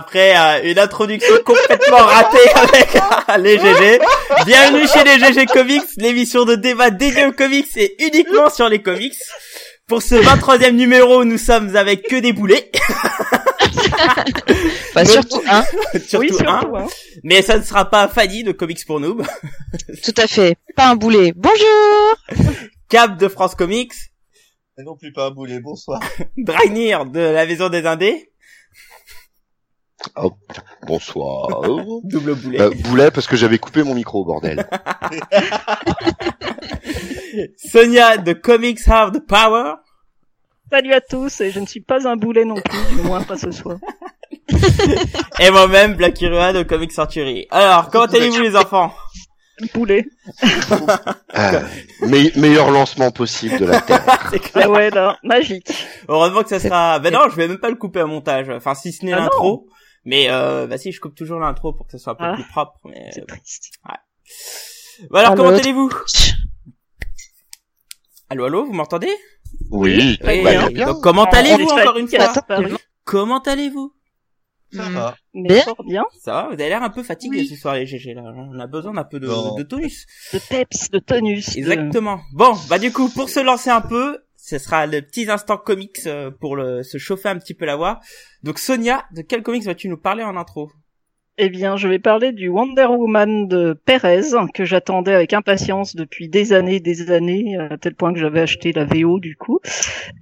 après euh, une introduction complètement ratée avec euh, les GG. Bienvenue chez les GG Comics, l'émission de débat dédiée aux comics et uniquement sur les comics. Pour ce 23e numéro, nous sommes avec que des boulets. Enfin, surtout un. surtout oui, surtout, un. hein. Mais ça ne sera pas Fanny de Comics pour Noob. Tout à fait. Pas un boulet. Bonjour. Cap de France Comics. Et non plus pas un boulet, bonsoir. Dragnir de la Maison des Indés. Bonsoir. Double boulet. Euh, boulet parce que j'avais coupé mon micro, bordel. Sonia de Comics Have the Power. Salut à tous, et je ne suis pas un boulet non plus, du moins pas ce soir. Et moi-même, Black Hero de Comics Century. Alors, comment allez-vous les enfants? Boulet. Euh, me- meilleur lancement possible de la Terre. C'est clair. Ah ouais, là, magique. Heureusement que ça sera... Ben non, je vais même pas le couper au montage. Enfin, si ce n'est Ah non. l'intro. Mais euh, bah si, je coupe toujours l'intro pour que ce soit un peu Ah. plus propre. Mais... C'est triste. Bon, alors, Ah, comment allez-vous Allô, allô, vous m'entendez Oui, bah, bien. Donc, comment On allez-vous encore une fois. Comment allez-vous Ça Hmm. va. Mais Bien. fort bien. Ça va Vous avez l'air un peu fatigué Oui. ce soir les GG là. On a besoin d'un peu de, tonus. De peps, de tonus. de- Exactement. Bon, bah du coup, pour se lancer un peu, ce sera le petit instant comics euh, pour le, se chauffer un petit peu la voix. Donc Sonia, de quel comics vas-tu nous parler en intro? Eh bien, je vais parler du Wonder Woman de Perez, que j'attendais avec impatience depuis des années, des années, à tel point que j'avais acheté la VO du coup.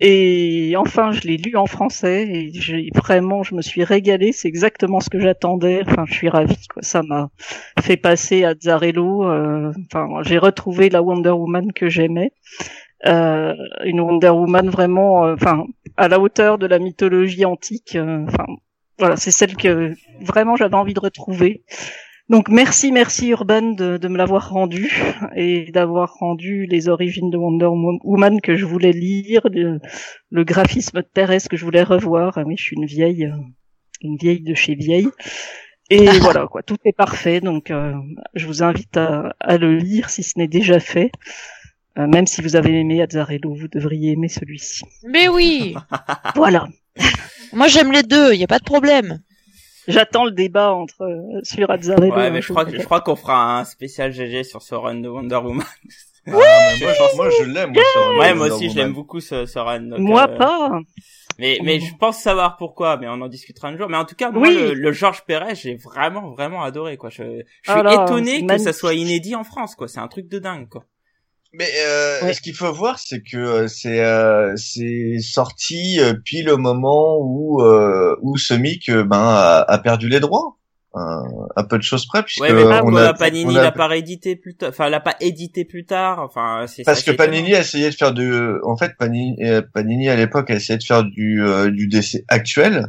Et enfin, je l'ai lu en français et j'ai vraiment, je me suis régalée. C'est exactement ce que j'attendais. Enfin, je suis ravie. Quoi. Ça m'a fait passer à Zarello. euh, Enfin, j'ai retrouvé la Wonder Woman que j'aimais. Euh, une Wonder Woman vraiment, euh, enfin, à la hauteur de la mythologie antique. euh, Enfin, voilà, c'est celle que vraiment j'avais envie de retrouver. Donc merci, merci Urban de, de me l'avoir rendu et d'avoir rendu les origines de Wonder Woman que je voulais lire, le, le graphisme de Perez que je voulais revoir. Ah oui, je suis une vieille, euh, une vieille de chez vieille. Et voilà quoi, tout est parfait. Donc euh, je vous invite à, à le lire si ce n'est déjà fait. Euh, même si vous avez aimé Azzarello, vous devriez aimer celui-ci. Mais oui. Voilà. Moi, j'aime les deux. Y a pas de problème. J'attends le débat entre euh, sur Azzarello. Ouais, mais je crois que je crois qu'on fera un spécial GG sur ce run de Wonder Woman. Ah, mais moi, je, moi, je l'aime, moi, Ouais, moi aussi, je l'aime beaucoup ce, ce run. donc, Moi euh, pas. Mais mais je pense savoir pourquoi, mais on en discutera un jour. Mais en tout cas, moi, Oui. le, le Georges Perez, j'ai vraiment vraiment adoré quoi. Je, je suis Ah étonné que ça soit inédit en France quoi. C'est un truc de dingue quoi. Mais euh, Ouais. ce qu'il faut voir, c'est que euh, c'est euh, c'est sorti euh, pile au moment où euh, où Semic euh, ben a, a perdu les droits. Un, un peu de choses près puisque Ouais, mais Ah, on a, Panini l'a pas réédité plus tard, enfin l'a pas édité plus tard, enfin c'est parce ça que. Panini a essayé de faire du en fait Panini Panini à l'époque a essayé de faire du euh, du DC actuel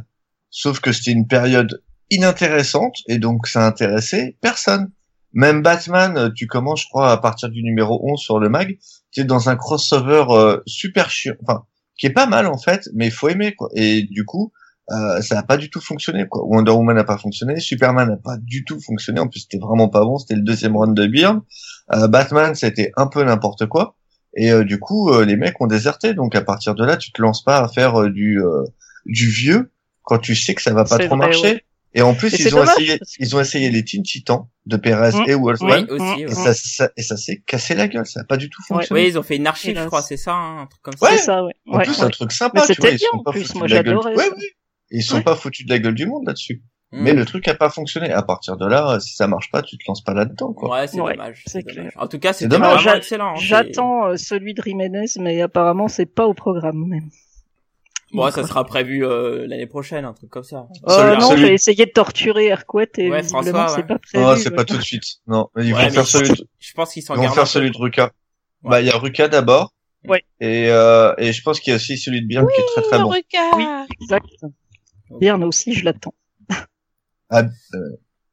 sauf que c'était une période inintéressante et donc ça intéressait personne même Batman euh, tu commences je crois à partir du numéro 11 sur le mag tu es dans un crossover euh, super chiant enfin qui est pas mal en fait mais il faut aimer quoi et du coup euh, ça n'a pas du tout fonctionné quoi Wonder Woman n'a pas fonctionné Superman n'a pas du tout fonctionné en plus c'était vraiment pas bon c'était le deuxième run de Byrne euh, Batman c'était un peu n'importe quoi et euh, du coup, euh, les mecs ont déserté. Donc à partir de là, tu te lances pas à faire du euh, du vieux quand tu sais que ça va pas trop vrai, marcher. ouais. Et en plus, Et ils c'est ont dommage, essayé, que- ils ont essayé les Teen Titans de Perez Mm. et Wolfman. Oui, aussi. Et ça, ça- et ça s'est cassé la gueule. Ça a pas du tout fonctionné. Oui, ils ont fait une archive, je crois, c'est ça, hein, un truc comme ça. Ouais. C'est ça, ouais. En Ouais, plus, ouais. un truc sympa. Mais tu vois, c'était ils bien, sont pas plus. foutus Moi, de la gueule. Ouais, ça. oui. Ils sont Ouais. pas foutus de la gueule du monde là-dessus. Mm. Mais le truc a pas fonctionné. À partir de là, si ça marche pas, tu te lances pas là-dedans, quoi. Ouais, c'est Ouais, dommage. c'est clair. En tout cas, c'était dommage. excellent. hein, c'est- J'attends euh, celui de Jiménez, mais apparemment c'est pas au programme. Même. Bon, ça sera prévu euh, l'année prochaine, un truc comme ça. Euh, Celui- non, j'ai essayé de torturer Erquet et Ouais, visiblement c'est ouais. pas prévu. Non, c'est pas tout de suite. Non, ils Ouais, vont faire celui de, Je pense qu'ils s'en ils vont faire celui de Ruka. Ouais. Bah, il y a Ruka d'abord. Ouais. Et, euh, et je pense qu'il y a aussi celui de Byrne qui est très très bon. Oui, exact. Bien aussi, je l'attends. Ah,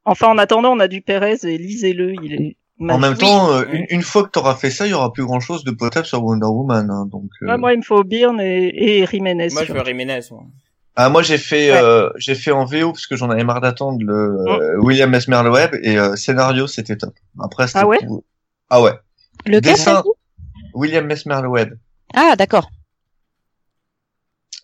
Enfin, en attendant, on a du Perez et lisez-le, il est En même temps, euh, une, une fois que t'auras fait ça, il y aura plus grand chose de potable sur Wonder Woman. hein, donc, euh, Ouais, moi, il me faut Byrne et, et Jiménez. Moi, je veux Jiménez. moi. ah, moi j'ai fait, Ouais. euh, j'ai fait en VO parce que j'en avais marre d'attendre le euh, William S. Merleweb et euh, scénario c'était top. Après, c'était Ah ouais tout- Ah ouais. Le Dessin. William S. Merleweb. Ah, d'accord.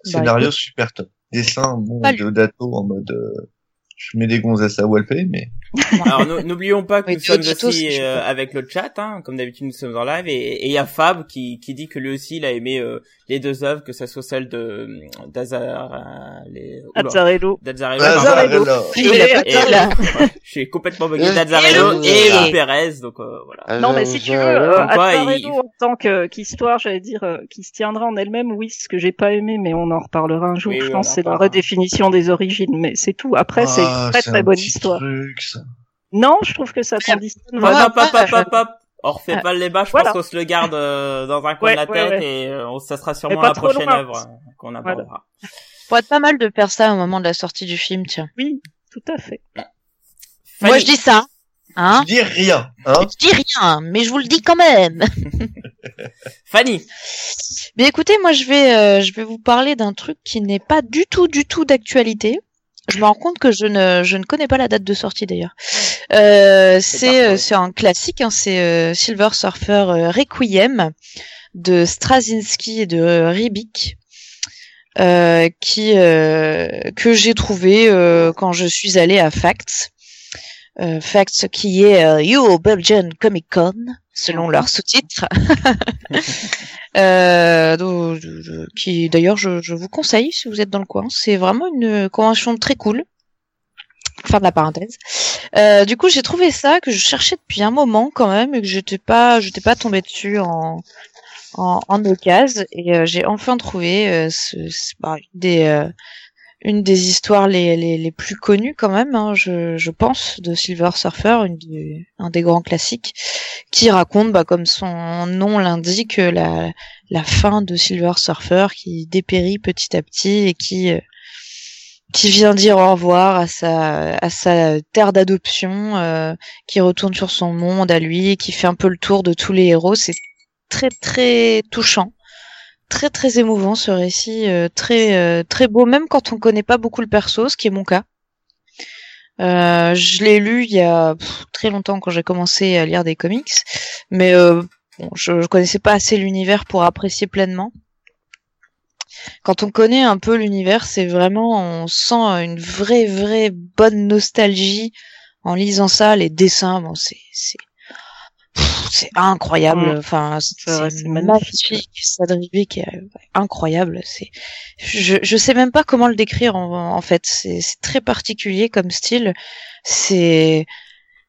Bah, Scénario écoute. super top. Dessin bon de Dato en mode euh, Je mets des gonzesses à Walpé, mais Alors nou- n'oublions pas que Oui, nous sommes aussi euh, avec le chat, hein, comme d'habitude nous sommes en live, et il y a Fab qui, qui dit que lui aussi il a aimé euh, les deux œuvres, que ça soit celle de d'Azar, euh, les... oula, Azzarello. d'Azzarello, Ah, pardon. ça, Azzarello. là. Il a pas Et- de là. ouais, je suis complètement bugué Et- d'Azzarello et le- Pérez, donc euh, voilà. Non, mais si tu veux, euh, Azzarello en tant que qu'histoire, j'allais dire, euh, qui se tiendra en elle-même, oui, ce que j'ai pas aimé, mais on en reparlera un jour. Oui, je pense c'est la redéfinition des origines, mais c'est tout. Après, c'est Ah, une très très un bonne petit histoire. truc, ça. Non, je trouve que ça conditionne vraiment. hop, hop, hop, hop, hop. On refait Ah. pas le débat, je Voilà. pense qu'on se le garde euh, dans un coin Ouais, de la tête ouais. et euh, on- ça sera sûrement la prochaine œuvre euh, qu'on abordera. Pourrait être pas mal de faire ça au moment de la sortie du film, tiens. Oui, tout à fait. Moi, je dis ça. Hein Je dis rien, hein. Je dis rien, mais je vous le dis quand même. Fanny, Mais écoutez, moi je vais euh, je vais vous parler d'un truc qui n'est pas du tout du tout d'actualité. Je me rends compte que je ne je ne connais pas la date de sortie d'ailleurs. Euh, c'est euh, c'est un classique, hein, c'est euh, Silver Surfer euh, Requiem de Straczynski et de euh, Rybik. Euh, qui euh, que j'ai trouvé euh, quand je suis allée à Facts. Euh, Facts qui est euh, You Belgian Comic Con selon leur sous-titre. Euh, donc, qui d'ailleurs je, je vous conseille si vous êtes dans le coin. C'est vraiment une convention très cool. Fin de la parenthèse. Euh, du coup, j'ai trouvé ça que je cherchais depuis un moment quand même et que j'étais pas, j'étais pas tombée dessus en en, en occasion et euh, j'ai enfin trouvé euh, ce, ce- bah, des euh, une des histoires les, les, plus connues quand même, hein, je, je pense, de Silver Surfer, une un des grands classiques, qui raconte, bah, comme son nom l'indique, la, la fin de Silver Surfer qui dépérit petit à petit et qui euh, qui vient dire au revoir à sa à sa terre d'adoption, euh, qui retourne sur son monde à lui, qui fait un peu le tour de tous les héros. C'est très très touchant, très très émouvant ce récit, euh, très euh, très beau, même quand on connaît pas beaucoup le perso, ce qui est mon cas. Euh, je l'ai lu il y a très longtemps quand j'ai commencé à lire des comics, mais je, je connaissais pas assez l'univers pour apprécier pleinement. Quand on connaît un peu l'univers, c'est vraiment, on sent une vraie, vraie bonne nostalgie en lisant ça. Les dessins, bon, c'est, c'est incroyable. Enfin, C'est magnifique, est incroyable. C'est, je, je sais même pas comment le décrire en, en fait. C'est, c'est très particulier comme style. C'est,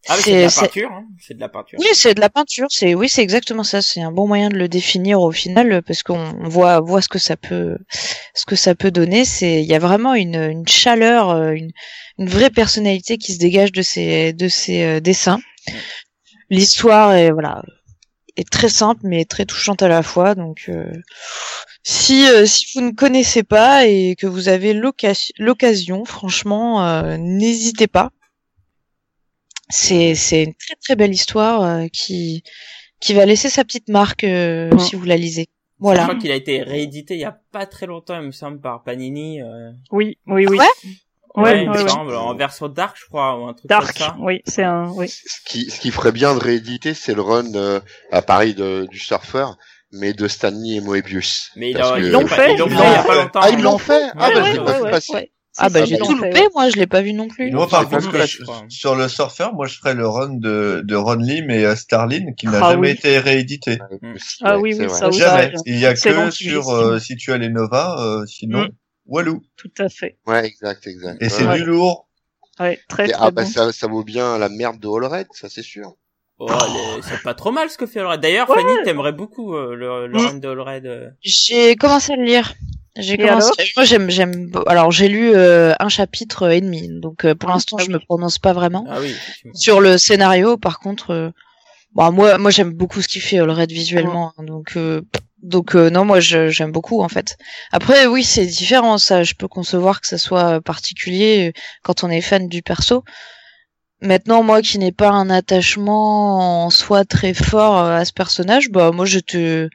ah c'est de la c'est- peinture, hein. c'est de la peinture. oui, c'est de la peinture. C'est oui, c'est exactement ça. C'est un bon moyen de le définir au final parce qu'on voit voit ce que ça peut ce que ça peut donner. C'est il y a vraiment une, une chaleur, euh, une, une vraie personnalité qui se dégage de ces de ces euh, dessins. L'histoire est voilà est très simple mais très touchante à la fois. Donc euh, si euh, si vous ne connaissez pas et que vous avez l'occa- l'occasion, franchement, euh, n'hésitez pas. C'est c'est une très très belle histoire euh, qui qui va laisser sa petite marque euh, Ouais. si vous la lisez. Je Voilà. crois qu'il a été réédité il y a pas très longtemps, il me semble, par Panini. Euh... Oui, oui, oui. Ouais Ouais, Ouais, il me ouais, ouais. semble, en version dark, je crois, ou un truc Dark, comme ça. oui, c'est un, oui. Ce qui, ce qui ferait bien de rééditer, c'est le run euh, à Paris de, du surfeur, mais de Stanley et Moebius. Mais il Parce a- que- ils l'ont fait, ils l'ont fait il y a pas longtemps. Ah, ils l'ont fait? Ah, bah, ouais, j'ai ouais, pas vu passer. ouais. Ah bah j'ai tout loupé, moi je l'ai pas vu non plus. Moi, par contre, sur le surfer, moi, je ferais le run de, de Ron Lim et euh, Starlin, qui n'a Ah jamais oui. été réédité. Ah Ouais, oui, c'est oui, ça aussi. Jamais. ouais. Il y a que sur, euh, si tu as les Nova, euh, sinon, Mm. Walou. Tout à fait. Ouais, exact, exact. Et Ouais, c'est ouais. du lourd. Ouais, très, Et- très ah bah ça, ça vaut bien la merde de Allred, ça c'est sûr. Oh, c'est pas trop mal ce que fait Allred. D'ailleurs, Ouais. Fanny, t'aimerais beaucoup euh, le, le Mm. run de Allred. euh. J'ai commencé à le lire. J'ai commencé. Moi j'aime j'aime. Alors j'ai lu euh, un chapitre et demi, donc euh, pour Ah, l'instant ah je oui. me prononce pas vraiment. Ah oui. Sur le scénario, par contre, euh, bon, moi, moi j'aime beaucoup ce qu'il fait Allred visuellement, hein, donc, euh, donc euh, non, moi j'aime beaucoup en fait. Après, oui, c'est différent, ça. Je peux concevoir que ça soit particulier euh, quand on est fan du perso. Maintenant, moi qui n'ai pas un attachement en soi très fort euh, à ce personnage, bah moi j'étais,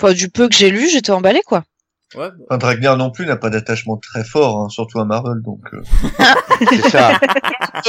enfin du peu que j'ai lu, j'étais emballé quoi. Ouais, bah, Enfin, Dragner non plus n'a pas d'attachement très fort, hein, surtout à Marvel, donc. euh, C'est ça.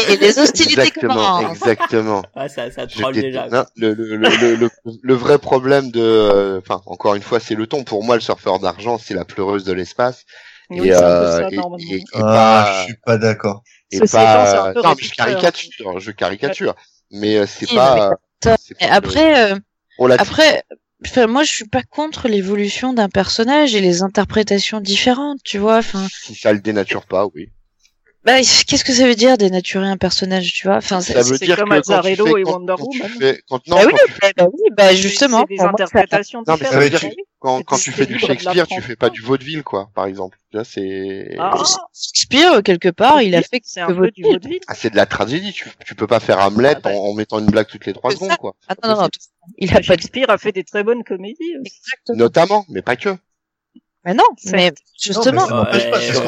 Et les hostilités exactement, commencent. exactement. ouais, ça, ça troll dé- déjà. non, le, le, le, le, le, le vrai problème de, euh, enfin, encore une fois, c'est le ton. Pour moi, le surfeur d'argent, c'est la pleureuse de l'espace. Oui, et, peu euh, ça, et- et- et Ah, pas- je suis pas d'accord. et pas peu non mais je caricature je caricature mais euh, c'est Oui, pas c'est Et pas après, euh, relatif. après, enfin, moi, je suis pas contre l'évolution d'un personnage et les interprétations différentes, tu vois. Enfin, si ça le dénature pas oui bah, qu'est-ce que ça veut dire dénaturer un personnage, tu vois? Enfin, ça veut dire comme Azzarello et Wonder Woman. fais quand non bah oui, quand tu bah, oui, bah justement. C'est des pour moi, ça- interprétations Non, mais ça veut dire-. Quand, quand tu fais du Shakespeare, tu fais pas du vaudeville, quoi, par exemple. Là, c'est Ah, Shakespeare, quelque part, il a fait c'est un que peu du vaudeville. ah, c'est de la tragédie. Tu, tu peux pas faire Hamlet Ah bah. en, en mettant une blague toutes les trois secondes, ça. quoi. Ah non, non, non, il a Shakespeare a fait des très bonnes comédies. aussi. exactement. Notamment, mais pas que. Mais non, mais justement. pas,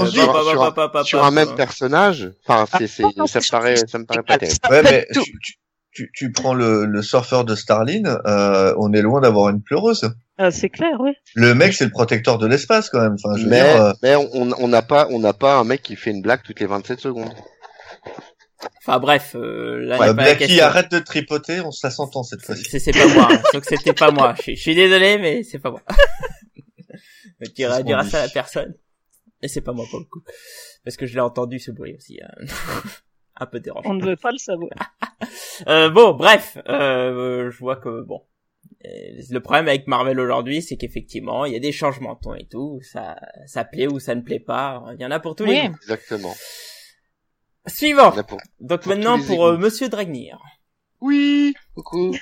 dit. Sur- un même personnage, enfin, c'est, c'est, Ah, non, ça me paraît, ça me paraît pas terrible. Ouais, mais tu, tu, tu, tu prends le, le surfeur de Starline, euh, on est loin d'avoir une pleureuse. Ah, c'est clair, oui. Le mec, c'est le protecteur de l'espace quand même. Enfin, je veux Mais, dire, euh, mais on, on n'a pas, on n'a pas un mec qui fait une blague toutes les 27 secondes. Enfin bref, euh, là, ouais, Blacky, question. arrête de tripoter, on ça s'entend cette fois-ci. C'est c'est pas moi. Sauf que c'était pas moi. Je, suis- désolé, mais c'est pas moi. Je C'est dirai ce qu'on dira dit. ça à la personne. Et c'est pas moi pour le coup. Parce que je l'ai entendu ce bruit aussi. hein. Un peu dérangeant. On ne veut pas le savoir. Euh, bon, bref, euh, je vois que bon. Euh, Le problème avec Marvel aujourd'hui, c'est qu'effectivement, il y a des changements de ton et tout. Ça, ça plaît ou ça ne plaît pas. Il y en a pour tous les goûts. Exactement. Suivant. Pour- Donc pour maintenant pour euh. Monsieur Dragnir. Oui, coucou.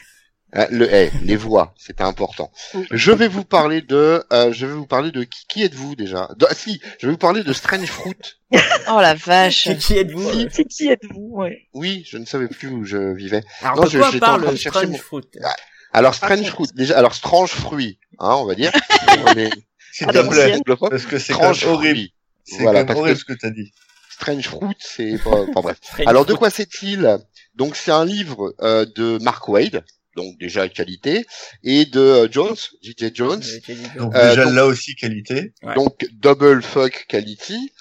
Ah, le, eh, les voix, c'était important. Je vais vous parler de, euh, je vais vous parler de qui, qui êtes-vous déjà? De- ah, Si, je vais vous parler de Strange Fruit. Oh la vache. Qui, qui êtes-vous? Euh Qui, qui êtes-vous ouais. Oui, je ne savais plus où je vivais. Alors Non, de je- quoi train parle de chercher Strange mon- Fruit? Alors Ah, Strange Fruit, déjà, alors Strange Fruit, hein, on va dire. S'il te plaît, parce que c'est horrible. Fruit. C'est Voilà, horrible ce que t'as dit. Strange Fruit, c'est pas, enfin bref. Alors de quoi c'est-il? Donc c'est un livre euh, de Mark Wade, donc déjà qualité, et de euh, Jones, J.J. Jones, Euh, Donc Euh, déjà donc- là aussi qualité. Ouais. donc double fuck quality.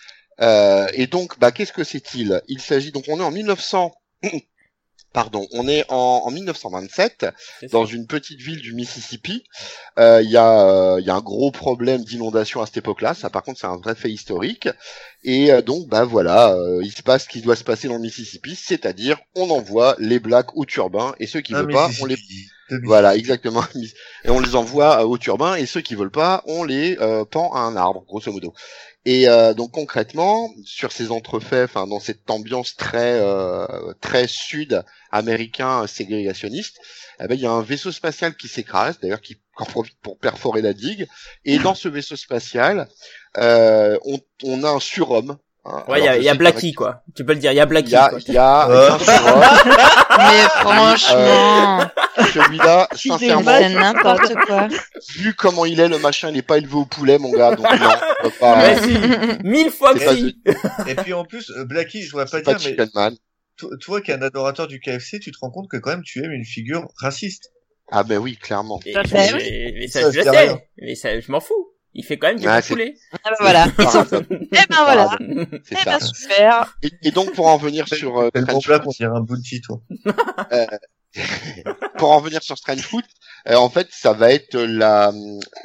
Euh, et donc, bah, qu'est-ce que c'est-il? Il s'agit donc, on est en 1900. Pardon, on est en, en 1927 c'est dans une petite ville du Mississippi. Euh, Il y, a, euh, il y a un gros problème d'inondation à cette époque-là. Ça, par contre, c'est un vrai fait historique. Et euh, donc, bah voilà, euh, il se passe ce qui doit se passer dans le Mississippi, c'est-à-dire on envoie les blacks au turbin et ceux qui Ah, veulent pas, on les voilà, exactement. Et on les envoie euh, au turbin et ceux qui veulent pas, on les euh, pend à un arbre, grosso modo. Et euh, donc concrètement, sur ces entrefaits, enfin dans cette ambiance très euh, très sud américain euh, ségrégationniste, eh ben il y a un vaisseau spatial qui s'écrase, d'ailleurs qui en profite pour perforer la digue. Et dans ce vaisseau spatial, euh, on, on a un surhomme. hein. Ouais, il y a, y a Blacky quoi. Tu peux le dire, il y a qu'il Blacky y a, quoi. il y a Euh. un surhomme. Mais franchement, Celui-là, sincèrement, c'est n'importe quoi. vu comment il est, le machin, il est pas élevé au poulet, mon gars. Donc non, on peut pas. Mais si, mille fois que C'est si. Et puis en plus, euh, Blacky, je voudrais pas c'est pas dire, mais toi qui es un adorateur du KFC, tu te rends compte que quand même tu aimes une figure raciste. Ah ben oui, clairement. Et- Bah mais, ça, Ça, je le c'est sais. rien. Mais ça, je m'en fous. Il fait quand même du c'est- poulet. Ah bah voilà. Pardon, Eh ben voilà. C'est Eh ça. ben super. Et, et donc pour en venir sur euh, Tellement Strange plat qu'on dirait un bounty, toi. pour en venir sur Strange Fruit, euh, en fait, ça va être la,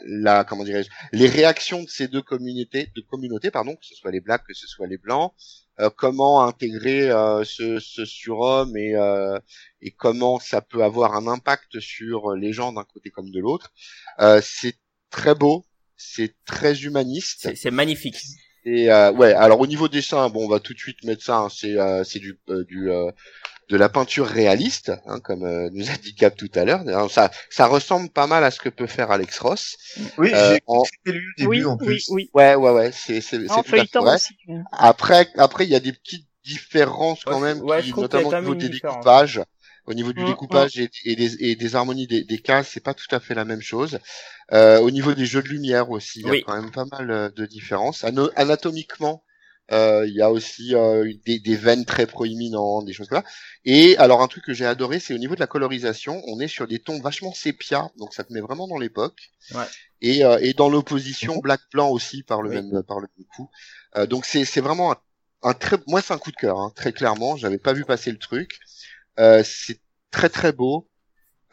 la, comment dirais-je, les réactions de ces deux communautés, de communautés, pardon, que ce soit les blacks, que ce soit les blancs, euh, comment intégrer euh, ce, ce surhomme et, euh, et comment ça peut avoir un impact sur les gens d'un côté comme de l'autre. Euh, c'est très beau, c'est très humaniste. C'est c'est magnifique. Et euh, ouais, alors au niveau dessin, bon, on va tout de suite mettre ça. hein, c'est euh, c'est du euh, du euh, de la peinture réaliste, hein, comme euh, nous a dit Cap tout à l'heure. Ça ça ressemble pas mal à ce que peut faire Alex Ross. Oui, Euh, j'ai en- au début Oui, en oui, plus. oui. Ouais, ouais, ouais, c'est c'est c'est En tout à fait feuilletant vrai. aussi. Après après il y a des petites différences quand Ouais, même, ouais, qui- notamment au niveau des découpages. Au niveau du Mm, découpage et, et des, et des harmonies des, des cases, c'est pas tout à fait la même chose. Euh, au niveau des jeux de lumière aussi, il y a Oui. quand même pas mal euh, de différences. Ano- anatomiquement, il y a aussi euh, des, des veines très proéminentes, des choses comme ça. Et alors un truc que j'ai adoré, c'est au niveau de la colorisation, on est sur des tons vachement sépia, donc ça te met vraiment dans l'époque. Ouais. Et, euh, et dans l'opposition black blanc aussi par le Oui. même par le même coup. Euh, donc c'est c'est vraiment un, un très moi c'est un coup de cœur hein, très clairement. J'avais pas vu passer le truc. Euh, c'est très très beau.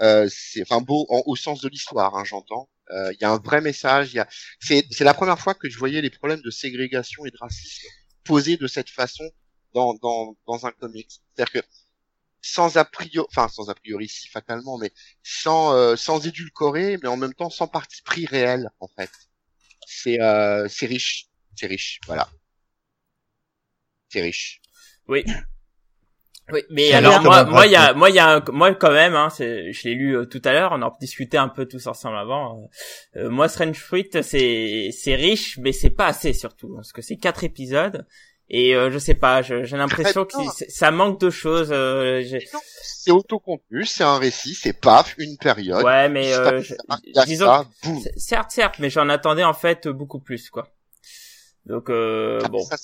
Euh, c'est enfin beau en- au sens de l'histoire, hein, j'entends. Euh, Il y a un vrai message. Il y a c'est c'est la première fois que je voyais les problèmes de ségrégation et de racisme posés de cette façon dans, dans, dans un comics. C'est-à-dire que sans a priori, enfin sans a priori si fatalement, mais sans euh, sans édulcorer, mais en même temps sans parti pris réel en fait. C'est euh, c'est riche, c'est riche, voilà. C'est riche. Oui. Oui, mais alors moi, moi, il y a, moi, il y a, un- moi quand même, hein, c'est, je l'ai lu euh, tout à l'heure, on en discutait un peu tous ensemble avant. euh, euh, moi, Strange Fruit, c'est, c'est riche, mais c'est pas assez surtout, parce que c'est quatre épisodes et euh, je sais pas, j'ai l'impression que ça manque de choses. euh, j'ai- C'est autocontenu, c'est un récit, c'est paf, une période. ouais, mais euh, je- disons, ça, certes, certes, mais j'en attendais en fait beaucoup plus, quoi. Donc euh, Ah, bon, ça,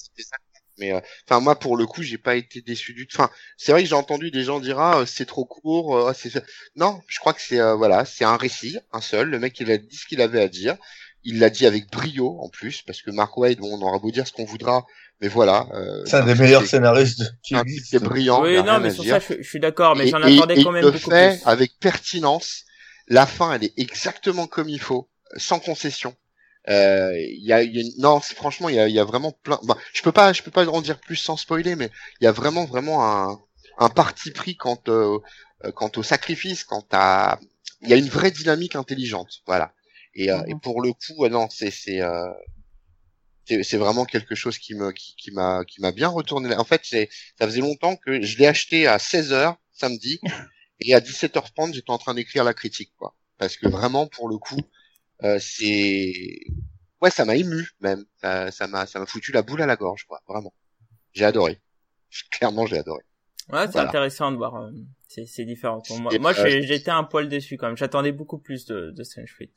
Mais euh, enfin moi pour le coup j'ai pas été déçu du. Enfin c'est vrai que j'ai entendu des gens dire ah c'est trop court. euh, ah, c'est non je crois que c'est euh, voilà c'est un récit un seul. Le mec il a dit ce qu'il avait à dire. Il l'a dit avec brio en plus parce que Mark Wade bon, on aura beau dire ce qu'on voudra mais voilà. Euh, C'est un des meilleurs scénaristes de- qui c'est brillant. oui, non, mais sur dire. ça, je, je suis d'accord, mais j'en attendais quand il même le beaucoup fait plus. avec pertinence. La fin, elle est exactement comme il faut, sans concession. Euh, y a, y a non, franchement, il y a, y a vraiment plein. Bah, je peux pas, je peux pas en dire plus sans spoiler, mais il y a vraiment, vraiment un, un parti pris quant, euh, quant au sacrifice, quant à. Il y a une vraie dynamique intelligente, voilà. Et, euh, et pour le coup, euh, non, c'est, c'est, euh, c'est c'est vraiment quelque chose qui me, qui, qui m'a, qui m'a bien retourné. En fait, c'est, ça faisait longtemps que je l'ai acheté à 16 h samedi et à 17h30 j'étais en train d'écrire la critique quoi parce que vraiment pour le coup euh, c'est ouais ça m'a ému même ça ça m'a ça m'a foutu la boule à la gorge quoi vraiment j'ai adoré clairement j'ai adoré Ouais, c'est Voilà. intéressant de voir. euh, c'est, c'est différent. Bon, moi, moi euh, j'étais un poil déçu quand même. J'attendais beaucoup plus de, de Strange Fruit.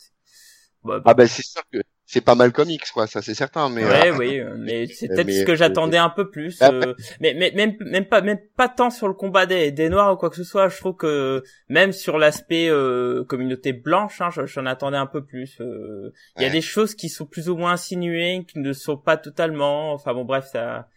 Bah, ah ben c'est sûr que c'est pas mal comics quoi ça c'est certain mais ouais, euh, oui, euh, mais c'est peut-être ce que j'attendais un peu plus. Ah, euh, mais, mais même, même pas, même pas tant sur le combat des, des noirs ou quoi que ce soit. Je trouve que même sur l'aspect euh, communauté blanche, hein, je- j'en attendais un peu plus. euh, Il y a Ouais. des choses qui sont plus ou moins insinuées, qui ne sont pas totalement. Enfin bon, bref, ça.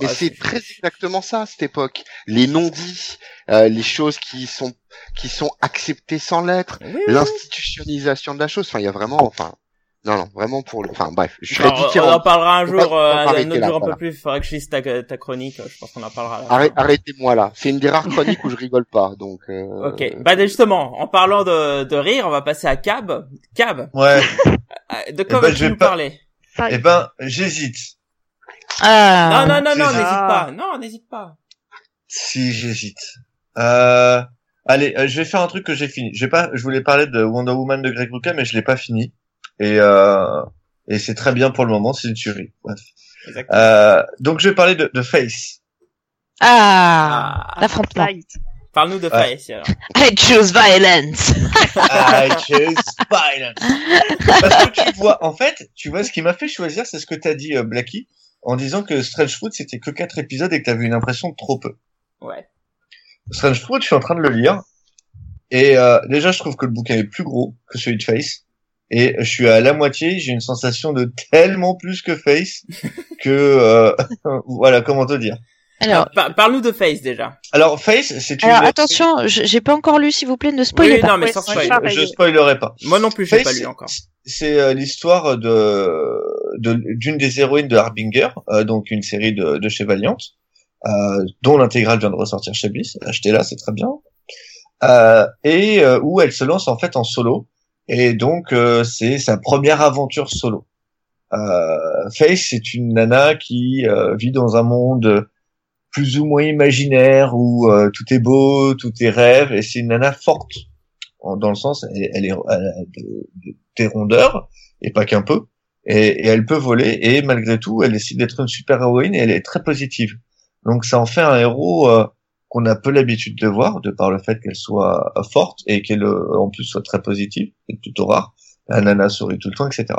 mais Ouais, c'est très exactement ça cette époque les non-dits euh, les choses qui sont qui sont acceptées sans l'être oui, l'institutionnalisation de la chose enfin il y a vraiment enfin non non vraiment pour le enfin bref je serais Alors, on en parlera un jour, pas- euh, un autre là, jour un voilà. peu plus. Il faudrait que je lise ta, ta chronique. Je pense qu'on en parlera. Arrête-. Arrêtez-moi là. C'est une des rares chroniques où je rigole pas. Donc. euh, Ok. Bah justement, en parlant de, de rire, on va passer à Cab. Cab, Ouais. euh, de quoi ben, veux-tu je vais nous pas- parler? Eh ben, j'hésite. Ah. Non, non, non, non, n'hésite Ah. pas. Non, n'hésite pas. Si, j'hésite. Euh, allez, euh, je vais faire un truc que j'ai fini. Je vais pas, je voulais parler de Wonder Woman de Greg Rucka, mais je l'ai pas fini. Et euh, et c'est très bien pour le moment, c'est une tuerie. Exactement. Euh, donc je vais parler de, de Face. Ah. Ah, L'affrontement. Fight. Parle-nous de Ouais. Face alors. I choose violence. I choose violence. Parce que tu vois, en fait, tu vois, ce qui m'a fait choisir, c'est ce que t'as dit, euh, Blackie, en disant que Strange Fruit, c'était que quatre épisodes et que t'avais une impression de trop peu. Ouais. Strange Fruit, je suis en train de le lire. Et euh, déjà, je trouve que le bouquin est plus gros que celui de Face. Et je suis à la moitié, j'ai une sensation de tellement plus que Face que... euh, voilà, comment te dire. Alors, par- Parle-nous de Face déjà. Alors, Face, c'est une... alors attention, je- j'ai pas encore lu, s'il vous plaît, ne spoilez oui, pas. non, mais sans spoil. Je spoilerai pas. Moi non plus, j'ai Face, pas lu encore. C'est euh, l'histoire de de- d'une des héroïnes de Harbinger, euh, donc une série de, de chez Valiant, euh, dont l'intégrale vient de ressortir chez Bliss. Achetez-la, c'est très bien. Euh, et euh, où elle se lance en fait en solo. Et donc euh, c'est sa première aventure solo. Euh, Face, c'est une nana qui euh, vit dans un monde plus ou moins imaginaire où euh, tout est beau, tout est rêve, et c'est une nana forte dans le sens elle, elle est elle a de- de- des rondeurs et pas qu'un peu et, et elle peut voler et malgré tout elle décide d'être une super héroïne et elle est très positive donc ça en fait un héros euh, qu'on a peu l'habitude de voir de par le fait qu'elle soit forte et qu'elle euh, en plus soit très positive c'est plutôt rare la nana sourit tout le temps etc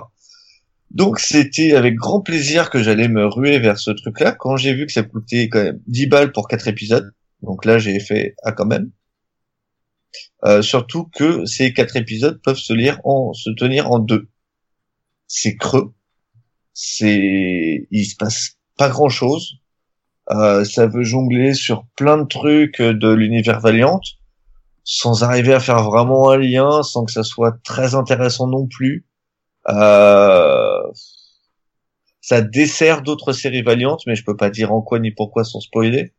donc c'était avec grand plaisir que j'allais me ruer vers ce truc-là quand j'ai vu que ça coûtait quand même 10 balles pour quatre épisodes. Donc là j'ai fait ah quand même. Euh, surtout que ces quatre épisodes peuvent se lire en se tenir en deux. C'est creux. C'est il se passe pas grand chose. Euh, ça veut jongler sur plein de trucs de l'univers Valiant sans arriver à faire vraiment un lien, sans que ça soit très intéressant non plus. Euh, ça dessert d'autres séries Valiant, mais je peux pas dire en quoi ni pourquoi sans spoiler.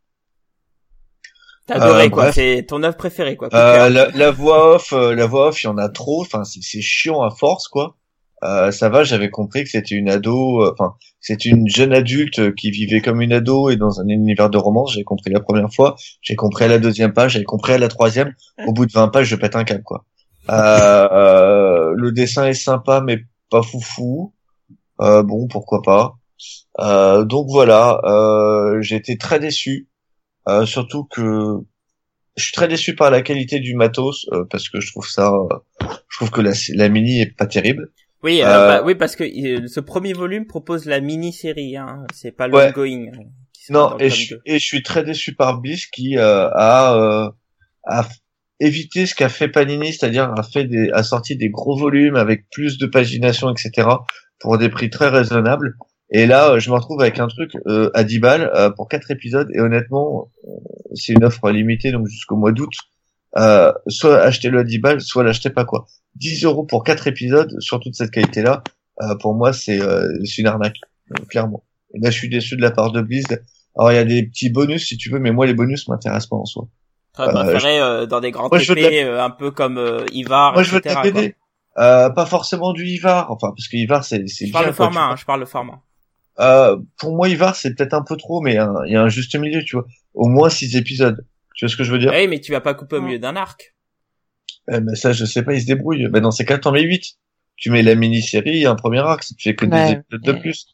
T'as adoré Euh, quoi, c'est ton œuvre préférée quoi. Euh, la, la voix off, euh, la voix off, il y en a trop. Enfin, c'est chiant à force, quoi. Euh, ça va, j'avais compris que c'était une ado, euh, enfin, c'était une jeune adulte qui vivait comme une ado et dans un univers de romance. J'ai compris la première fois, j'ai compris à la deuxième page, j'ai compris à la troisième. Au bout de 20 pages, je pète un câble, quoi. Euh, euh, le dessin est sympa, mais pas foufou. Bon, pourquoi pas. Donc voilà, euh, j'ai été très déçu. Surtout que je suis très déçu par la qualité du matos parce que je trouve ça, je trouve que la, la mini est pas terrible. Oui, euh, euh, bah, oui parce que euh, ce premier volume propose la mini-série, hein. c'est pas Ouais. l'ongoing. euh, qui sera Non, et je, et je suis très déçu par Bliss qui euh, a, euh, a évité ce qu'a fait Panini, c'est-à-dire a fait des, a sorti des gros volumes avec plus de pagination, etc. pour des prix très raisonnables. Et là, euh, je me retrouve avec un truc euh, à 10 balles euh, pour quatre épisodes. Et honnêtement, euh, c'est une offre limitée, donc jusqu'au mois d'août. Euh, soit achetez-le à 10 balles, soit l'achetez pas quoi. 10 euros pour quatre épisodes, sur toute cette qualité-là, euh, pour moi, c'est euh, une arnaque, euh, clairement. Et là, je suis déçu de la part de Bliss. Alors, il y a des petits bonus si tu veux, mais moi, les bonus m'intéressent pas en soi. Euh, préféré euh, dans des grands Moi, je de TP, euh, un peu comme euh, Ivar, moi, je veux de la. Euh, pas forcément du Ivar, enfin, parce que Ivar, c'est Je parle bien, quoi, format, hein, je parle de format. Euh, pour moi, Ivar, c'est peut-être un peu trop, mais il y a un juste milieu, tu vois. Au moins six épisodes. Tu vois ce que je veux dire? Oui, mais tu vas pas couper au milieu d'un arc. Eh ben, Ça, je sais pas, ils se débrouillent. Ben, dans ces cas, t'en mets huit. Tu mets la mini-série, un premier arc, ça te fait que Ouais, des épisodes de mais- plus.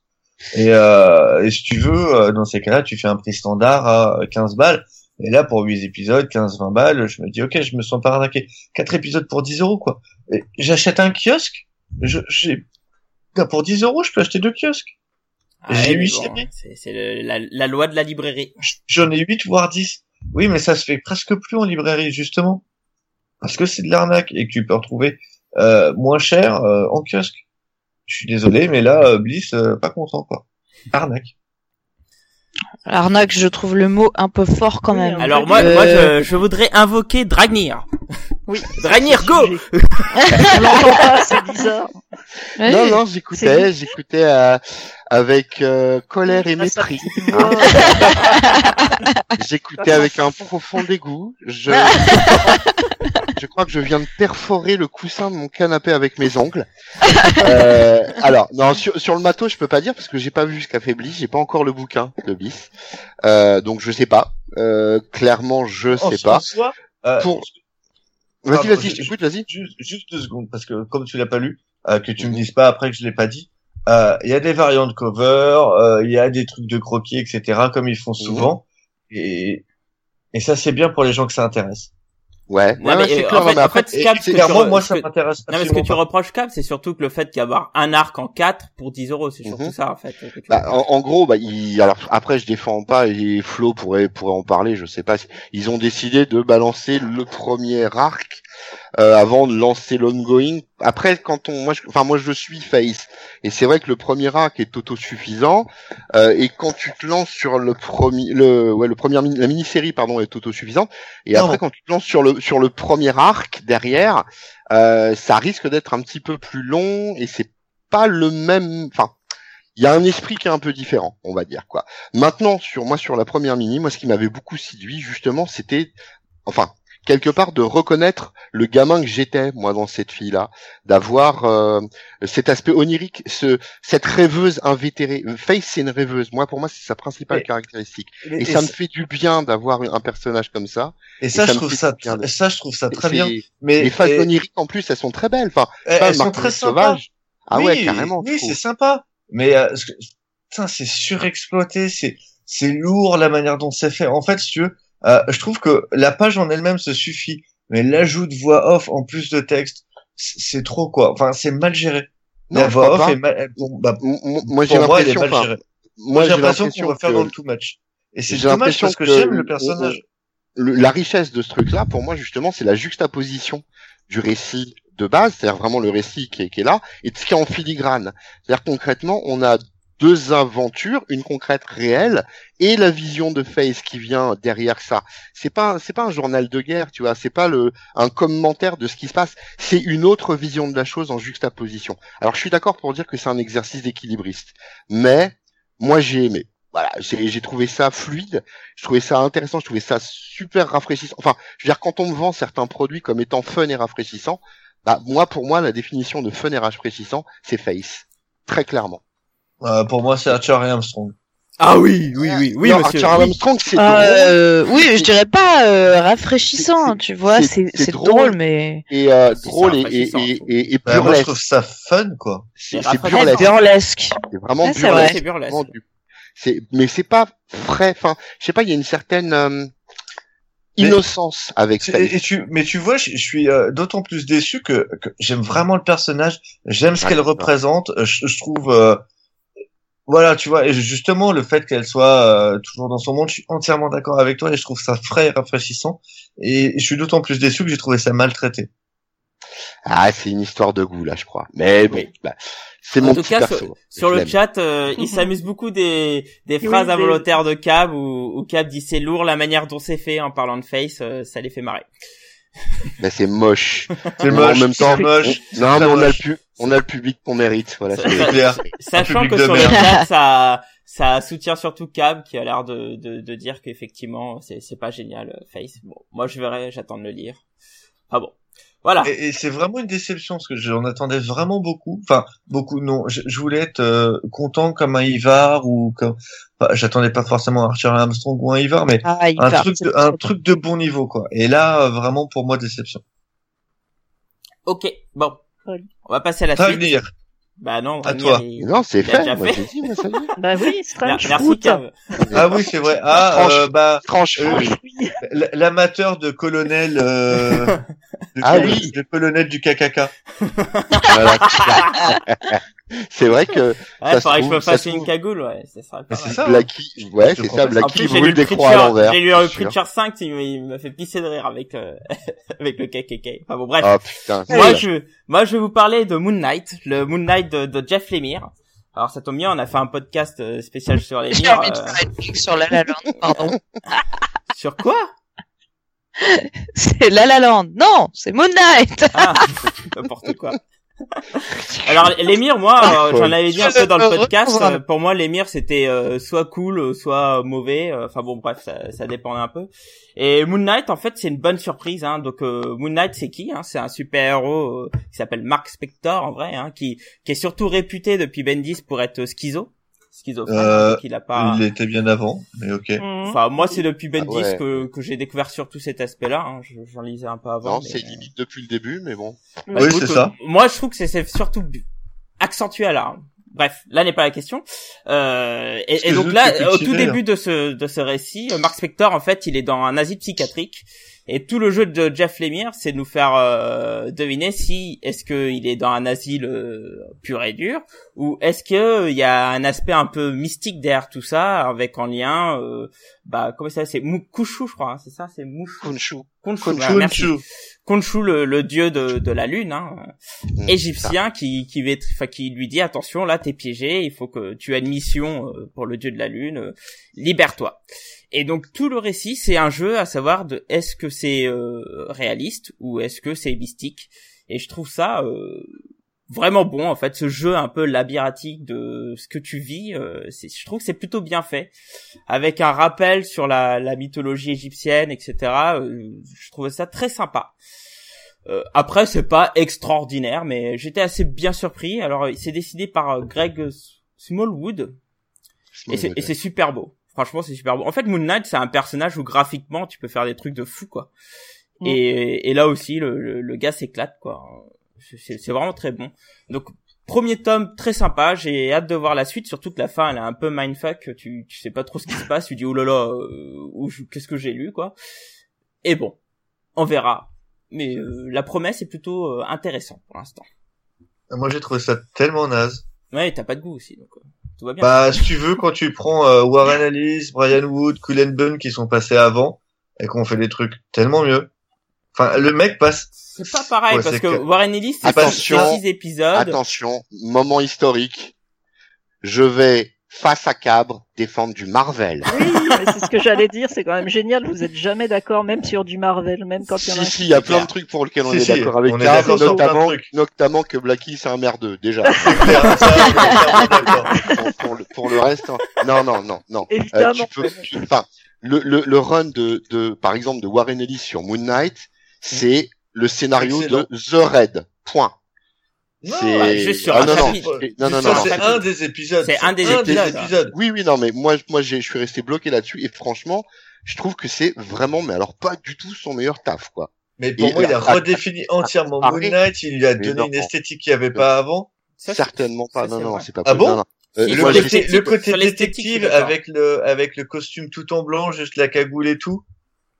Et, euh, et si tu veux, euh, dans ces cas-là, tu fais un prix standard à 15 balles. Et là, pour 8 épisodes, 15-20 balles, je me dis, ok, je me sens pas arnaqué. 4 épisodes pour 10 euros, quoi. J'achète un kiosque. Je, j'ai, Ben, pour 10 euros, je peux acheter deux kiosques. Ah J'ai ouais, mais huit bon, séries. c'est c'est la, la loi de la librairie. J'en ai 8 voire 10. Oui, mais ça se fait presque plus en librairie, justement. Parce que c'est de l'arnaque et que tu peux retrouver euh, moins cher euh, en kiosque. Je suis désolé, mais là, euh, Bliss, euh, pas content, quoi. Arnaque. Arnaque, je trouve le mot un peu fort quand même. Alors moi, Euh, moi je, je voudrais invoquer Dragnir. Oui. Dragnir, go Sujet. On l'entend pas, c'est bizarre. Non, non, j'écoutais, j'écoutais euh, avec euh, colère et mépris. hein. J'écoutais avec un profond dégoût. Je... je crois que je viens de perforer le coussin de mon canapé avec mes ongles. Euh, alors, non, sur, sur le matos, je peux pas dire parce que j'ai pas vu ce qu'a fait Bliss. J'ai pas encore le bouquin de Bliss, euh, donc je sais pas. Euh, clairement, je En- sais en pas. soi, euh, Pour- Vas-y, vas-y, je- t'écoute, vas-y. juste, juste deux secondes, parce que comme tu l'as pas lu, euh, que tu me dises pas après que je l'ai pas dit, euh, il y a des variantes de cover, euh, il y a des trucs de croquis, etc., comme ils font souvent, et, et ça c'est bien pour les gens que ça intéresse. Ouais, Non, mais, c'est euh, clair. en fait- mais en après, fait, Et Cap, ce que clairement, tu re- moi ça m'intéresse Non, mais ce que tu reproches Cap, c'est surtout que le fait qu'il y ait avoir un arc en 4 pour 10 euros, c'est surtout Mhm. ça en fait. Bah, en, en gros, bah, ils, alors après, je défends pas et Flo pourrait pourrait en parler. Je sais pas. si- Ils ont décidé de balancer le premier arc euh, avant de lancer l'ongoing. Après, quand on, moi, je, enfin moi, je suis Face et c'est vrai que le premier arc est autosuffisant. Euh, et quand tu te lances sur le premier, le ouais, le premier mini- la mini-série pardon est autosuffisante. Et Non. après, quand tu te lances sur le sur le premier arc derrière, euh, ça risque d'être un petit peu plus long et c'est pas le même. Enfin, il y a un esprit qui est un peu différent, on va dire quoi. Maintenant, sur moi, sur la première mini, moi, ce qui m'avait beaucoup séduit, justement, c'était, enfin, quelque part de reconnaître le gamin que j'étais, moi, dans cette fille-là, d'avoir euh, cet aspect onirique, ce, cette rêveuse invétérée. Face, c'est une rêveuse. Moi, pour moi, c'est sa principale Et- caractéristique. Et, Et, ça me fait du bien d'avoir un personnage comme ça. et ça, je trouve ça, du bien de- ça, je trouve ça très bien. Mais Les phases oniriques, en plus, elles sont très belles. Enfin, elles, pas elles sont très sympas. Ah oui, ouais, carrément. Oui, c'est sympa. Mais euh, c'est surexploité, c'est c'est lourd la manière dont c'est fait. En fait, si tu veux, euh, je trouve que la page en elle-même se suffit, mais l'ajout de voix off en plus de texte, c'est trop quoi. Enfin, c'est mal géré. Non, la voix off pas. est mal. bon, bah, Moi, j'ai l'impression. Moi, Moi, j'ai l'impression qu'on va faire que- dans le too much. Et c'est dommage parce que, que j'aime le personnage. le- la richesse de ce truc-là, pour moi, justement, c'est la juxtaposition du récit de base, c'est-à-dire vraiment le récit qui est, qui est là, et de ce qui est en filigrane. C'est-à-dire concrètement, on a deux aventures, une concrète réelle et la vision de Face qui vient derrière ça. C'est pas c'est pas un journal de guerre, tu vois, c'est pas le un commentaire de ce qui se passe, c'est une autre vision de la chose en juxtaposition. Alors je suis d'accord pour dire que c'est un exercice d'équilibriste, mais moi j'ai aimé. Voilà, j'ai trouvé ça fluide, je trouvais ça intéressant, je trouvais ça super rafraîchissant. Enfin, je veux dire quand on me vend certains produits comme étant fun et rafraîchissant, bah moi pour moi la définition de fun et rafraîchissant, c'est Face, très clairement. Euh, pour moi, c'est Archer et Armstrong. Ah oui, oui, oui, oui, non, monsieur. Arthur oui. Armstrong, c'est Euh, oui, je dirais pas euh, rafraîchissant, tu vois, c'est- drôle. drôle, mais et euh, C'est drôle et, et, et, je trouve. et, et Bah, moi, je burlesque. trouve ça fun, quoi. C'est Mais burlesque. burlesque. C'est vraiment c'est burlesque. vrai. C'est burlesque. C'est, mais c'est pas frais. Enfin, je sais pas, il y a une certaine euh, Mais- innocence avec Tu- ça. Et, et tu, mais tu vois, je, je suis euh, d'autant plus déçu que, que j'aime vraiment le personnage, j'aime ce qu'elle représente. euh, Je, je trouve, euh, voilà, tu vois, et justement le fait qu'elle soit euh, toujours dans son monde, je suis entièrement d'accord avec toi et je trouve ça frais et rafraîchissant. Et je suis d'autant plus déçu que j'ai trouvé ça maltraité. Ah, c'est une histoire de goût là, je crois. Mais bon, bah, c'est En mon tout petit cas, perso. Sur le chat, euh, il s'amuse beaucoup des, des Oui, phrases involontaires de Cab où, où Cab dit c'est lourd la manière dont c'est fait en parlant de Face, euh, ça les fait marrer. Bah, c'est moche. C'est Mais moche, en même temps, moche. on- non, mais on a le pu, on a le public qu'on mérite. Voilà. C'est- clair. Sachant public que de sur le merde. chat, ça, ça soutient surtout Cab qui a l'air de, de, de dire qu'effectivement c'est, c'est pas génial euh, Face. Bon, moi je verrai, j'attends de le lire. Ah bon, voilà. Et, et c'est vraiment une déception parce que j'en attendais vraiment beaucoup. Enfin, beaucoup non. Je, je voulais être euh, content comme un Ivar ou comme. enfin, J'attendais pas forcément Archer et Armstrong ou un Ivar, mais ah, un truc, de, un truc de bon niveau quoi. Et là, euh, vraiment pour moi déception. Ok, bon, Oui. on va passer à la suite. venir. Bah non, À toi. il- Non, c'est fait. déjà Moi, fait. j'ai dit, moi, ça y est. Bah oui, Mer- Strange Merci Fruit. Ah oui, c'est vrai. Ah, euh, bah, Tranche. Euh, l'amateur de colonel, euh, de, Ah oui. de colonel du KKK. Voilà. c'est vrai que Ouais, Ça faudrait que je me fasse se une trouve. cagoule, ouais, ça serait pas mal. c'est ça. hein. Blacky, ouais, Je c'est ça, j'ai lu brûle le des croix à l'envers. j'ai lu le sûr. Preacher 5, il m'a- fait pisser de rire avec le, avec le KKK. Enfin bon, bref. Oh putain. moi, je, moi, je vais vous parler de Moon Knight, le Moon Knight de, de Jeff Lemire. Alors, ça tombe bien, on a fait un podcast euh, spécial sur les euh, sur La La Land, pardon. sur quoi? C'est La La Land. Non, c'est Moon Knight. Ah, n'importe quoi. Alors, l'émir, moi, Ah, euh, j'en avais dit un peu dans le podcast. euh, Pour moi, l'émir, c'était euh, soit cool, euh, soit mauvais. Enfin bon, bref, ça, ça dépendait un peu. Et Moon Knight, en fait, c'est une bonne surprise. Hein. Donc, euh, Moon Knight, c'est qui hein? C'est un super-héros euh, qui s'appelle Mark Spector, en vrai, hein, qui, qui est surtout réputé depuis Bendis pour être schizo. Schizophrène, Euh, hein, donc il a pas... Il était bien avant, mais ok. Mhm. Enfin, moi, c'est depuis Bendis ouais. que, que j'ai découvert surtout cet aspect-là. Hein. Je- J'en lisais un peu avant. Non, mais- c'est limite depuis le début, mais bon. bah, Oui, c'est ça. euh, Moi, je trouve que c'est- c'est surtout accentué à l'art. Bref, là n'est pas la question. Euh, et, donc là, au tout début de ce de ce récit, euh, Mark Spector, en fait, il est dans un asile psychiatrique. Et tout le jeu de Jeff Lemire, c'est de nous faire euh, deviner si est-ce qu'il est dans un asile euh, pur et dur, ou est-ce que il y a un aspect un peu mystique derrière tout ça, avec en lien, euh, bah comment ça, c'est Moukushu, je crois, hein, c'est ça, c'est Mouchou. Kunshu. Voilà, merci. Khonshu, le, le dieu de, de la lune, hein, Mm, égyptien, qui qui, va être- enfin, qui lui dit attention, là t'es piégé, il faut que tu as une mission euh, pour le dieu de la lune, euh, libère-toi. Et donc tout le récit, c'est un jeu à savoir de est-ce que c'est euh, réaliste ou est-ce que c'est mystique. Et je trouve ça euh, vraiment bon en fait, ce jeu un peu labyrinthique de ce que tu vis. euh, c'est- je trouve que c'est plutôt bien fait, avec un rappel sur la, la mythologie égyptienne, etc. euh, je trouvais ça très sympa. Euh, après, c'est pas extraordinaire, mais j'étais assez bien surpris. Alors, c'est décidé par euh, Greg Smallwood, et c'est, et c'est super beau. Franchement, c'est super beau. En fait, Moon Knight, c'est un personnage où graphiquement, tu peux faire des trucs de fou, quoi. Mm. Et, et là aussi, le, le, le gars s'éclate, quoi. C'est- vraiment très bon. Donc, premier tome, très sympa. J'ai hâte de voir la suite, surtout que la fin, elle est un peu mindfuck. Tu, tu sais pas trop ce qui se passe. Tu dis, oh là là, euh, qu'est-ce que j'ai lu, quoi. Et bon, on verra. Mais euh, la promesse est plutôt euh, intéressante pour l'instant. Moi, j'ai trouvé ça tellement naze. Ouais, t'as pas de goût aussi, donc euh, tout va bien. Bah, si tu veux, quand tu prends euh, Warren Ellis, Brian Wood, Cullen Bunn qui sont passés avant et qu'on fait des trucs tellement mieux. Enfin, le mec passe. C'est pas pareil Ouais, parce que que- Warren Ellis, c'est Attention. pas six épisodes. Attention, moment historique. je vais face à Cabre défendre du Marvel. Oui, mais c'est ce que j'allais dire, c'est quand même génial, vous êtes jamais d'accord, même sur du Marvel, même quand il y en a Si un si, il y a plein de trucs pour lesquels on Si, est si, d'accord avec Cabre, notamment notamment que Blacky c'est un merdeux déjà. Pour, le, pour le reste, hein. non non non non. Euh, Évidemment. tu peux, tu- enfin, le, le, le run de, de, par exemple, de Warren Ellis sur Moon Knight, c'est le scénario Excellent. de The Raid. Point. Non, C'est- juste sur Ah, un non, non, chapitre. non, non, ça, non. c'est un des épisodes. C'est un des un épisodes. épisodes. Oui, oui, non, mais moi, moi, j'ai, je suis resté bloqué là-dessus et franchement, je trouve que c'est vraiment, mais alors pas du tout son meilleur taf, quoi. Mais pour Et moi, il a redéfini entièrement Moon Pareil. Knight, il lui a donné non. une esthétique qu'il n'y avait pas avant. Ça, Certainement pas. ça, Non, non, c'est pas Ah possible. bon. Euh, le moi, côté, le côté détective avec le, avec le costume tout en blanc, juste la cagoule et tout.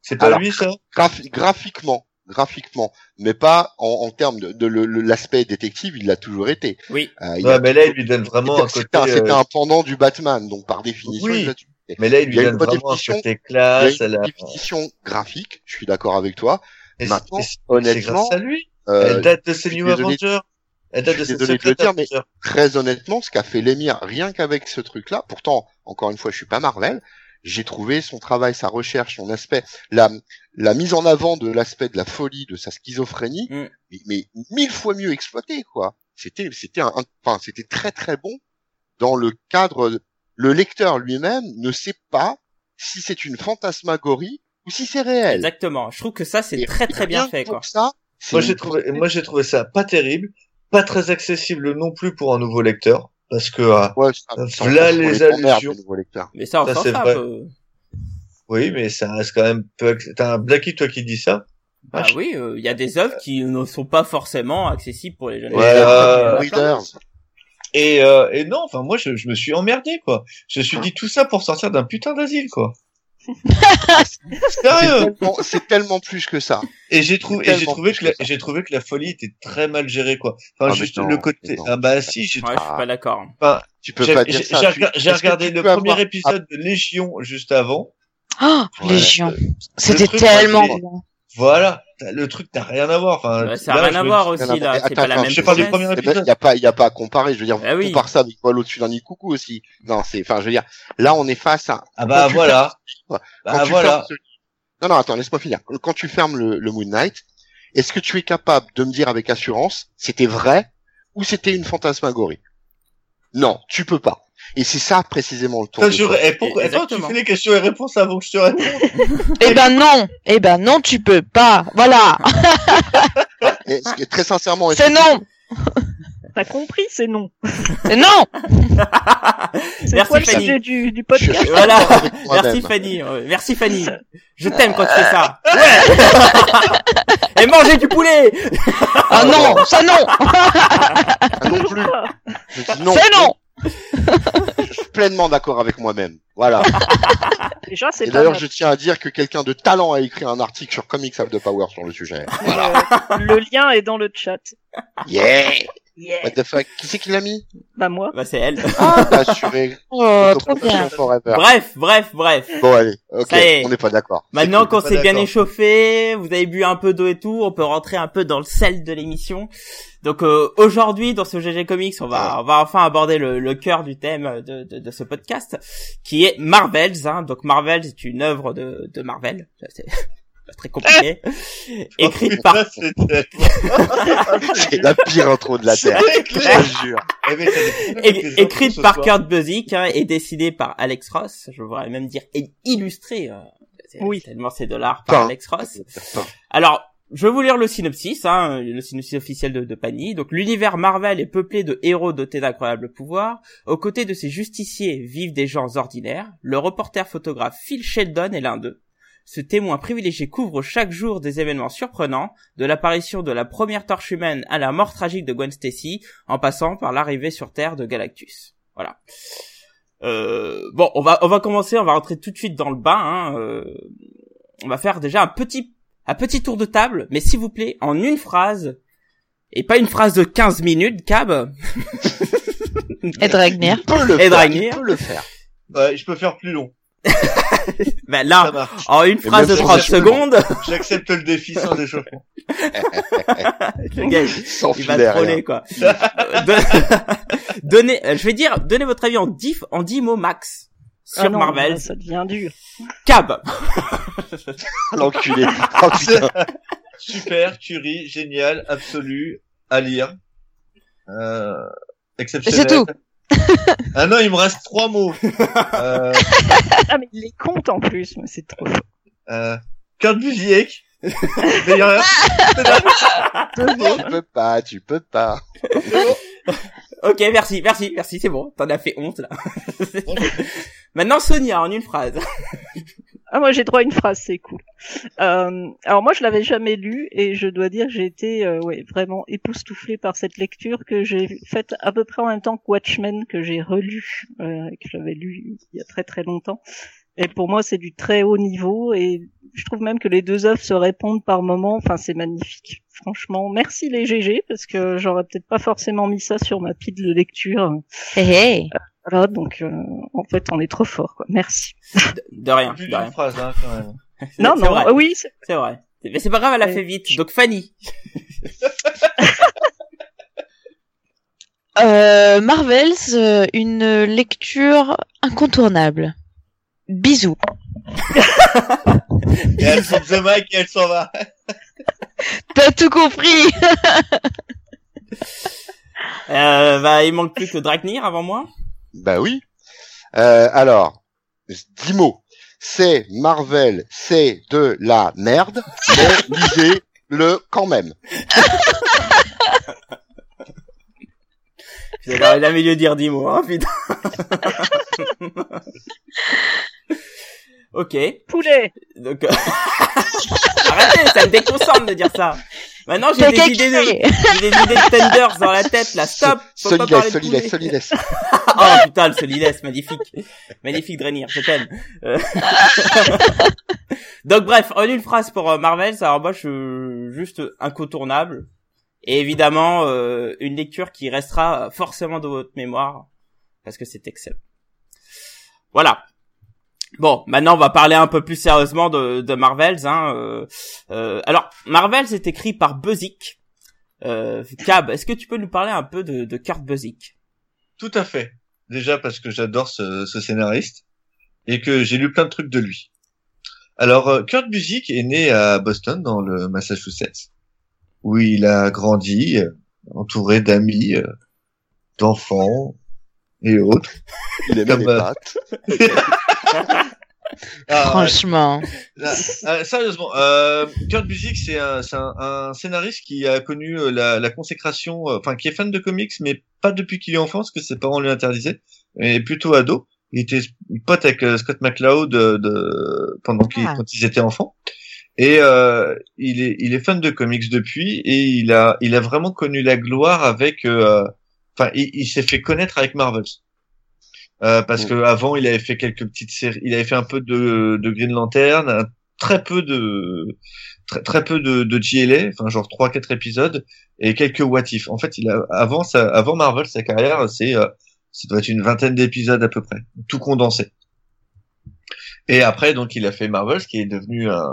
C'est pas lui, ça? graphi- graphiquement, graphiquement, mais pas en, en termes de, de le- l'aspect détective, il l'a toujours été. Oui. Euh, il Ouais, a- mais là, il lui donne vraiment un c'était côté, un, c'était euh, un pendant du Batman, donc par définition, Oui. il l'a toujours été. mais là, il il lui a donne une vraiment un côté Il y a classe, une la, définition graphique, je suis d'accord avec toi. et Maintenant, honnêtement, grâce à lui. euh, Elle date de ses New Avengers. Elle date de ses désolé de le Secret dire, mais- Avengers. très honnêtement, ce qu'a fait l'émir, rien qu'avec ce truc-là, pourtant, encore une fois, je suis pas Marvel, j'ai trouvé son travail, sa recherche, son aspect, la, la mise en avant de l'aspect de la folie, de sa schizophrénie, Mm. mais, mais mille fois mieux exploité, quoi. C'était, c'était un, enfin, c'était très très bon dans le cadre, le lecteur lui-même ne sait pas si c'est une fantasmagorie ou si c'est réel. Exactement. Je trouve que ça, c'est très très bien rien fait, quoi. Ça, Moi, j'ai trouvé, moi, j'ai trouvé ça pas terrible, pas très accessible non plus pour un nouveau lecteur, parce que, Ouais, ça- V'là ça, on s'en fout, les allusions. les lecteurs. Mais ça, Ça, c'est vrai. peu. oui, mais ça reste quand même peu, t'as un Blacky, toi, qui dit ça? Ah oui, euh, il y a des œuvres qui ne sont pas forcément accessibles pour les jeunes. Ouais, euh. Et, euh, et non, enfin, moi, je, je me suis emmerdé, quoi. Je me suis dit tout ça pour sortir d'un putain d'asile, quoi. C'est Sérieux. tellement, c'est tellement plus que ça. Et j'ai trouvé, et j'ai tellement trouvé plus que la, que ça. j'ai trouvé que la folie était très mal gérée, quoi. Enfin, Ah, juste non, le côté, ah bah si, j'ai Ouais, je suis pas d'accord. enfin, Tu peux j'ai, pas dire j'ai- ça. j'ai regardé le premier avoir- épisode de Légion juste avant. Oh, Ouais. Légion. C'était truc, tellement moi. Voilà. Le truc n'a rien à voir. Enfin, ça a là, rien à voir aussi, non, mais là. C'est pas la même je parle du promesse. premier Eh ben, épisode. il y a pas, il y a pas à comparer. Je veux dire, Ah oui. compare ça avec vol au-dessus d'un nid coucou aussi. Non, c'est, enfin, je veux dire, là, on est face à. Ah bah quand voilà. fermes- Bah quand voilà. fermes Non, non, attends, laisse-moi finir. Quand tu fermes le, le Moon Knight, est-ce que tu es capable de me dire avec assurance, c'était vrai ou c'était une fantasmagorie? Non, tu peux pas. Et c'est ça précisément le tour. Je- eh, pourquoi- attends, tu fais les questions et réponses avant que je te réponde. Eh ben non, eh ben non, tu peux pas. Voilà, Et ce qui est- très sincèrement, est-ce c'est que- non, T'as compris, c'est non. c'est non. C'est Merci, quoi le Fanny. sujet du, du podcast Voilà. Merci Fanny. Euh, Merci Fanny. Je t'aime quand tu fais ça. Ouais. Et manger du poulet. Ah non, ça non, Ah, non plus. Je dis non. c'est non. Je suis pleinement d'accord avec moi-même. Voilà. Déjà, c'est Et d'ailleurs, je tiens à dire que quelqu'un de talent a écrit un article sur Comics of the Power sur le sujet. Euh, le lien est dans le chat. Yeah! Yeah. What the fuck? Qui c'est qui l'a mis? Bah moi. Bah c'est elle. Assuré. Oh, trop bien. Forever. Bref, bref, bref. Bon, allez. Ok. Est. On n'est pas d'accord. Maintenant qu'on s'est bien échauffé, vous avez bu un peu d'eau et tout, on peut rentrer un peu dans le sel de l'émission. Donc euh, aujourd'hui, dans ce GG Comics, on va on va enfin aborder le, le cœur du thème de, de, de ce podcast, qui est Marvels. Hein. Donc Marvels est une œuvre de, de Marvel. Pas très compliqué. Écrite par C'est la pire intro de la Terre. Je jure. Eh ben, É- écrite par. Kurt Busiek hein, et dessinée par Alex Ross. Je voudrais même dire et illustrée. euh, c'est- Oui. Tellement c'est de l'art par. Alex Ross. Alors, je vais vous lire le synopsis, hein, le synopsis officiel de, de Panini. Donc, l'univers Marvel est peuplé de héros dotés d'incroyables pouvoirs. Aux côtés de ces justiciers vivent des gens ordinaires. Le reporter photographe Phil Sheldon est l'un d'eux. Ce témoin privilégié couvre chaque jour des événements surprenants, de l'apparition de la première torche humaine à la mort tragique de Gwen Stacy, en passant par l'arrivée sur Terre de Galactus. Voilà. Euh, bon, on va on va commencer, on va rentrer tout de suite dans le bain. Hein, euh, on va faire déjà un petit un petit tour de table, mais s'il vous plaît, en une phrase, et pas une phrase de 15 minutes, Cab. Et Dragnir. Il peut le Et faire. Il peut le faire. Ouais, je peux faire plus long. ben là, en une Et phrase de même sans 30 échauffement. secondes, J'accepte le défi sans échauffement. le gars, il- Sans il va filet, troller, rien. quoi. Don- donnez, euh, je vais dire, donnez votre avis en 10, en 10 mots max sur Ah non, Marvel. ça devient dur. Cab. L'enculé. Oh. Super, tuerie, génial, absolu, à lire. Euh, Et exceptionnel. c'est tout. ah non, il me reste trois mots. Euh, Ah mais il les compte en plus, mais c'est trop. fort. euh, Kurt Busiek. D'ailleurs, tu peux pas, tu peux pas. Ok, merci, merci, merci, c'est bon. T'en as fait honte, là. Maintenant, Sonia, en une phrase. Ah moi j'ai droit à une phrase, c'est cool. Euh, alors moi je l'avais jamais lu et je dois dire j'ai été euh, ouais, vraiment époustouflée par cette lecture que j'ai faite à peu près en même temps que Watchmen que j'ai relu, euh, que j'avais lu il y a très très longtemps. Et pour moi c'est du très haut niveau et je trouve même que les deux œuvres se répondent par moments. Enfin c'est magnifique. Franchement, merci les GG parce que j'aurais peut-être pas forcément mis ça sur ma pile de lecture. Hey, hey. Voilà donc euh, en fait on est trop fort quoi. Merci. De, de rien, de rien. phrase, hein, quand même. Non C'est non vrai, euh, oui c'est- vrai. Mais c'est pas grave, elle a fait vite. Donc Fanny. Euh, Marvels, euh, une lecture incontournable. Bisous. Et elle sort the mic et elle s'en va. T'as tout compris Euh, bah, il manque plus que Dragnir avant moi. Bah oui. Euh, alors, dix mots. C'est Marvel, c'est de la merde, mais lisez-le quand même. J'aurais jamais dû dire 10 mots, hein, putain. ok. poulet. Donc, euh, arrêtez, ça me déconcentre de dire ça. Maintenant, j'ai des idées de, j'ai des idées de tenders dans la tête, là. Stop. Faut pas parler Solilès, de solilès, poulet. solilès. oh putain, le solidès, magnifique. Magnifique Draenir, je t'aime. Euh, Donc bref, en une phrase pour euh, Marvel, alors moi je juste incontournable. Et évidemment, euh, une lecture qui restera forcément dans votre mémoire, parce que c'est excellent. Voilà. Bon, maintenant on va parler un peu plus sérieusement de, de Marvels. Hein. Euh, euh, alors, Marvels est écrit par Buzik. Euh, Cab, est-ce que tu peux nous parler un peu de, de Kurt Buzik Tout à fait. Déjà parce que j'adore ce, ce scénariste et que j'ai lu plein de trucs de lui. Alors, euh, Kurt Busiek est né à Boston, dans le Massachusetts, où il a grandi, euh, entouré d'amis, euh, d'enfants et autres. Il aime Comme, les pâtes. Ah, Franchement. Ah, sérieusement, euh, Kurt Busiek, c'est un, un, un scénariste qui a connu euh, la, la consécration, euh, enfin qui est fan de comics, mais pas depuis qu'il est enfant, parce que ses parents lui interdisaient, mais plutôt ado. Il était pote avec euh, Scott McCloud euh, de, pendant qu'ils, Ah. quand ils étaient enfants. Et euh, il est il est fan de comics depuis et il a il a vraiment connu la gloire avec euh, enfin il, il s'est fait connaître avec Marvels. Euh, parce Mm. que avant il avait fait quelques petites séries, il avait fait un peu de, de Green Lantern, un- très peu de très, très peu de, de GLA, enfin genre trois quatre épisodes et quelques What If. En fait, il a avant ça avant Marvel sa carrière, c'est euh, ça doit être une vingtaine d'épisodes à peu près, tout condensé. Et après, donc, il a fait Marvel, ce qui est devenu un,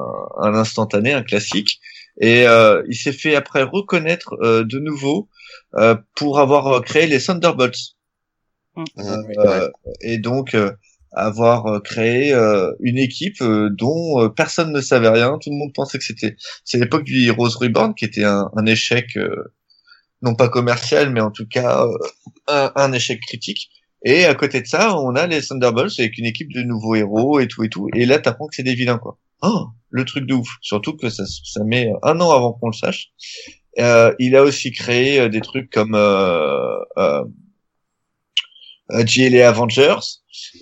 un instantané, un classique. Et euh, il s'est fait après reconnaître euh, de nouveau euh, pour avoir euh, créé les Thunderbolts. Mmh, Euh, et donc euh, avoir euh, créé euh, une équipe euh, dont euh, personne ne savait rien, tout le monde pensait que c'était c'est l'époque du Heroes Reborn qui était un, un échec euh, non pas commercial mais en tout cas euh, un, un échec critique. Et à côté de ça, on a les Thunderbolts avec une équipe de nouveaux héros et tout et tout. Et là, t'apprends que c'est des vilains quoi. Oh, le truc de ouf. Surtout que ça, ça met un an avant qu'on le sache. Euh, il a aussi créé euh, des trucs comme euh, euh, GLA Avengers,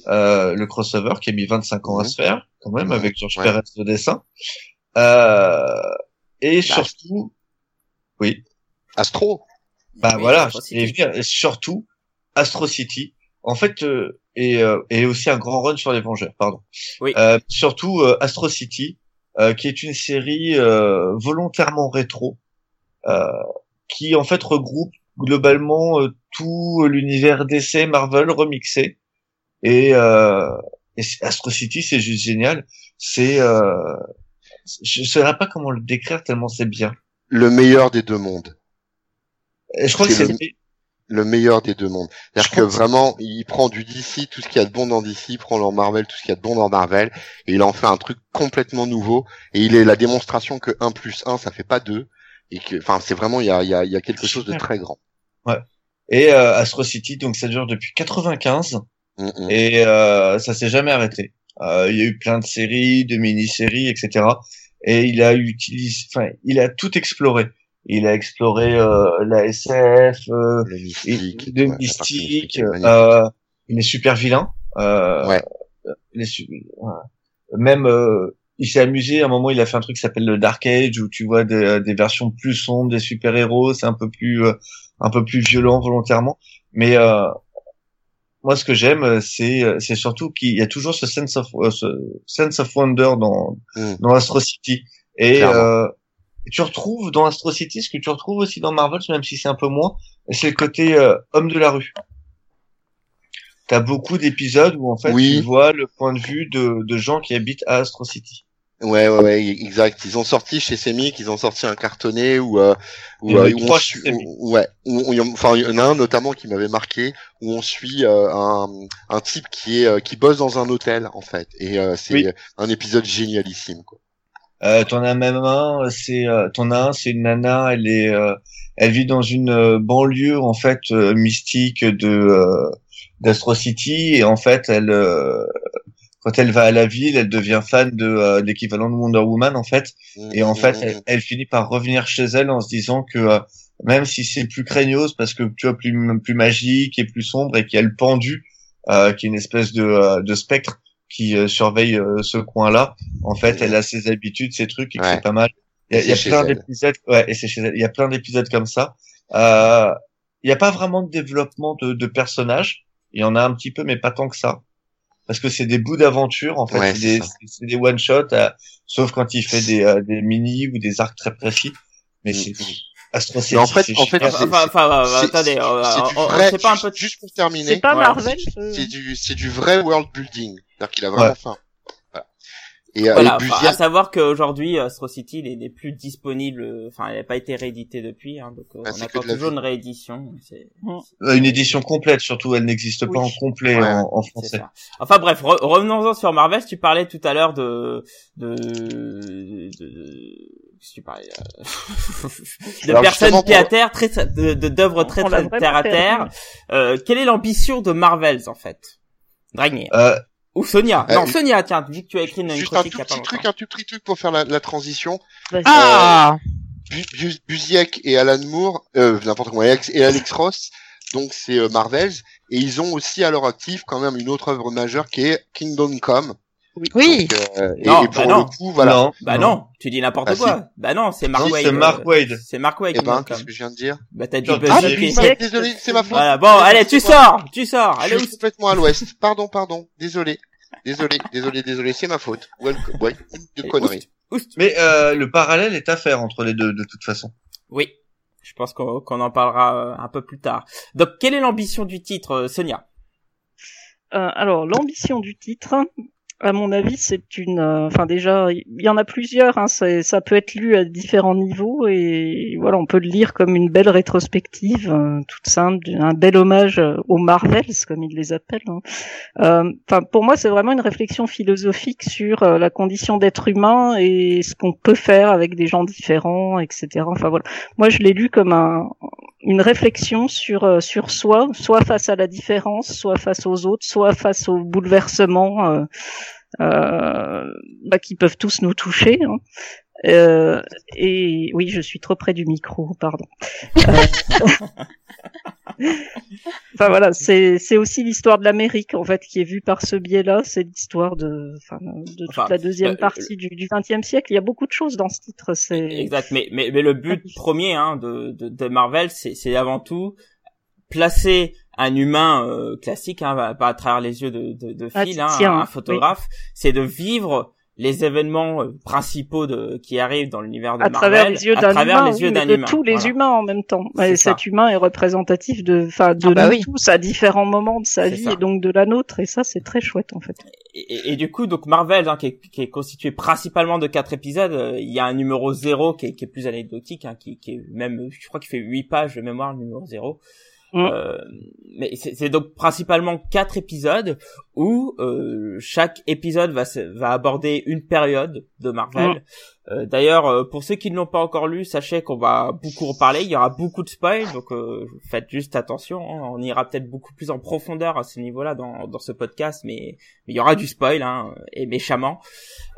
euh, le crossover qui a mis 25 ans à Mhm. se faire, quand même, avec George ouais. Perez au dessin. Euh, et Bah, surtout, oui, Astro. bah Oui, voilà, et surtout Astro City. En fait, euh, et, euh, et aussi un grand run sur les Vengeurs, pardon. Oui. Euh, surtout euh, Astro City, euh, qui est une série euh, volontairement rétro, euh, qui en fait regroupe globalement euh, tout l'univers DC Marvel remixé et euh, Et Astro City, c'est juste génial. C'est, euh, je saurais pas comment le décrire tellement c'est bien. Le meilleur des deux mondes. Et je crois que C'est le- Le meilleur des deux mondes. C'est-à-dire que vraiment, il prend du DC, tout ce qu'il y a de bon dans DC, il prend dans Marvel, tout ce qu'il y a de bon dans Marvel, et il en fait un truc complètement nouveau. Et il est la démonstration que 1 plus 1, ça fait pas 2. Et que, enfin, c'est vraiment, il y a, il y a, y a quelque chose de très grand. Et euh, Astro City, donc ça dure depuis 95 Mm, mm. et euh, ça s'est jamais arrêté. Euh, il y a eu plein de séries, de mini-séries, etc. Et il a utilisé, enfin, il a tout exploré. Il a exploré euh, la SF, euh, Le mystique. de ouais, mystique. Euh, est super vilain. Euh, Ouais. Même, euh, il s'est amusé. À un moment, il a fait un truc qui s'appelle le Dark Age, où tu vois des, des versions plus sombres des super héros. C'est un peu plus, euh, un peu plus violent volontairement. Mais euh, moi, ce que j'aime, euh, c'est, euh, c'est surtout qu'il y a toujours ce sense of, euh, ce sense of wonder dans, Mm. dans Astro City. Et euh, tu retrouves dans Astro City ce que tu retrouves aussi dans Marvel, même si c'est un peu moins, c'est le côté euh, homme de la rue. T'as beaucoup d'épisodes où en fait Oui. tu vois le point de vue de, de gens qui habitent à Astro City. Ouais, ouais, ouais, exact. Ils ont sorti chez Semic, ils ont sorti un cartonné où, euh, où, euh, eu où on suit, Semic. où- ouais, où- en- enfin, il y en a un notamment qui m'avait marqué où on suit euh, un, un type qui est, euh, qui bosse dans un hôtel en fait, et euh, c'est Oui. un épisode génialissime quoi. Euh, t'en as même un, c'est euh, t'en as un, c'est une nana, elle est, euh, elle vit dans une euh, banlieue en fait euh, mystique de euh, d'Astro City et en fait elle, euh, quand elle va à la ville, elle devient fan de euh, l'équivalent de Wonder Woman en fait et en fait elle, elle finit par revenir chez elle en se disant que euh, même si c'est plus craignos parce que tu vois plus plus magique et plus sombre et qu'il y a le pendu euh, qui est une espèce de euh, de spectre qui euh, surveille euh, ce coin-là en fait, elle a ses habitudes, ses trucs, et que Ouais. c'est pas mal. Il y a, plein d'épisodes, ouais, et c'est chez elle. Il y a plein d'épisodes comme ça. Euh, il n'y a pas vraiment de développement de, de personnages. Il y en a un petit peu, mais pas tant que ça. Parce que c'est des bouts d'aventure, en fait. Ouais, c'est des, des one shot, sauf quand il fait des, euh, des mini ou des arcs très précis. Mais Mm, c'est, mm. Astro Mais en fait- c'est en fait, c'est- Enfin, enfin, attendez, pas un peu juste pour terminer. C'est pas. Marvel. C'est- ce- C'est du, c'est du vrai world building. C'est-à-dire qu'il a vraiment Ouais. faim. Et, euh, Voilà, et à savoir qu'aujourd'hui Astro City n'est n'est plus disponible, enfin elle n'a pas été réédité depuis, hein, donc euh, Ah, on attend toujours une réédition. c'est- Euh, Une édition complète, surtout, elle n'existe pas en complet Ouais. en, français. ça. Enfin bref, re- revenons-en sur Marvel. Tu parlais tout à l'heure de de de, de- tu parlais euh, de Alors, personnes pied à terre, très de de- d'œuvres très très terre à terre. Euh, quelle est l'ambition de Marvels en fait, Dragnir Euh, ou Sonia Euh, Non, Sonia, tiens, vu que tu as écrit une, juste un critique tout petit truc, un tout petit truc pour faire la, la transition. Vas-y. Ah Bu- Bu- Busiek et Alan Moore, euh, n'importe comment, Alex, et Alex Ross, donc c'est euh, Marvels, et ils ont aussi à leur actif quand même une autre œuvre majeure qui est Kingdom Come. Oui. Donc, euh, Non, et pour bah non. le coup, voilà. non, Bah non, tu dis n'importe Bah, quoi. Bah non, c'est Mark Si, Wade. c'est Mark Wade. C'est Mark Wade qui ben, qu'est-ce comme. que je viens de dire Bah t'as dit Ah, Buzzkill. Buzzkill. désolé, désolé, c'est ma faute. Voilà, bon, allez, tu sors, tu sors. Je Allez, où suis complètement à l'ouest. Pardon, pardon. Désolé. Désolé, désolé, désolé, c'est ma faute. Welcome. Ouais, de conneries. Oust. Mais euh, le parallèle est à faire entre les deux, de toute façon. Oui, je pense qu'on qu'on en parlera euh, un peu plus tard. Donc, quelle est l'ambition du titre, euh, Sonia? Euh, alors, l'ambition du titre, à mon avis, c'est une. euh, Enfin, déjà, il y en a plusieurs. Hein, ça peut être lu à différents niveaux et voilà, on peut le lire comme une belle rétrospective, euh, toute simple, un bel hommage euh, aux Marvels, comme ils les appellent. hein. Enfin, pour moi, c'est vraiment une réflexion philosophique sur la condition d'être humain et ce qu'on peut faire avec des gens différents, etc. Enfin voilà. Moi, je l'ai lu comme un, une réflexion sur euh, sur soi, soit face à la différence, soit face aux autres, soit face aux bouleversements euh, euh, bah, qui peuvent tous nous toucher. hein. Euh, et oui, je suis trop près du micro, pardon. Euh, enfin voilà, c'est c'est aussi l'histoire de l'Amérique en fait qui est vue par ce biais-là. C'est l'histoire de enfin de toute Enfin, la deuxième euh, partie du du XXe siècle. Il y a beaucoup de choses dans ce titre. C'est Exact. Mais, mais, mais le but premier hein, de, de, de Marvel, c'est c'est avant tout placer un humain euh, classique, hein, pas à travers les yeux de, de, de Ah, Phil, hein, un photographe, c'est de vivre les événements euh, principaux de qui arrivent dans l'univers de à Marvel travers les yeux à travers humain, les yeux oui, d'un de humain. tous les Voilà. humains en même temps. Et ça. cet humain est représentatif de, enfin, de Ah bah nous oui. tous à différents moments de sa vie ça. et donc de la nôtre. Et ça, c'est très chouette en fait. Et, et- et du coup, donc Marvel, hein, qui, est, qui est constitué principalement de quatre épisodes, euh, il y a un numéro zéro qui est, qui est plus anecdotique, hein, qui, qui est même, je crois qu'il fait huit pages de mémoire, le numéro zéro. Euh, mais c'est donc principalement quatre épisodes où euh, chaque épisode va, aborder une période de Marvel. Euh, D'ailleurs, euh, pour ceux qui ne l'ont pas encore lu, sachez qu'on va beaucoup en parler. Il y aura beaucoup de spoils, donc euh, faites juste attention. hein. On ira peut-être beaucoup plus en profondeur à ce niveau-là dans, dans ce podcast, mais mais il y aura du spoil, hein, et méchamment.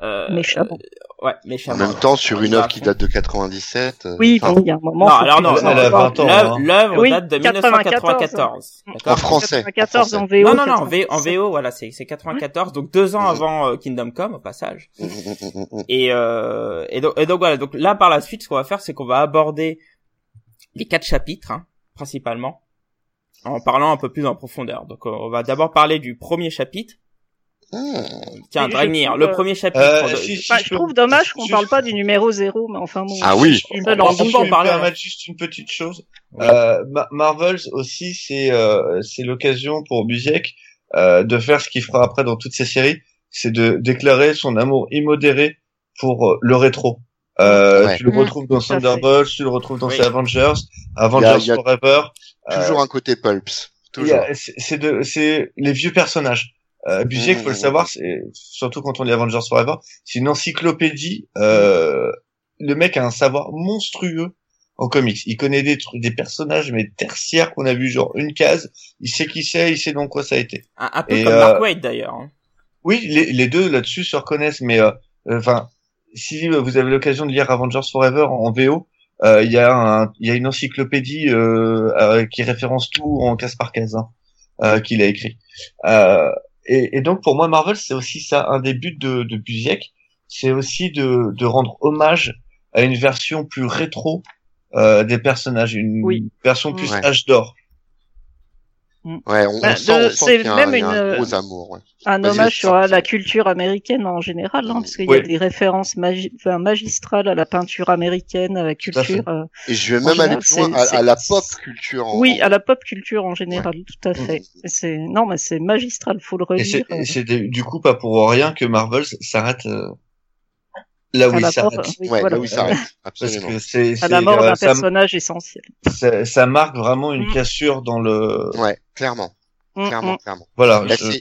Euh, Méchamment. Ouais, En méchamment. même temps, sur une On œuvre qui date de 97. euh, Oui, il y a un moment. Non, alors non, tu- non, Elle a non, 20 ans, l'œuvre- hein. l'œuvre Oui, date de 94. 1994. En français. 94 en En VO. Non, non, non, en, V- en 97. VO, voilà, c'est c'est 94, donc deux ans avant euh, Kingdom Come, au passage. Et, euh, et, donc, et donc voilà, donc là par la suite, ce qu'on va faire, c'est qu'on va aborder les quatre chapitres, hein, principalement, en parlant un peu plus en profondeur. Donc euh, on va d'abord parler du premier chapitre. Mm. Tiens, Dragnir, le euh, premier chapitre. Euh, de- si, si, Enfin, je je peux- trouve dommage qu'on si- parle pas du numéro zéro, mais enfin bon. Ah oui. On- peut en parler, me ouais. permettre juste une petite chose. Euh, Ma- Marvels aussi, c'est euh, c'est l'occasion pour Busiek euh, de faire ce qu'il fera après dans toutes ses séries, c'est de déclarer son amour immodéré pour euh, le rétro. Euh, Ouais. Tu le Mm. retrouves dans. Thunderbolts, tu le retrouves dans Oui. ses Avengers, Avengers il y a Forever. Euh, Toujours un côté pulps. Toujours. C'est de, c'est les vieux personnages. Euh, Busiek, Mhm, faut le mhm. savoir, c'est surtout quand on lit Avengers Forever, c'est une encyclopédie. Euh, le mec a un savoir monstrueux en comics. Il connaît des trucs, des personnages mais tertiaires qu'on a vu genre une case. Il sait qui c'est, il sait dans quoi ça a été. un, un peu Et, comme euh, Mark Waid d'ailleurs. hein. Oui, les, les deux là-dessus se reconnaissent, mais euh, euh, enfin, si vous avez l'occasion de lire Avengers Forever en, en VO, euh, il y a un, il y a une encyclopédie euh, euh, qui référence tout en case par case hein, euh, qu'il a écrit. Euh, et, et donc pour moi, Marvel, c'est aussi ça, un des buts de, de Busiek, c'est aussi de, de rendre hommage à une version plus rétro euh, des personnages, une Oui. version plus Ouais. âge d'or. Ouais, on, Bah, on sent, sent c'est qu'il y a, même un, il y a un une- gros amour. Ouais. Un hommage sur euh, la culture américaine en général, hein, parce qu'il y Oui. a des références magi enfin, magistrales à la peinture américaine, à la fait. culture. euh, Et je vais même général, aller plus loin à, à la pop culture. En, Oui, à la pop culture en général, tout à fait. Mhm. Et C'est non, mais c'est magistral, faut le relire. et c'est des- du coup pas pour rien que Marvel s'arrête euh, là où il la s'arrête. mort, oui, Ouais, voilà. là où il s'arrête. Parce Absolument. que c'est à c'est, la mort euh, d'un ça, personnage essentiel. ça, ça marque vraiment une Mm. cassure dans le Ouais, clairement, Mm, clairement, mm. clairement. voilà Là, je-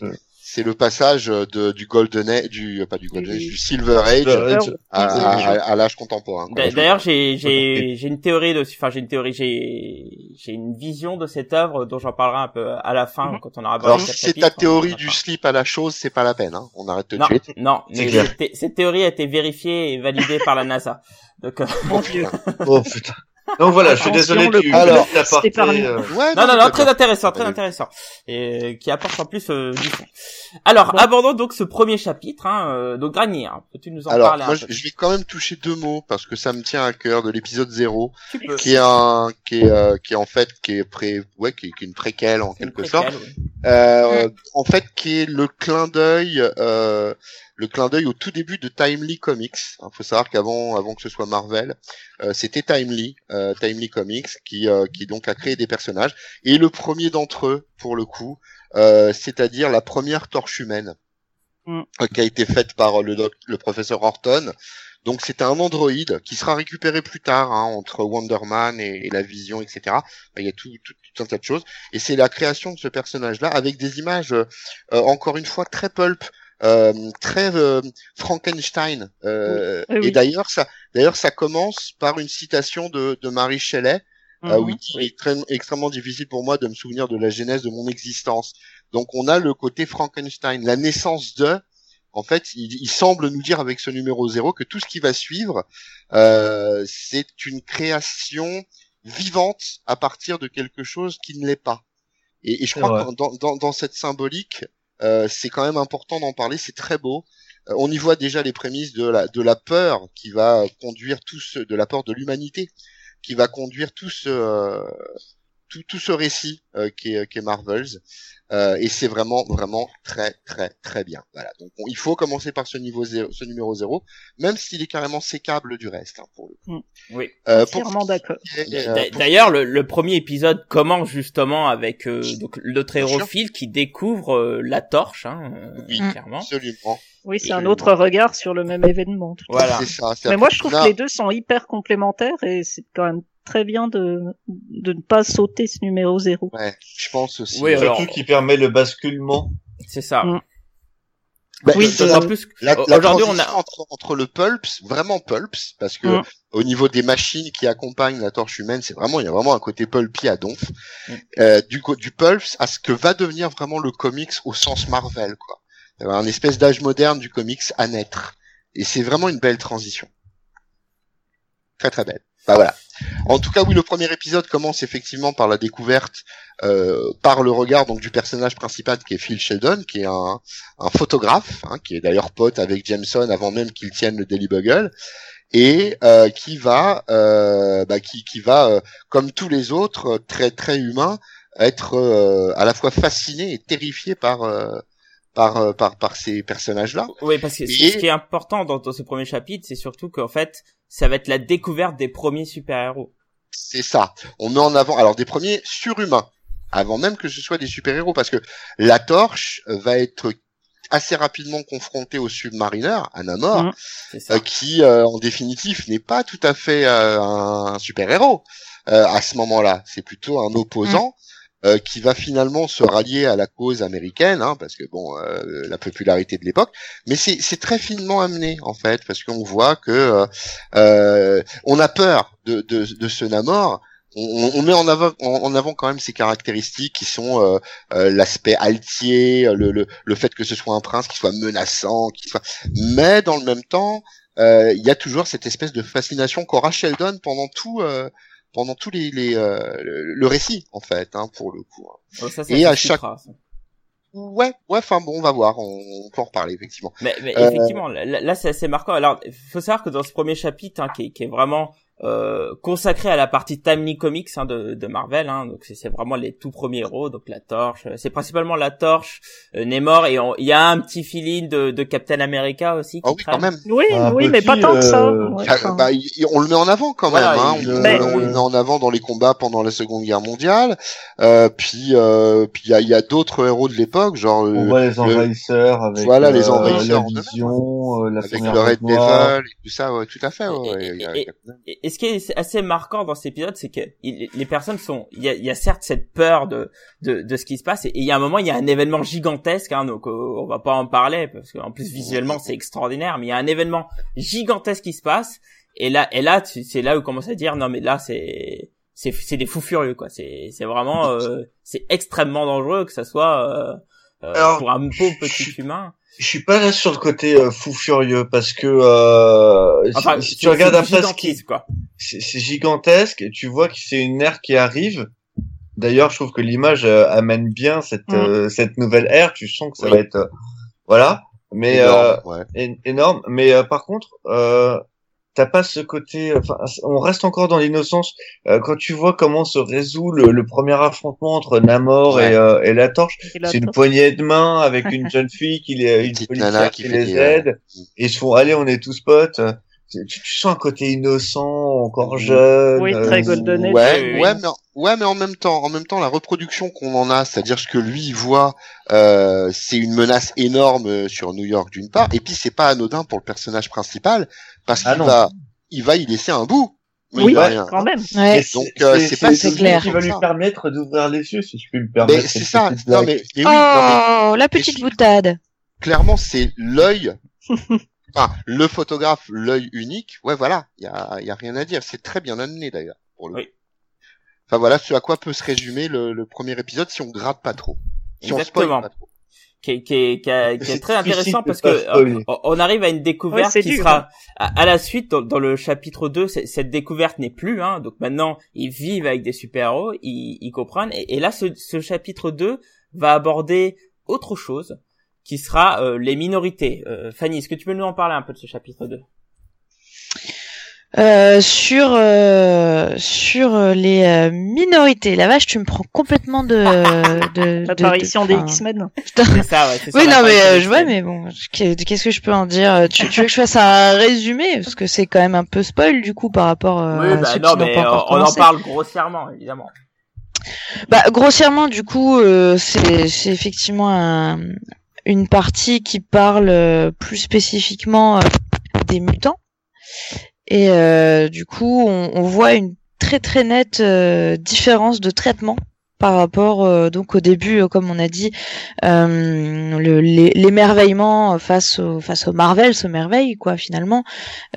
c'est- le passage de du Golden Age, du pas du Golden Age, du Silver Age je- à, à, à- à l'âge contemporain. D'ailleurs, j'ai j'ai j'ai une théorie de, enfin j'ai une théorie, j'ai j'ai une vision de cette œuvre dont j'en parlerai un peu à la fin Mhm. quand on aura Alors si c'est ta théorie du slip à la chose, c'est pas la peine. Hein. On arrête tout de suite. non, mais cette, thé- cette théorie a été vérifiée et validée par la NASA. Donc, euh, Mon Dieu. oh putain donc voilà je suis désolé du Alors, épargné. euh, Ouais, non, non, non, très intéressant, très intéressant, et euh, qui apporte en plus euh, du fond. Alors, Bon. abordons donc ce premier chapitre. Hein, euh, donc, Granier, hein, peux-tu nous en Alors, parler moi, un je peu? je vais quand même toucher deux mots parce que ça me tient à cœur de l'épisode 0, Tu peux. qui est un, qui est, euh, qui est en fait, qui est pré, ouais, qui est, qui est une préquelle en quelque préquelle, sorte. Euh, en fait, qui est le clin d'œil, euh, le clin d'œil au tout début de Timely Comics. Il faut savoir qu'avant, avant que ce soit Marvel, euh, c'était Timely, euh, Timely Comics, qui, euh, qui donc a créé des personnages. Et le premier d'entre eux, pour le coup, euh, c'est-à-dire la première torche humaine, Mm. qui a été faite par le, doc- le professeur Horton. Donc c'est un androïde qui sera récupéré plus tard hein, entre Wonder Man et, et la Vision, etc. Enfin, il y a tout, tout, tout un tas de choses. Et c'est la création de ce personnage-là avec des images, encore une fois, très pulp, très euh, Frankenstein. Euh, Oui, oui. Et d'ailleurs, ça, d'ailleurs, ça commence par une citation de, de Marie Shelley, euh, où il est très- extrêmement difficile pour moi de me souvenir de la genèse de mon existence. Donc on a le côté Frankenstein, la naissance de. En fait, il, il semble nous dire avec ce numéro zéro que tout ce qui va suivre, euh, c'est une création vivante à partir de quelque chose qui ne l'est pas. Et, et je crois que dans, dans, dans cette symbolique, euh, c'est quand même important d'en parler. C'est très beau. Euh, on y voit déjà les prémices de la peur qui va conduire tout ce, de la peur de l'humanité qui va conduire tout ce euh, tout, tout ce récit euh, qui est, qui est Marvels. Euh, et c'est vraiment vraiment très très très bien. Voilà. Donc il faut commencer par ce niveau zéro, ce numéro zéro, même s'il est carrément sécable du reste hein, pour le coup. Oui. Euh, pour Entièrement d'accord. euh, D'a- D'ailleurs, le, le premier épisode commence justement avec euh, donc notre héros Phil qui découvre euh, la torche, hein, euh, Oui. clairement. absolument. Oui, c'est un autre regard sur le même événement. tout. Voilà. Ça. Mais moi, je trouve Là, que les deux sont hyper complémentaires et c'est quand même très bien de, de ne pas sauter ce numéro zéro. Ouais, je pense aussi. Oui, alors- Surtout qui permet le basculement. C'est ça. Mm. Bah, Oui, c'est- D'autant plus La, que- la aujourd'hui on a entre, entre le pulps, vraiment pulps, parce que Mm. au niveau des machines qui accompagnent la torche humaine, c'est vraiment il y a vraiment un côté pulpy à donf. Mm. Euh, du du pulps à ce que va devenir vraiment le comics au sens Marvel, quoi. A Un espèce d'âge moderne du comics à naître, et c'est vraiment une belle transition. Très très belle. Bah voilà. En tout cas, oui, le premier épisode commence effectivement par la découverte, euh, par le regard donc du personnage principal qui est Phil Sheldon, qui est un, photographe, hein, qui est d'ailleurs pote avec Jameson avant même qu'il tienne le Daily Bugle, et euh, qui va, euh, bah, qui, qui va, euh, comme tous les autres, très très humain, être à la fois fasciné et terrifié par par, euh, par par ces personnages-là. Oui, parce que ce Et- ce qui est important dans, dans ce premier chapitre, c'est surtout qu'en fait, ça va être la découverte des premiers super-héros. C'est ça. On met en avant alors des premiers surhumains avant même que ce soit des super-héros parce que la torche euh, va être assez rapidement confrontée au Submariner, à Namor, ça. euh, qui euh, en définitif n'est pas tout à fait euh, un super-héros euh, à ce moment-là. C'est plutôt un opposant. Euh, qui va finalement se rallier à la cause américaine, hein, parce que bon, euh, la popularité de l'époque, mais c'est très finement amené en fait, parce qu'on voit que euh, euh, on a peur de, de, de ce Namor, on, on met en avant, en, avant quand même ses caractéristiques qui sont euh, euh, l'aspect altier, le, le, le fait que ce soit un prince qui soit menaçant, qui soit, mais dans le même temps, il y a toujours cette espèce de fascination qu'aura Sheldon pendant tout, pendant tous les, les euh, le, récit en fait, hein, pour le coup. hein. Oh, ça, ça et à ça. Ouais, ouais, enfin bon, on va voir, on, on peut en reparler effectivement. Mais, mais Euh, effectivement, là, là, c'est assez marquant. Alors, faut savoir que dans ce premier chapitre, hein, qui, qui est vraiment euh, consacré à la partie Timely Comics hein, de, de Marvel, hein, donc c'est c'est vraiment les tout premiers héros, donc la Torche. euh, C'est principalement la Torche, euh, Namor, et on- il y a un petit feeling de, de Captain America aussi. Qui Ah oui, quand même. Oui, Un oui, mais pas tant que ça. euh, Ouais, Ah, enfin, bah, il- il- on le met en avant quand Voilà, même. Hein. il- On, Mais- on le met en avant dans les combats pendant la Seconde Guerre mondiale. Euh, puis, euh, puis il y a, il y a d'autres héros de l'époque, genre On euh, voit les envahisseurs avec Voilà, les euh, envahisseurs la vision, euh, la avec le Red. Devil et tout ça. Ouais, tout à fait. Ouais, Et, et ce qui est assez marquant dans cet épisode, c'est que il- les personnes sont, il y a, il y a certes cette peur de, de, de ce qui se passe, et il y a un moment, il y a un événement gigantesque, hein, donc euh, on va pas en parler parce qu'en plus visuellement c'est extraordinaire, mais il y a un événement gigantesque qui se passe, et là, et là, c'est là où on commence à dire non mais là c'est, c'est, c'est des fous furieux quoi, c'est, c'est vraiment, euh, c'est extrêmement dangereux que ça soit euh, euh, Alors, pour un pauvre petit humain. Je suis pas là sur le côté euh, fou furieux parce que euh, si- Enfin, si, c'est- tu regardes après ce qui c'est gigantesque et tu vois que c'est une ère qui arrive. D'ailleurs, je trouve que l'image euh, amène bien cette Mm. euh, cette nouvelle ère. Tu sens que ça Oui. va être euh, voilà, mais énorme, ouais. euh, énorme. Mais euh, par contre, euh, t'as pas ce côté. Enfin, on reste encore dans l'innocence Euh, quand tu vois comment se résout le, le premier affrontement entre Namor Ouais. et, euh, et la Torche. C'est une poignée de main avec une jeune fille qui les, une policière qui, les aide euh, et ils se font allez on est tous potes. Tu, tu sens un côté innocent, encore jeune. Oui, très Golden Age. Ouais, oui, oui. ouais, mais ouais, mais en même temps, en même temps, la reproduction qu'on en a, c'est-à-dire ce que lui il voit, euh, c'est une menace énorme euh, sur New York d'une part, et puis c'est pas anodin pour le personnage principal parce Ah qu'il va, il va y laisser un bout. Oui, quand même. Ouais. C'est- Donc, euh, c'est pas c'est clair. qui va lui permettre d'ouvrir les yeux, si je puis me permettre. Mais c'est cette ça. Non mais, mais oui, non, mais Oh, la petite boutade. clairement c'est l'œil. Enfin, le photographe, l'œil unique. Ouais, voilà. Il y a, y a rien à dire. C'est très bien amené d'ailleurs. Pour le Oui. Enfin voilà, ce à quoi peut se résumer le, le premier épisode si on gratte pas trop. Si on spoil Exactement. pas trop. Qui est, qui est, qui est- qui est C'est très intéressant parce que euh, on on arrive à une découverte Ouais, qui dur, sera à, à la suite dans, dans le chapitre 2 c'est- cette découverte n'est plus hein. Donc maintenant ils vivent avec des super-héros ils, ils comprennent. Et, et là ce, ce chapitre 2 va aborder autre chose qui sera euh, les minorités. Euh, Fanny est-ce que tu peux nous en parler un peu de ce chapitre 2 Euh, sur euh, sur euh, les euh, minorités. La vache, tu me prends complètement de de de- L'apparition de- des enfin, X-Men. C'est ça, ouais. c'est Oui, non, mais euh, de je vois, X-Men. mais bon, qu'est- qu'est-ce que je peux en dire tu, tu veux que je fasse un résumé? Parce que c'est quand même un peu spoil du coup par rapport euh, Oui, à bah ceux non, qui mais pas euh, encore on en parle grossièrement, évidemment. Bah, grossièrement, du coup, euh, c'est c'est effectivement un- une partie qui parle euh, plus spécifiquement euh, des mutants. Et euh, du coup, on, on voit une très très nette euh, différence de traitement par rapport euh, donc au début, euh, comme on a dit, euh, le- l'é- l'émerveillement face au face au Marvel, ce merveille quoi finalement.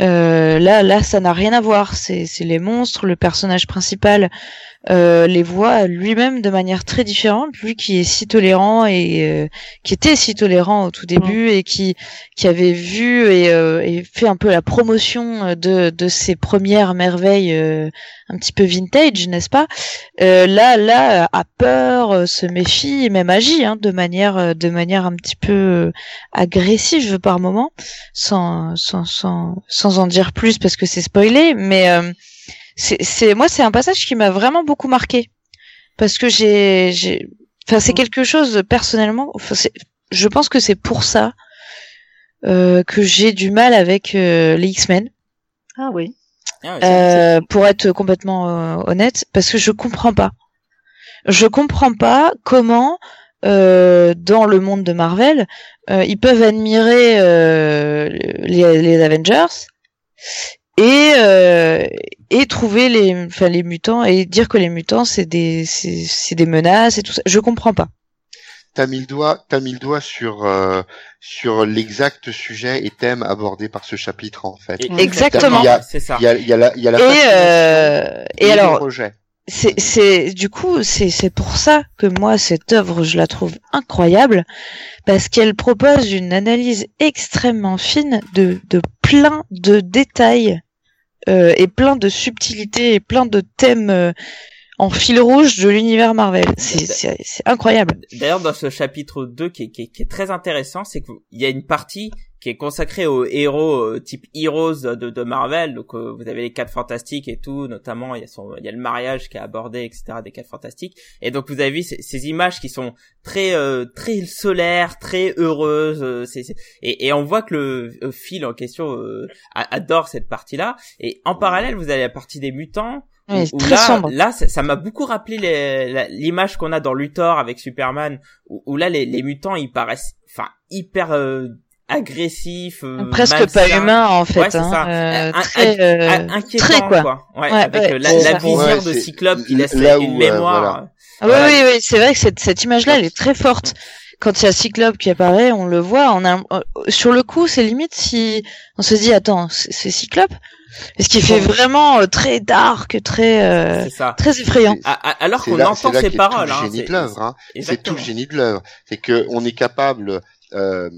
Euh, là là, ça n'a rien à voir. C'est les monstres, le personnage principal euh, les voit lui-même de manière très différente, lui qui est si tolérant et euh, qui était si tolérant au tout début et qui qui avait vu et, euh, et fait un peu la promotion de de ses premières merveilles euh, un petit peu vintage, n'est-ce pas? Euh, Là là a peur, euh, se méfie et même agit hein, de manière de manière un petit peu agressive par moment, sans sans sans sans en dire plus parce que c'est spoilé, mais euh, c'est, c'est moi c'est un passage qui m'a vraiment beaucoup marqué. Parce que j'ai j'ai enfin c'est quelque chose personnellement enfin, c'est- je pense que c'est pour ça euh, que j'ai du mal avec euh, les X-Men. Ah oui. Ah, euh, pour être complètement euh, honnête parce que je comprends pas. Je comprends pas comment euh, dans le monde de Marvel euh, ils peuvent admirer euh, les, les Avengers et euh, et trouver les enfin les mutants et dire que les mutants c'est des c'est c'est des menaces et tout ça je comprends pas T'as mis le doigt, t'as mis le doigt sur euh, sur l'exact sujet et thème abordé par ce chapitre en fait. Et- Exactement. Il y a- C'est ça. Il y a, il y a la, il y a la et euh, et le alors c'est c'est du coup c'est c'est pour ça que moi cette œuvre je la trouve incroyable parce qu'elle propose une analyse extrêmement fine de de plein de détails euh, et plein de subtilités et plein de thèmes euh, en fil rouge de l'univers Marvel. C'est incroyable. D'ailleurs, dans ce chapitre 2 qui est, qui est, qui est très intéressant, c'est qu'il y a une partie qui est consacrée aux héros euh, type Heroes de, de Marvel. Donc euh, vous avez les quatre fantastiques et tout, notamment il y a son, il y a le mariage qui est abordé, etc. des quatre fantastiques. Et donc vous avez vu ces, ces images qui sont très euh, très solaires, très heureuses. euh, c'est, c'est- et, et on voit que le euh, Phil en question euh, adore cette partie-là. Et en parallèle, vous avez la partie des mutants. Ouais, où- c'est où très là, sombre. là, ça m'a beaucoup rappelé l'image qu'on a dans Luthor avec Superman, où, où là les, les mutants ils paraissent, enfin hyper euh, agressifs, euh, Presque malsains. pas humain en fait. Ouais, c'est hein. ça. Euh, Un- très, un- euh, un- inquiétant très, quoi. Ouais, Ouais, avec ouais, euh, la, la vision Ouais, de Cyclope qui laisse là une où, euh, mémoire. voilà. Ah Voilà. Oui, oui, oui, c'est vrai que cette, cette image-là, elle est très forte. Quand il y a Cyclope qui apparaît, on le voit. On a, euh, sur le coup, c'est limite si on se dit, attends, c'est c'est Cyclope? Parce qu'il fait vraiment euh, très dark, très, euh, C'est ça. très effrayant. C'est- Alors c'est qu'on entend c'est là ces paroles. tout le hein, génie c'est- de l'œuvre. Hein. C'est tout le génie de l'œuvre. C'est que on est capable euh,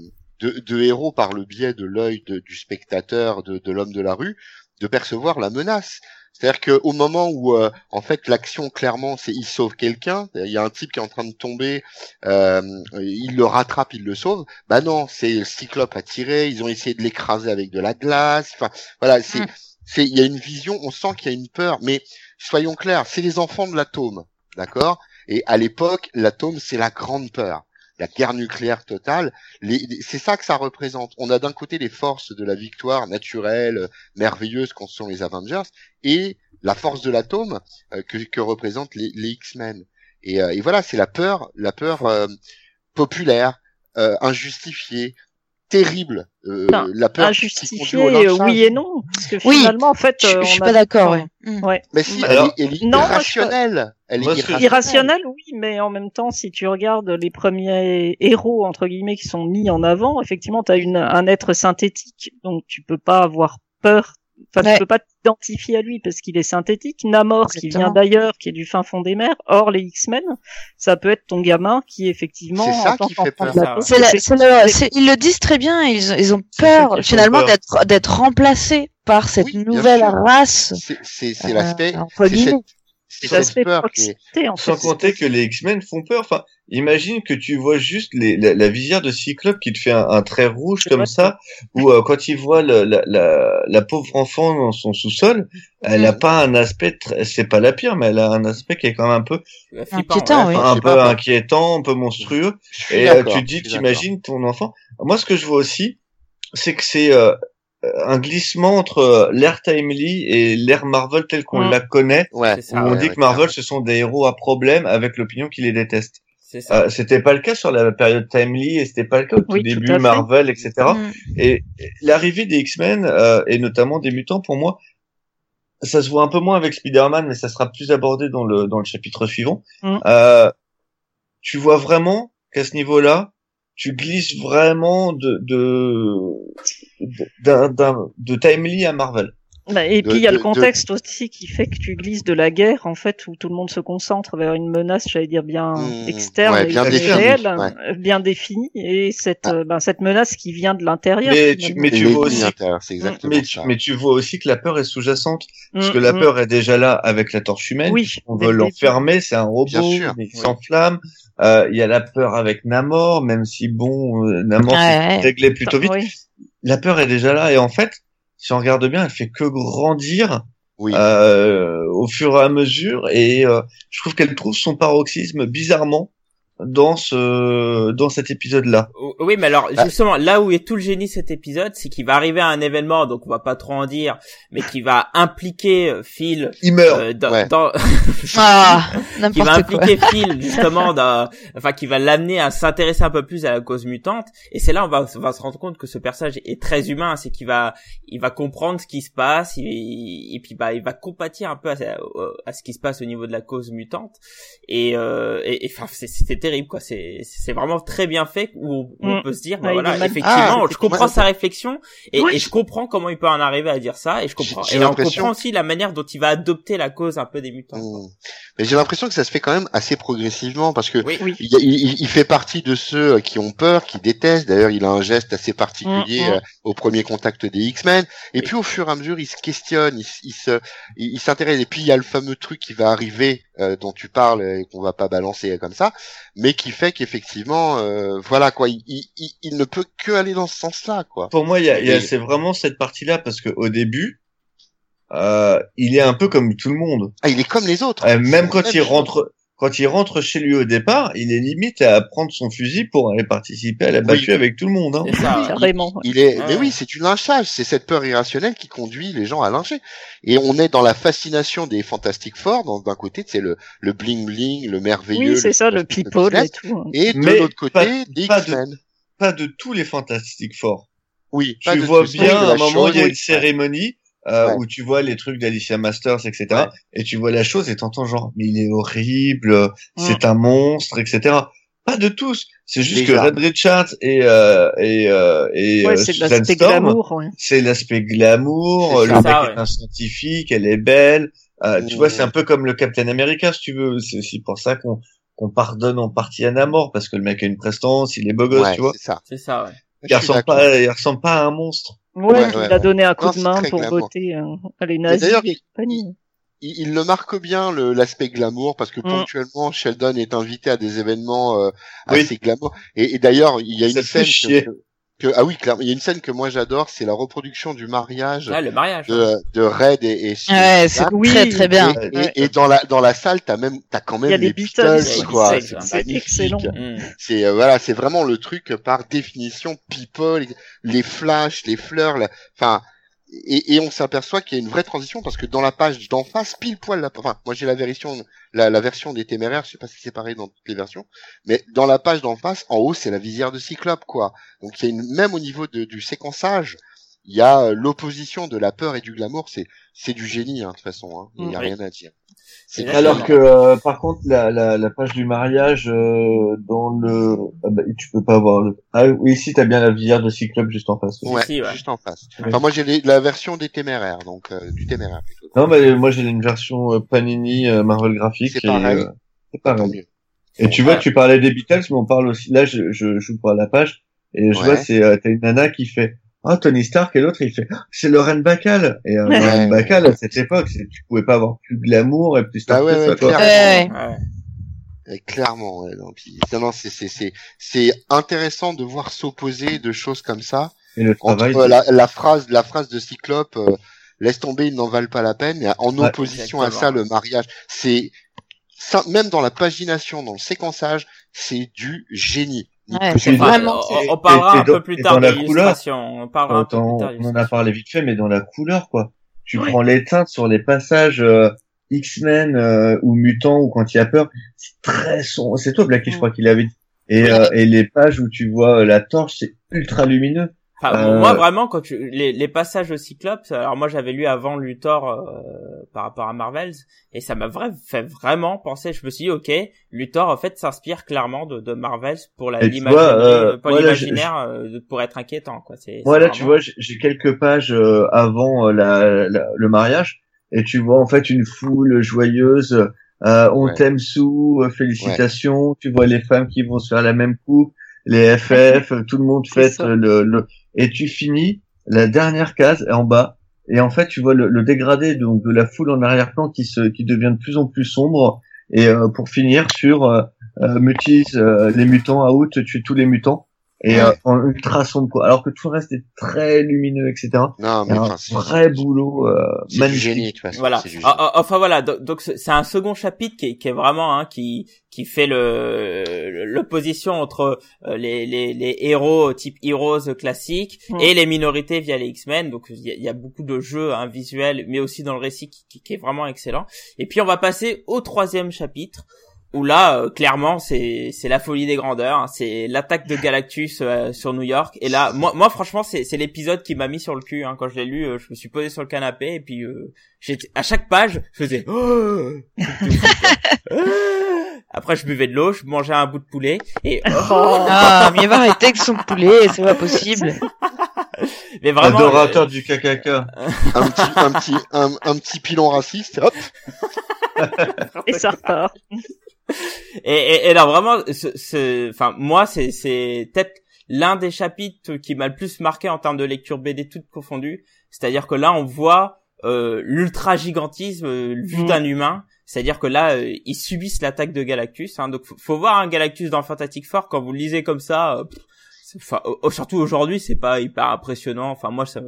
de, de héros par le biais de l'œil du spectateur, de, de l'homme de la rue, de percevoir la menace. C'est-à-dire que au moment où, euh, en fait, l'action clairement, c'est il sauve quelqu'un. Il y a un type qui est en train de tomber, euh, il le rattrape, il le sauve. Bah non, c'est le Cyclope à tirer. Ils ont essayé de l'écraser avec de la glace. Enfin, voilà, c'est, Mm. c'est, il y a une vision. On sent qu'il y a une peur, mais soyons clairs, c'est les enfants de l'atome, d'accord? Et à l'époque, l'atome, c'est la grande peur, la guerre nucléaire totale. C'est ça que ça représente. On a d'un côté les forces de la victoire naturelle, merveilleuse, qu'on sont les Avengers, et la force de l'atome euh, que, que représentent les, les X-Men. Et, euh, voilà, c'est la peur, la peur euh, populaire, injustifiée, terrible, euh, Enfin, la peur qui Injustifié, conduit au euh, oui et non. Parce que Oui, finalement, en fait, Je, euh, je suis on pas d'accord. Ouais. Mm. Ouais. Mais si, Alors, elle est, elle est non, moi, je- irrationnelle. Elle est irrationnelle. Irrationnel, oui, mais en même temps, si tu regardes les premiers héros entre guillemets qui sont mis en avant, effectivement, tu as une un être synthétique, donc tu peux pas avoir peur. Enfin, Ouais. tu peux pas t'identifier à lui parce qu'il est synthétique. Namor, qui vient d'ailleurs, qui est du fin fond des mers. Or, les X-Men, ça peut être ton gamin qui effectivement. C'est ça en tant qui fait qu'enfant peur. de la- C'est la- c'est le- c'est- ils le disent très bien. Ils, ils ont peur finalement peur. d'être d'être remplacés par cette Oui, nouvelle race. C'est, c'est, c'est euh, l'aspect, c'est cette, C'est cette l'aspect peur qui est- proximité, en Sans compter que les X-Men font peur. Enfin, imagine que tu vois juste les, la, la visière de Cyclope qui te fait un, un trait rouge comme ça, ou euh, quand il voit le- la, la, la pauvre enfant dans son sous-sol, elle a Mm. pas un aspect, très- c'est pas la pire, mais elle a un aspect qui est quand même un peu, Inquiétant, ouais. un peu inquiétant, un peu monstrueux. Et euh, tu te dis, je suis tu imagines ton enfant. Moi, ce que je vois aussi, c'est que c'est euh, un glissement entre euh, l'ère Timely et l'ère Marvel telle qu'on Mm. la connaît. Ouais. C'est ça, où on ouais, dit ouais, que Marvel, ce sont des héros à problème avec l'opinion qui les déteste. Euh, c'était pas le cas sur la période Timely et c'était pas le cas au tout Oui, tout début. Marvel, etc. Mm. Et l'arrivée des X-Men euh, et notamment des mutants, pour moi, ça se voit un peu moins avec Spider-Man, mais ça sera plus abordé dans le dans le chapitre suivant. Mm. Euh, tu vois vraiment qu'à ce niveau-là, tu glisses vraiment de de d'un d'un de Timely à Marvel. Bah, Et De- puis il y a de- le contexte aussi qui fait que tu glisses de la guerre en fait où tout le monde se concentre vers une menace, j'allais dire bien Mmh, externe ouais, bien et définie, réelle, ouais. bien définie et cette Ah. euh, ben, cette menace qui vient de l'intérieur. Mais tu- mais tu vois aussi- exactement Mais, tu vois aussi que la peur est sous-jacente. Parce Mm, que la peur est déjà là avec la torche humaine. Oui, On veut l'enfermer, c'est un robot, mais il s'enflamme. Euh, Il y a la peur avec Namor, même si bon, euh, Namor s'est ouais. réglé plutôt vite. Oui. La peur est déjà là et en fait, si on regarde bien, elle fait que grandir Oui. euh, au fur et à mesure et euh, je trouve qu'elle trouve son paroxysme bizarrement dans ce dans cet épisode-là. O- Oui, mais alors Ah. justement, là où est tout le génie de cet épisode, c'est qu'il va arriver à un événement, donc on va pas trop en dire, mais qui va impliquer euh, Phil Il meurt. euh, dans, Ouais. dans- Ah, qui va n'importe quoi. impliquer Phil justement, dans, enfin qui va l'amener à s'intéresser un peu plus à la cause mutante. Et c'est là on va, on va se rendre compte que ce personnage est très humain, c'est qu'il va, il va comprendre ce qui se passe, il- et puis bah il va compatir un peu à, à ce qui se passe au niveau de la cause mutante. Et, euh, et, et, enfin c'est c'est terrible quoi, c'est c'est vraiment très bien fait où on, on Mm. peut se dire bah Ouais, voilà effectivement Ah, je comprends sa réflexion et, Ouais. et je comprends comment il peut en arriver à dire ça et je comprends et on comprend aussi la manière dont il va adopter la cause un peu des mutants. quoi. Mm. Mais j'ai l'impression que ça se fait quand même assez progressivement parce que Oui. Oui. il, il- il fait partie de ceux qui ont peur, qui détestent. D'ailleurs, il a un geste assez particulier Mm, mm. euh, au premier contact des X-Men. Et puis, au fur et à mesure, il se questionne, il, il se, il, il s'intéresse. Et puis, il y a le fameux truc qui va arriver, euh, dont tu parles et qu'on va pas balancer comme ça, mais qui fait qu'effectivement, euh, voilà quoi, il, il, il- ne peut que aller dans ce sens-là, quoi. Pour moi, il y a, il y a- Et- c'est vraiment cette partie-là parce que au début, euh, il est un peu comme tout le monde. Ah, il est comme les autres. Euh, même quand il rentre, quand il rentre chez lui au départ, il est limite à prendre son fusil pour aller participer à la battue Oui. avec tout le monde. Hein. Ça. Carrément. Il est, Ouais. mais oui, c'est du lynchage. C'est cette peur irrationnelle qui conduit les gens à lyncher. Et on est dans la fascination des Fantastic Four. Dans d'un côté, c'est le le bling bling, le merveilleux. Oui, c'est ça, le people et tout. hein. Et de Mais l'autre côté, pas- des pas de-. Pas de tous les Fantastic Four. Oui. Tu vois bien, à un moment, il y a une cérémonie euh, Ouais. où tu vois les trucs d'Alicia Masters, etc. Ouais. Et tu vois la chose et t'entends genre, mais il est horrible, Mm. c'est un monstre, etc. Pas de tous. C'est juste Déjà. que Red Richards et euh, et euh, et Ouais, euh, c'est l'aspect Storm, glamour. Ouais. c'est l'aspect glamour, le ça, mec ouais. est un scientifique, elle est belle. Euh, Tu vois, c'est un peu comme le Captain America, si tu veux. C'est aussi pour ça qu'on qu'on pardonne en partie à Namor parce que le mec a une prestance, il est beau gosse, Ouais, tu vois. c'est ça. C'est ça, ouais. Il ressemble pas, il ressemble pas à un monstre. Ouais, Ouais, il ouais, a donné un coup Non, de main pour glamour. voter euh, à les Mais nazis d'ailleurs, il, il le marque bien le- l'aspect glamour parce que Mm. ponctuellement Sheldon est invité à des événements euh, Oui. assez glamour et, et d'ailleurs il y a Ça une fait scène chier. que, que- ah oui clairement il y a une scène que moi j'adore c'est la reproduction du mariage Là, le mariage. hein. de, de Red et, et Ouais, c'est Oui. très très bien. et, et- Ouais. et dans la dans la salle t'as même t'as quand même Il y a les les Beatles, quoi c'est- c'est c'est excellent. Mm. c'est euh, voilà c'est vraiment le truc par définition people les flashs les fleurs la- enfin et, et on s'aperçoit qu'il y a une vraie transition parce que dans la page d'en face pile poil la enfin moi j'ai la version la, la version des téméraires je sais pas si c'est pareil dans toutes les versions mais dans la page d'en face en haut c'est la visière de Cyclope quoi. Donc il y a une même au niveau de, du séquençage il y a euh, l'opposition de la peur et du glamour c'est c'est du génie hein, de toute façon hein. il y a Mm, rien à dire c'est Alors que euh, par contre la, la, la page du mariage euh, dans le ah bah, tu peux pas avoir le ah oui ici t'as bien la visière de Cyclope juste en face. ouais Si, ouais. juste en face Ouais. enfin moi j'ai la version des téméraires donc euh, du téméraire plutôt Non mais moi j'ai une version euh, Panini euh, Marvel graphique C'est et, pareil. euh, c'est pareil. mieux. Et tu vois Ouais. tu parlais des Beatles mais on parle aussi là je je joue à la page et je Ouais. vois c'est euh, t'as une nana qui fait oh Tony Stark et l'autre il fait Ah, c'est Lauren Bacall et euh, Ouais. Lauren Bacall à cette époque tu pouvais pas avoir plus glamour et plus Star Ah ouais, ouais, clairement. Ouais. Ouais. Et clairement, ouais, non, puis, non, non, c'est, c'est, c'est, c'est intéressant de voir s'opposer de choses comme ça. et le Entre travail euh, la, la phrase, la phrase de Cyclope, euh, laisse tomber, ils n'en valent pas la peine. Et en Ouais, opposition à ça, le mariage, c'est, même dans la pagination, dans le séquençage, c'est du génie. Ouais, c'est vraiment- on, on parlera un dans- peu plus tard dans de la couleur, l'illustration. On parlera un peu on, plus tard. de on en a parlé vite fait mais dans la couleur quoi. Tu Ouais. prends les teintes sur les passages euh, X-Men euh, ou mutants ou quand il y a peur c'est très sombre. C'est toi Blacky je crois qu'il avait dit. Et, euh, et les pages où tu vois euh, la torche c'est ultra lumineux Enfin, Euh, moi vraiment quand tu les, les passages au Cyclope, alors moi j'avais lu avant Luthor euh, par rapport à Marvels et ça m'a vrai, fait vraiment penser. Je me suis dit ok, Luthor en fait s'inspire clairement de, de Marvels pour la euh, pour voilà, l'imaginaire euh, pour être inquiétant quoi. C'est Moi c'est là, tu vraiment- vois, j'ai quelques pages euh, avant euh, la, la- le mariage, et tu vois en fait une foule joyeuse. euh, on Ouais. t'aime sous, euh, félicitations. Tu vois les femmes qui vont se faire la même coupe, les FF, tout le monde fête le, le. Et tu finis la dernière case en bas, et en fait tu vois le, le dégradé donc de la foule en arrière-plan qui se qui devient de plus en plus sombre. Et euh, pour finir sur euh, euh, Mutis, euh, les mutants out, tuer tous les mutants et euh, en ultra sombre quoi. Alors que tout le reste est très lumineux, etc. Non, mais un enfin, c'est, vrai boulot euh, c'est du magnifique. génie, de toute façon. Voilà. c'est du génie. Ah, ah, Enfin voilà, donc c'est un second chapitre qui est, qui est vraiment hein, qui qui fait le l'opposition entre euh, les, les les héros type heroes classiques Mm. et les minorités via les X-Men. Donc il y a, il y a beaucoup de jeux hein, visuels, mais aussi dans le récit qui, qui, qui est vraiment excellent. Et puis on va passer au troisième chapitre où là euh, clairement c'est c'est la folie des grandeurs, hein. c'est l'attaque de Galactus euh, sur New York. Et là moi moi franchement c'est c'est l'épisode qui m'a mis sur le cul hein. quand je l'ai lu. euh, je me suis posé sur le canapé et puis euh, j'étais à chaque page je faisais oh après je buvais de l'eau, je mangeais un bout de poulet et oh Ah, mieux va arrêter avec son poulet, c'est pas possible. mais vraiment Adorateur euh, du KKK. un petit, un petit, un, un petit pilon raciste, et hop. Et ça repart. Et, et, et là vraiment, ce, ce- enfin moi c'est c'est peut-être l'un des chapitres qui m'a le plus marqué en termes de lecture BD toutes confondues. C'est-à-dire que là on voit euh, l'ultra gigantisme euh, vu Mm. d'un humain. C'est-à-dire que là euh, ils subissent l'attaque de Galactus. Hein, donc faut, voir un Galactus dans Fantastic Four quand vous le lisez comme ça. euh, pff, surtout aujourd'hui c'est pas hyper impressionnant. Enfin moi ça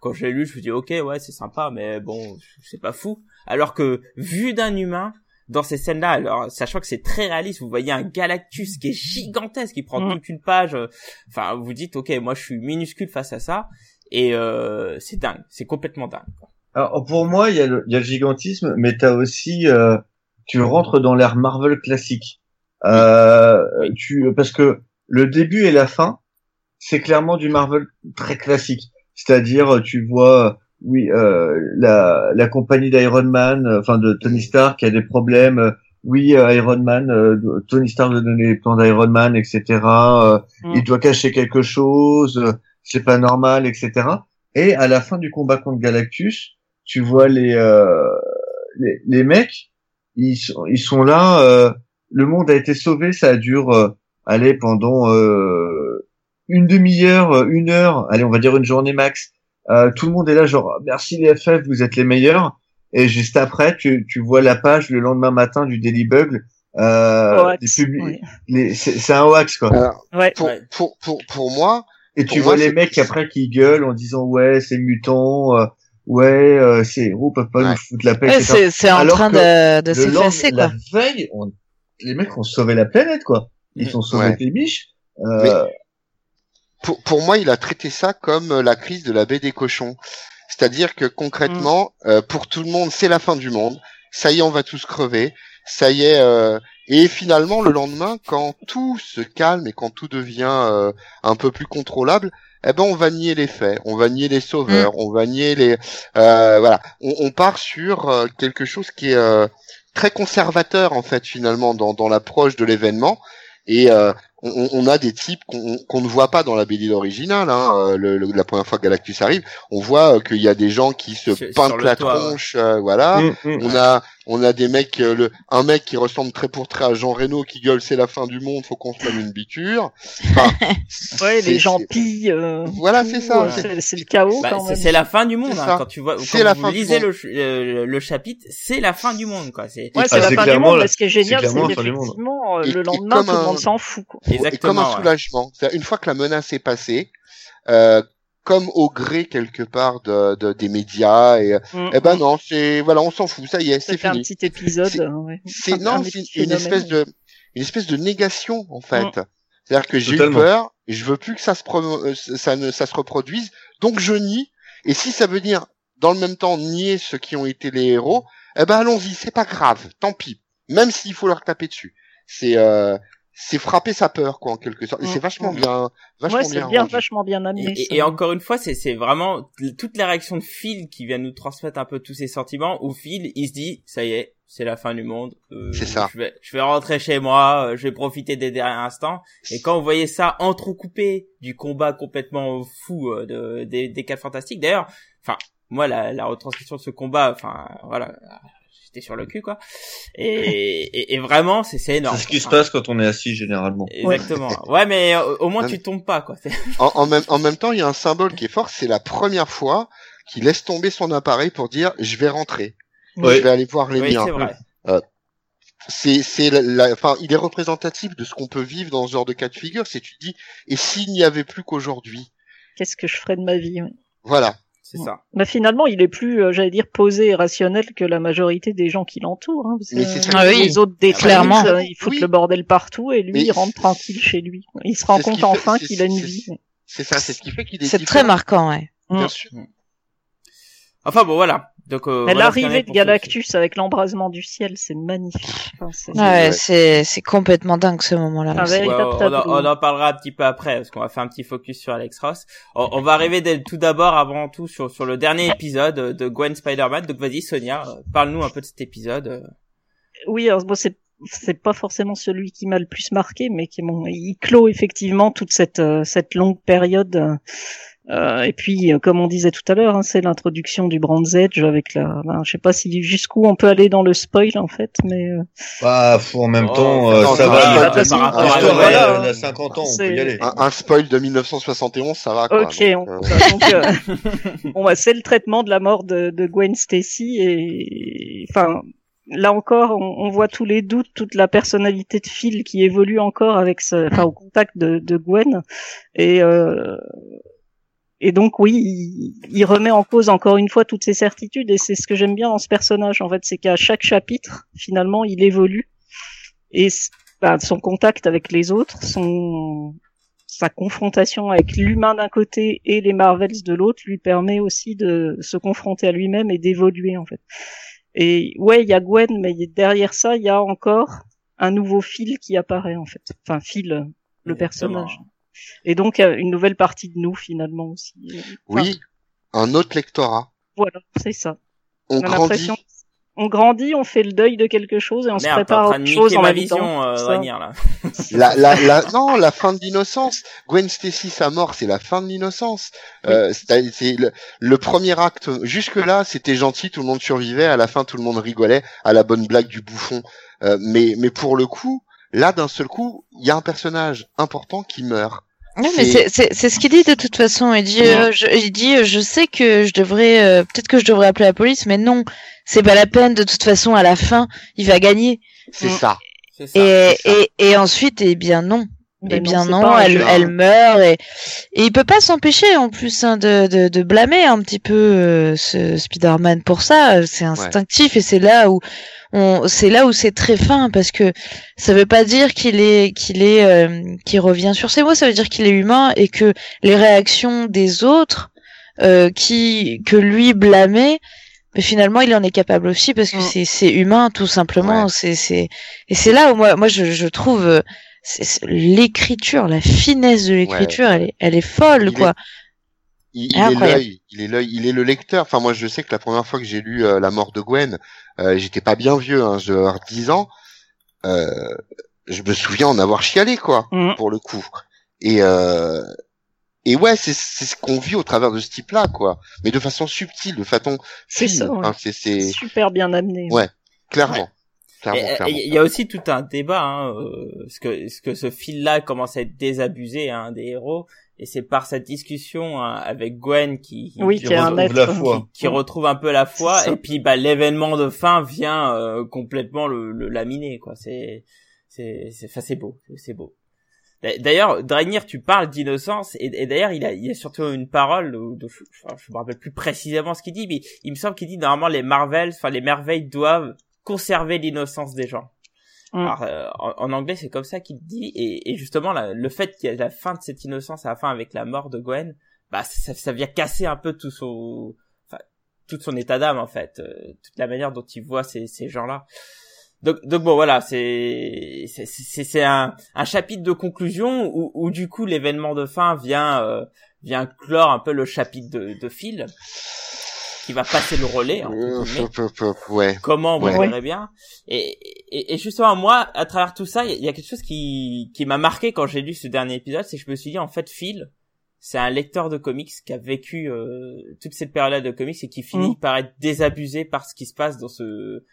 quand j'ai lu, je me dis ok ouais c'est sympa, mais bon c'est pas fou. Alors que vu d'un humain, dans ces scènes-là, alors sachant que c'est très réaliste, vous voyez un Galactus qui est gigantesque, qui prend Mm. toute une page. euh, Enfin, vous dites ok moi je suis minuscule face à ça, et euh, c'est dingue, c'est complètement dingue. quoi. Alors pour moi, il y a le, il y a le gigantisme, mais t'as aussi, euh, tu rentres dans l'ère Marvel classique. Euh, Oui. tu, parce que le début et la fin, c'est clairement du Marvel très classique. C'est-à-dire, tu vois, oui, euh, la, la compagnie d'Iron Man, euh, enfin de Tony Stark, qui a des problèmes. euh, oui, euh, Iron Man, euh, Tony Stark veut donner les plans d'Iron Man, etc. euh, Mm. Il doit cacher quelque chose, euh, c'est pas normal, etc. Et à la fin du combat contre Galactus, tu vois les euh, les, les mecs, ils sont ils sont là. euh, le monde a été sauvé, ça dure, euh, allez, pendant euh, une demi-heure, une heure, allez, on va dire une journée max. Euh, tout le monde est là, genre merci les FF, vous êtes les meilleurs. Et juste après, tu, tu vois la page le lendemain matin du Daily Bug. Euh, oui. c'est un hoax quoi. Alors, Ouais. pour, Ouais. pour, pour, pour moi, Et Pour tu moi, vois les mecs après qui gueulent en disant ouais c'est mutant, euh, ouais euh, ces héros peuvent pas Ouais. nous foutre la paix. Ouais, c'est c'est en train de, de s'effacer, quoi. La veille, on- les mecs ont sauvé la planète quoi. Ils ont sauvé Ouais. les biches. Euh, pour, pour moi, il a traité ça comme euh, la crise de la baie des cochons. C'est-à-dire que concrètement, euh, pour tout le monde, c'est la fin du monde. Ça y est, on va tous crever. Ça y est. euh, Et finalement, le lendemain, quand tout se calme et quand tout devient euh, un peu plus contrôlable, eh ben, on va nier les faits, on va nier les sauveurs, on va nier les. euh, voilà, on, on part sur euh, quelque chose qui est euh, très conservateur en fait finalement dans, dans l'approche de l'événement. Et euh, on, on a des types qu'on qu'on ne voit pas dans la BD originale. Hein. euh, le- le- la première fois que Galactus arrive, on voit euh, qu'il y a des gens qui se peintent la toit, ouais. tronche, euh, voilà. Mm, mm. On a on a des mecs, euh, le, un mec qui ressemble très pour très à Jean Reno qui gueule c'est la fin du monde, faut qu'on se mette une biture. Enfin, Ouais, c'est- les gens c'est- pillent. euh, Voilà, c'est ça. euh, c'est- le chaos Bah, quand c'est même. c'est la fin du monde hein, quand tu vois C'est quand la vous fin du lisez le, le, le chapitre c'est la fin du monde quoi c'est Ouais, Ah, c'est la fin du clairement monde, ce qui est génial, c'est euh, Et- le lendemain, tout le monde s'en fout. Quoi. Et comme exactement un ouais. soulagement. C'est-à-dire, Une fois que la menace est passée, euh, comme au gré quelque part de, de- des médias, et Mm. eh ben non, c'est voilà, on s'en fout, ça y est, c'est C'était un fini. petit épisode. C'est- euh, ouais. C'est Un- non, c'est une espèce de une espèce de négation en fait. Mm. C'est-à-dire que j'ai eu peur et je veux plus que ça se pro- euh, ça ne ça se reproduise, donc je nie. Et si ça veut dire dans le même temps nier ceux qui ont été les héros, eh ben allons-y, c'est pas grave, tant pis. Même s'il faut leur taper dessus, c'est euh, c'est frapper sa peur quoi en quelque sorte. Et c'est vachement bien, vachement Ouais, c'est bien. vachement bien amené. Et, encore une fois, c'est c'est vraiment toutes les réactions de Phil qui viennent nous transmettre un peu tous ces sentiments. Où Phil, il se dit, ça y est, c'est la fin du monde. euh, C'est ça. Je vais, je vais rentrer chez moi. euh, Je vais profiter des derniers instants. Et quand vous voyez ça entrecoupé du combat complètement fou euh, de, des, des quatre fantastiques, d'ailleurs, enfin, moi, la, la retranscription de ce combat, enfin, voilà, j'étais sur le cul, quoi. Et, et, et vraiment, c'est c'est énorme. C'est ce qui se passe quand on est assis généralement. Exactement. Ouais, mais euh, au moins Non, tu tombes pas, quoi. En, en même, en même temps, il y a un symbole qui est fort, c'est la première fois qu'il laisse tomber son appareil pour dire je vais rentrer, je vais aller voir les Oui, miens. c'est vrai. c'est la, enfin il est représentatif de ce qu'on peut vivre dans ce genre de cas de figure c'est tu dis et s'il n'y avait plus qu'aujourd'hui? Qu'est-ce que je ferais de ma vie ouais. voilà C'est ça. Bah, finalement, il est plus, euh, j'allais dire, posé et rationnel que la majorité des gens qui l'entourent. Hein, parce Mais que, euh. Ah oui, les autres clairement. euh, ils foutent Oui. le bordel partout et lui, Mais il rentre tranquille chez lui. Il se rend compte enfin qu'il a une vie. c'est ça c'est ce qui fait qu'il est C'est très marquant, ouais. bien Mm. sûr Enfin bon, voilà. Donc euh, Mais voilà L'arrivée de Galactus avec l'embrasement du ciel, c'est magnifique. Enfin, c'est- Ouais, Ouais. c'est c'est complètement dingue ce moment-là. Ah, ouais. On, en, tableau. on en parlera un petit peu après parce qu'on va faire un petit focus sur Alex Ross. On, on va arriver dès- tout d'abord, avant tout, sur, sur le dernier épisode de Gwen Spider-Man. Donc vas-y Sonia, euh, parle-nous un peu de cet épisode. euh. Oui, alors bon, c'est c'est pas forcément celui qui m'a le plus marqué, mais qui bon, il clôt effectivement toute cette euh, cette longue période. Euh, euh, et puis, euh, comme on disait tout à l'heure, hein, c'est l'introduction du Bronze Edge avec la. ben, je sais pas si jusqu'où on peut aller dans le spoil en fait, mais euh, Bah, faut en même Oh, temps, euh, non, ça non, va. la- la- l'histoire, elle a 50 ans, on peut C'est- y aller. un, un spoil de 1971 ça va quoi Ok, donc, on- euh, donc, euh, bon, bah, c'est le traitement de la mort de, de Gwen Stacy et enfin là encore on, on voit tous les doutes, toute la personnalité de Phil qui évolue encore avec ce, enfin au contact de, de Gwen et euh, et donc oui, il, il remet en cause encore une fois toutes ses certitudes et c'est ce que j'aime bien dans ce personnage en fait, c'est qu'à chaque chapitre finalement il évolue et bah, son contact avec les autres, son sa confrontation avec l'humain d'un côté et les Marvels de l'autre lui permet aussi de se confronter à lui-même et d'évoluer en fait. Et ouais, il y a Gwen, mais derrière ça, il y a encore un nouveau fil qui apparaît en fait. Enfin, fil, le personnage. Et donc une nouvelle partie de nous finalement aussi. Enfin, oui un autre lectorat Voilà, c'est ça. on On a grandit on grandit, on fait le deuil de quelque chose et on se Merde, prépare à autre chose en ma même vision, euh, là. la, la, la, non, la fin de l'innocence. Gwen Stacy, sa mort, c'est la fin de l'innocence. Euh, c'est c'est le, le premier acte. Jusque là, c'était gentil, tout le monde survivait. À la fin, tout le monde rigolait à la bonne blague du bouffon. Euh, mais, mais pour le coup, là, d'un seul coup, il y a un personnage important qui meurt. Non, mais C'est- c'est c'est c'est ce qu'il dit de toute façon. Il dit, Ouais. euh, je, il dit, euh, je sais que je devrais, euh, peut-être que je devrais appeler la police, mais non, c'est pas la peine. De toute façon, à la fin, il va gagner. C'est ça. C'est ça. Et, et et ensuite, eh bien non. Ben eh bien non, elle, elle meurt et, et il peut pas s'empêcher en plus hein, de, de, de blâmer un petit peu euh, ce Spider-Man pour ça. C'est instinctif et c'est là où on, c'est là où c'est très fin parce que ça veut pas dire qu'il est qu'il est euh, qu'il revient sur ses mots. Ça veut dire qu'il est humain et que les réactions des autres euh, qui que lui blâmait mais finalement il en est capable aussi parce que Mm. c'est c'est humain tout simplement Ouais. c'est c'est et c'est là où moi moi je, je trouve euh, l'écriture la finesse de l'écriture elle est elle est folle Il quoi Il, il est l'œil, il est l'œil, il est le lecteur. Enfin, moi, je sais que la première fois que j'ai lu euh, La mort de Gwen, euh, j'étais pas bien vieux, hein, je devais avoir 10 ans. Euh, je me souviens en avoir chialé quoi, Mm. pour le coup. Et euh, et ouais, c'est c'est ce qu'on vit au travers de ce type-là quoi, mais de façon subtile, de façon C'est fine. ça, ouais. C'est c'est Super bien amené. Ouais. clairement. Il y a aussi tout un débat, hein, euh, ce que ce que ce fil-là commence à être désabusé hein, des héros, et c'est par cette discussion hein, avec Gwen qui, qui, Oui, qui retrouve- être. la foi. qui, qui retrouve un peu la foi, et puis bah l'événement de fin vient euh, complètement le, le laminer, quoi. C'est c'est c'est enfin, c'est beau, c'est- beau. D'a- D'ailleurs, Draenir, tu parles d'innocence, et, et d'ailleurs, il a, il a surtout une parole, de, de- je, je me rappelle plus précisément ce qu'il dit, mais il me semble qu'il dit normalement les Marvels, enfin les merveilles doivent conserver l'innocence des gens. Mm. Alors, euh, en, en anglais, c'est comme ça qu'il dit, et, et justement, la- le fait qu'il y ait la fin de cette innocence à la fin avec la mort de Gwen, bah ça, ça vient casser un peu tout son, enfin, tout son état d'âme en fait, euh, toute la manière dont il voit ces, ces gens-là. Donc, donc bon voilà, c'est c'est c'est c'est un, un chapitre de conclusion où, où du coup l'événement de fin vient euh, vient clore un peu le chapitre de, de Phil qui va passer le relais. Euh, ouais. comment vous Ouais. verrez bien et, et, et justement moi à travers tout ça il y, a- il y a quelque chose qui qui m'a marqué quand j'ai lu ce dernier épisode c'est que je me suis dit en fait Phil c'est un lecteur de comics qui a vécu euh, toute cette période de comics et qui finit Mm. par être désabusé par ce qui se passe dans ce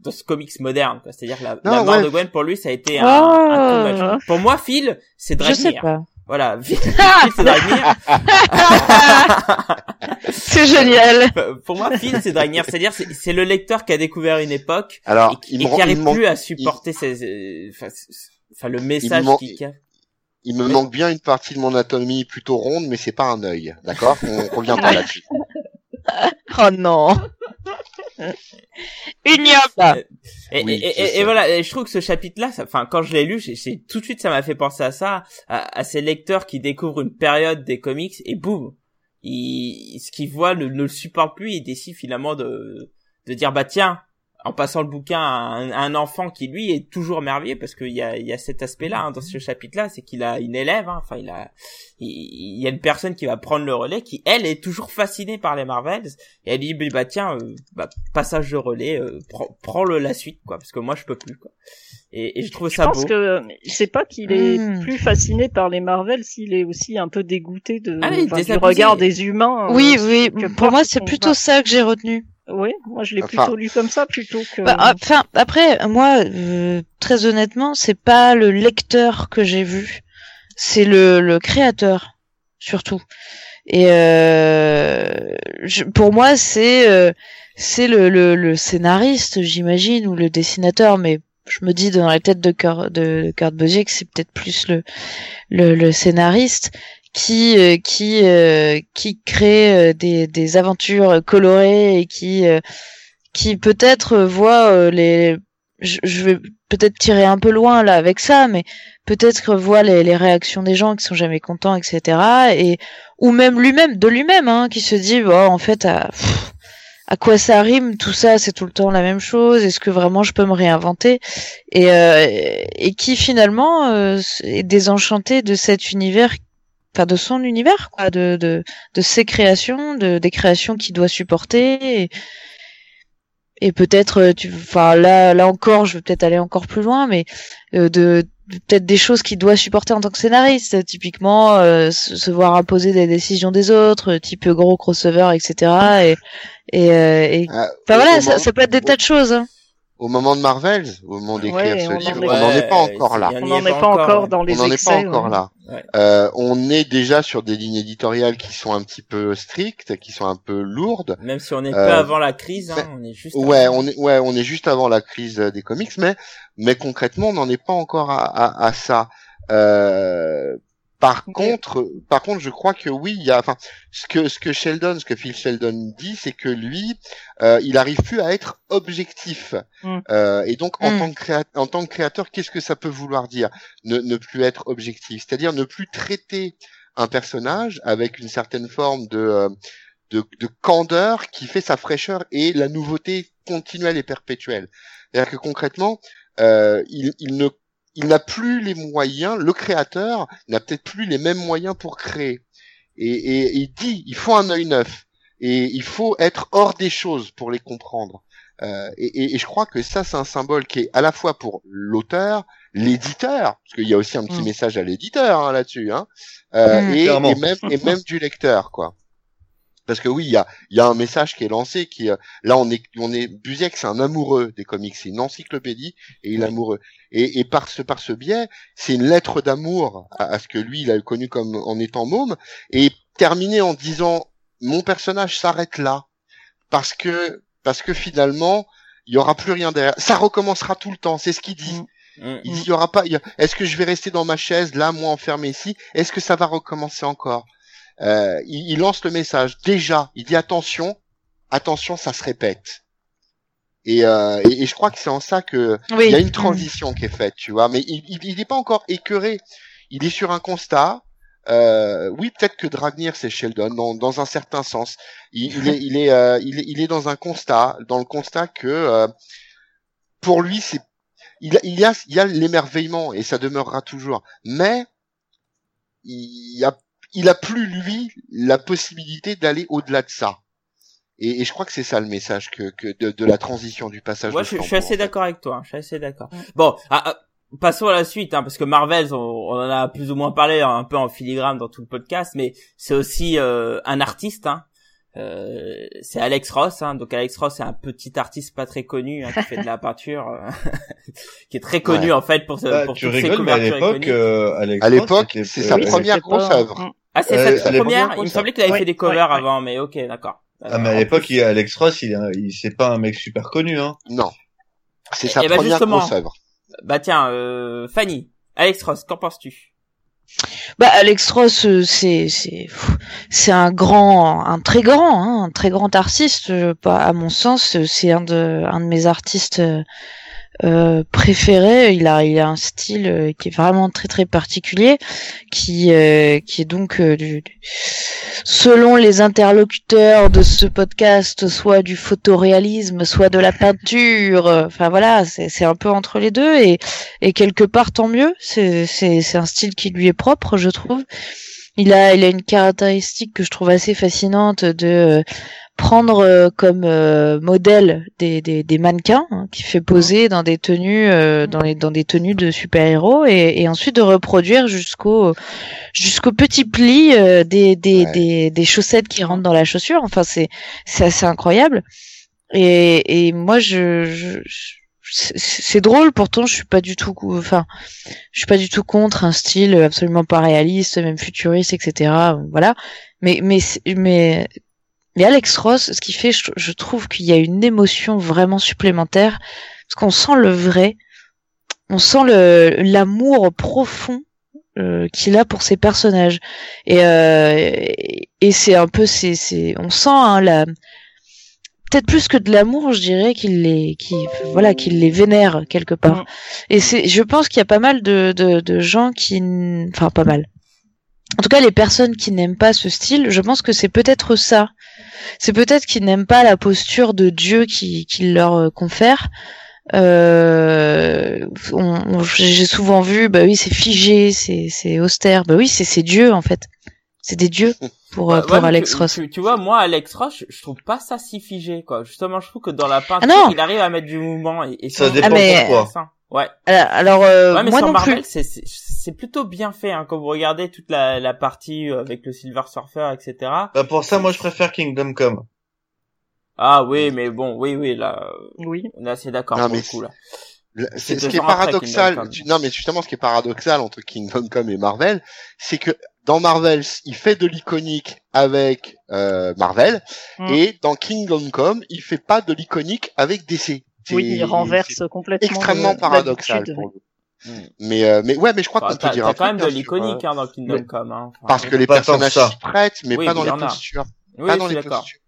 dans ce comics moderne c'est-à-dire que la, Non, la mort ouais. de Gwen pour lui ça a été un, Oh. un magie. pour moi Phil c'est Je sais Dragnir pas. Voilà Phil c'est Dragnir C'est génial. pour moi Phil c'est Dragnir c'est-à-dire c'est c'est le lecteur qui a découvert une époque Alors, et, qui- il et me, qui rend- il arrive me manque, plus à supporter ces, euh, enfin, le message qui, il me manque bien une partie de mon anatomie plutôt ronde, mais c'est pas un œil. D'accord? On reviendra là-dessus. Oh non. Ignoble. Et, Oui, et, et- je et sais. voilà, et je trouve que ce chapitre-là, enfin, quand je l'ai lu, j'ai, j'ai- tout de suite, ça m'a fait penser à ça, à, à ces lecteurs qui découvrent une période des comics et boum, ils, ce qu'ils voient ne, ne le supportent plus et décident finalement de, de dire bah tiens, en passant le bouquin à un, à un enfant qui lui est toujours merveilleux parce qu'il y a, il y a cet aspect-là hein, dans ce chapitre-là, c'est qu'il a une élève, hein, enfin il a, il, il y a une personne qui va prendre le relais qui elle est toujours fascinée par les Marvels et elle dit bah tiens, euh, bah, passage de relais, euh, prends, prends le la suite quoi parce que moi je peux plus quoi. Et, et je trouve Je ça pense beau. que c'est pas qu'il est Hmm. plus fasciné par les Marvel, s'il est aussi un peu dégoûté de Ah, du regard des humains. euh, Oui, oui. que Pour moi, c'est plutôt ça que j'ai retenu. Oui, moi je l'ai Enfin- plutôt lu comme ça plutôt que. Bah, enfin, après, moi, euh, très honnêtement, c'est pas le lecteur que j'ai vu, c'est le, le créateur, surtout. Et euh, je- pour moi, c'est euh, c'est le, le, le scénariste, j'imagine, ou le dessinateur, mais je me dis dans la tête de Kurt, de Kurt Busiek, c'est peut-être plus le, le, le scénariste qui euh, qui euh, qui crée euh, des, des aventures colorées et qui euh, qui peut-être voit euh, les je, je vais peut-être tirer un peu loin là avec ça mais peut-être voit les, les réactions des gens qui sont jamais contents etc et ou même lui-même de lui-même hein, qui se dit bon en fait à, à quoi ça rime tout ça c'est tout le temps la même chose est-ce que vraiment je peux me réinventer? Et euh, et qui finalement euh, est désenchanté de cet univers enfin de son univers quoi de de de ses créations de des créations qu'il doit supporter et, et peut-être euh, tu enfin là là encore je vais peut-être aller encore plus loin mais euh, de, de- peut-être des choses qu'il doit supporter en tant que scénariste typiquement euh, se, se voir imposer des décisions des autres type gros crossover etc et et, euh, et Euh, enfin voilà ça peut être des tas de choses hein. Au moment de Marvels, au moment d'écrire Ouais, ce on en livre, est- on n'en est pas encore là. on n'en est pas encore dans les On n'en est pas encore ouais. là. Ouais. Euh, on est déjà sur des lignes éditoriales qui sont un petit peu strictes, qui sont un peu lourdes. Même si on est Euh, peu avant la crise, hein, on est juste. Ouais, avant. on est, ouais, on est juste avant la crise euh, des comics, mais, mais concrètement, on n'en est pas encore à, à, à ça. Euh, par contre, par contre, je crois que oui, il y a, enfin, ce que ce que Sheldon, ce que Phil Sheldon dit, c'est que lui, euh, il arrive plus à être objectif. Mm. Euh, et donc, en Mm. tant que créa- en tant que créateur, qu'est-ce que ça peut vouloir dire? Ne, ne plus être objectif, c'est-à-dire ne plus traiter un personnage avec une certaine forme de euh, de, de candeur qui fait sa fraîcheur et la nouveauté continuelle et perpétuelle. C'est-à-dire que concrètement, euh, il, il ne il n'a plus les moyens, le créateur n'a peut-être plus les mêmes moyens pour créer. Et, et- et il dit, il faut un œil neuf. Et il faut être hors des choses pour les comprendre. Euh, et, et- et je crois que ça, c'est un symbole qui est à la fois pour l'auteur l'éditeur, parce qu'il y a aussi un petit Mm. message à l'éditeur hein, là-dessus, hein, euh, Mm. et même et même du lecteur, quoi. Parce que oui, il y a il y a un message qui est lancé qui euh, là on est on est Busiek c'est un amoureux des comics, c'est une encyclopédie et il est amoureux. Et, et par ce par ce biais, c'est une lettre d'amour à, à ce que lui il a connu comme en étant môme et terminé en disant mon personnage s'arrête là parce que parce que finalement il y aura plus rien derrière. Ça recommencera tout le temps, c'est ce qu'il dit. Mm. Il dit il y aura pas. a- Est-ce que je vais rester dans ma chaise là, moi enfermé ici? Est-ce que ça va recommencer encore? Euh, il, il lance le message déjà. Il dit attention, attention, ça se répète. Et, euh, et, et je crois que c'est en ça que Oui. il y a une transition qui est faite, tu vois. Mais il, il, il est pas encore écœuré. Il est sur un constat. Euh, oui, peut-être que Dragnir c'est Sheldon dans, dans un certain sens. Il, il est, il est, euh, il est, il est dans un constat, dans le constat que euh, pour lui c'est, il y a, il y a l'émerveillement et ça demeurera toujours. Mais il y a, il a plus lui la possibilité d'aller au-delà de ça. Et, et je crois que c'est ça le message que, que de, de la transition du passage. Ouais, de je, je suis assez en fait. d'accord avec toi. hein, Je suis assez d'accord. Bon, ah, ah, passons à la suite, hein, parce que Marvel, on, on en a plus ou moins parlé hein, un peu en filigrane dans tout le podcast, mais c'est aussi euh, un artiste. Hein. Euh, c'est Alex Ross, hein. donc Alex Ross c'est un petit artiste pas très connu hein, qui fait de la peinture, euh, qui est très connu Ouais. en fait pour, ce- Bah, pour tu toutes ses mais à l'époque, euh, Alex À Ross, l'époque, c'est sa première grosse œuvre. Ah c'est euh, sa à l'époque, première. Il me ça. semblait qu'il avait Ouais, fait des covers ouais, ouais. avant, mais ok, d'accord. Ah, mais à Euh, l'époque, il- Alex Ross, il, il c'est pas un mec super connu, hein. Non. C'est Eh sa ben, première justement. grosse œuvre. Bah tiens, euh, Fanny, Alex Ross, qu'en penses-tu? Bah Alex Ross, euh, c'est c'est c'est un grand, un très grand, hein, un très grand artiste. euh, Pas à mon sens, euh, c'est un de un de mes artistes euh, préférés. Il a il a un style euh, qui est vraiment très très particulier, qui euh, qui est donc euh, du, selon les interlocuteurs de ce podcast, soit du photoréalisme, soit de la peinture. Enfin voilà, c'est un peu entre les deux et et quelque part tant mieux. C'est c'est c'est un style qui lui est propre, je trouve. Il a il a une caractéristique que je trouve assez fascinante de euh, prendre euh, comme euh, modèle des, des, des mannequins hein, qui fait poser dans des tenues euh, dans les dans des tenues de super héros et, et ensuite de reproduire jusqu'au jusqu'au petit pli euh, des des, Ouais. des des chaussettes qui rentrent dans la chaussure. Enfin c'est c'est assez incroyable. Et et moi je, je, je- c'est drôle. Pourtant je suis pas du tout enfin je suis pas du tout contre un style absolument pas réaliste même futuriste etc voilà. Mais mais mais mais Alex Ross ce qu'il fait je, je trouve qu'il y a une émotion vraiment supplémentaire parce qu'on sent le vrai on sent le l'amour profond euh, qu'il a pour ses personnages et euh, et, c'est un peu c'est c'est on sent hein, la peut-être plus que de l'amour, je dirais qu'il les, qui, voilà, qu'il les vénère quelque part. Mm. Et c'est, je pense qu'il y a pas mal de, de, de gens qui, enfin pas mal. En tout cas, les personnes qui n'aiment pas ce style, je pense que c'est peut-être ça. C'est peut-être qu'ils n'aiment pas la posture de Dieu qui, qui leur euh, confère. Euh, on- on- j'ai souvent vu, bah oui, c'est figé, c'est, austère. Bah oui, c'est, Dieu en fait. C'est des dieux pour, euh, pour mais Alex tu, Ross. Tu, tu vois, moi, Alex Ross, je, je trouve pas ça si figé, quoi. Justement, je trouve que dans la peinture, Ah il arrive à mettre du mouvement et, et Ça c'est dépend Ah, mais- pourquoi. Ouais. Alors, alors, euh, ouais, mais moi sur non Marvel, plus. c'est, c'est, c'est plutôt bien fait, hein. Quand vous regardez toute la, la partie euh, avec le Silver Surfer, etc. Bah, pour ça, moi, je préfère Kingdom Come. Ah oui, mais bon, oui, oui, là, euh, Oui. on est assez d'accord Non, pour mais le coup, là. C'est C'est ce qui est paradoxal. Tu- non, mais justement, ce qui est paradoxal entre Kingdom Come et Marvel, c'est que dans Marvel, il fait de l'iconique avec euh, Marvel, Mm. et dans Kingdom Come, il fait pas de l'iconique avec DC. Oui, il renverse complètement. extrêmement le- paradoxal pour oui. lui. Mm. Mais euh, mais ouais, mais je crois Enfin, qu'on peut dire t'as un quand même de hein, l'iconique, euh, hein, dans Kingdom mais- Come, hein. Enfin, parce que les personnages ça. s'y prêtent, mais Oui, pas dans les postures. oui, pas dans les postures.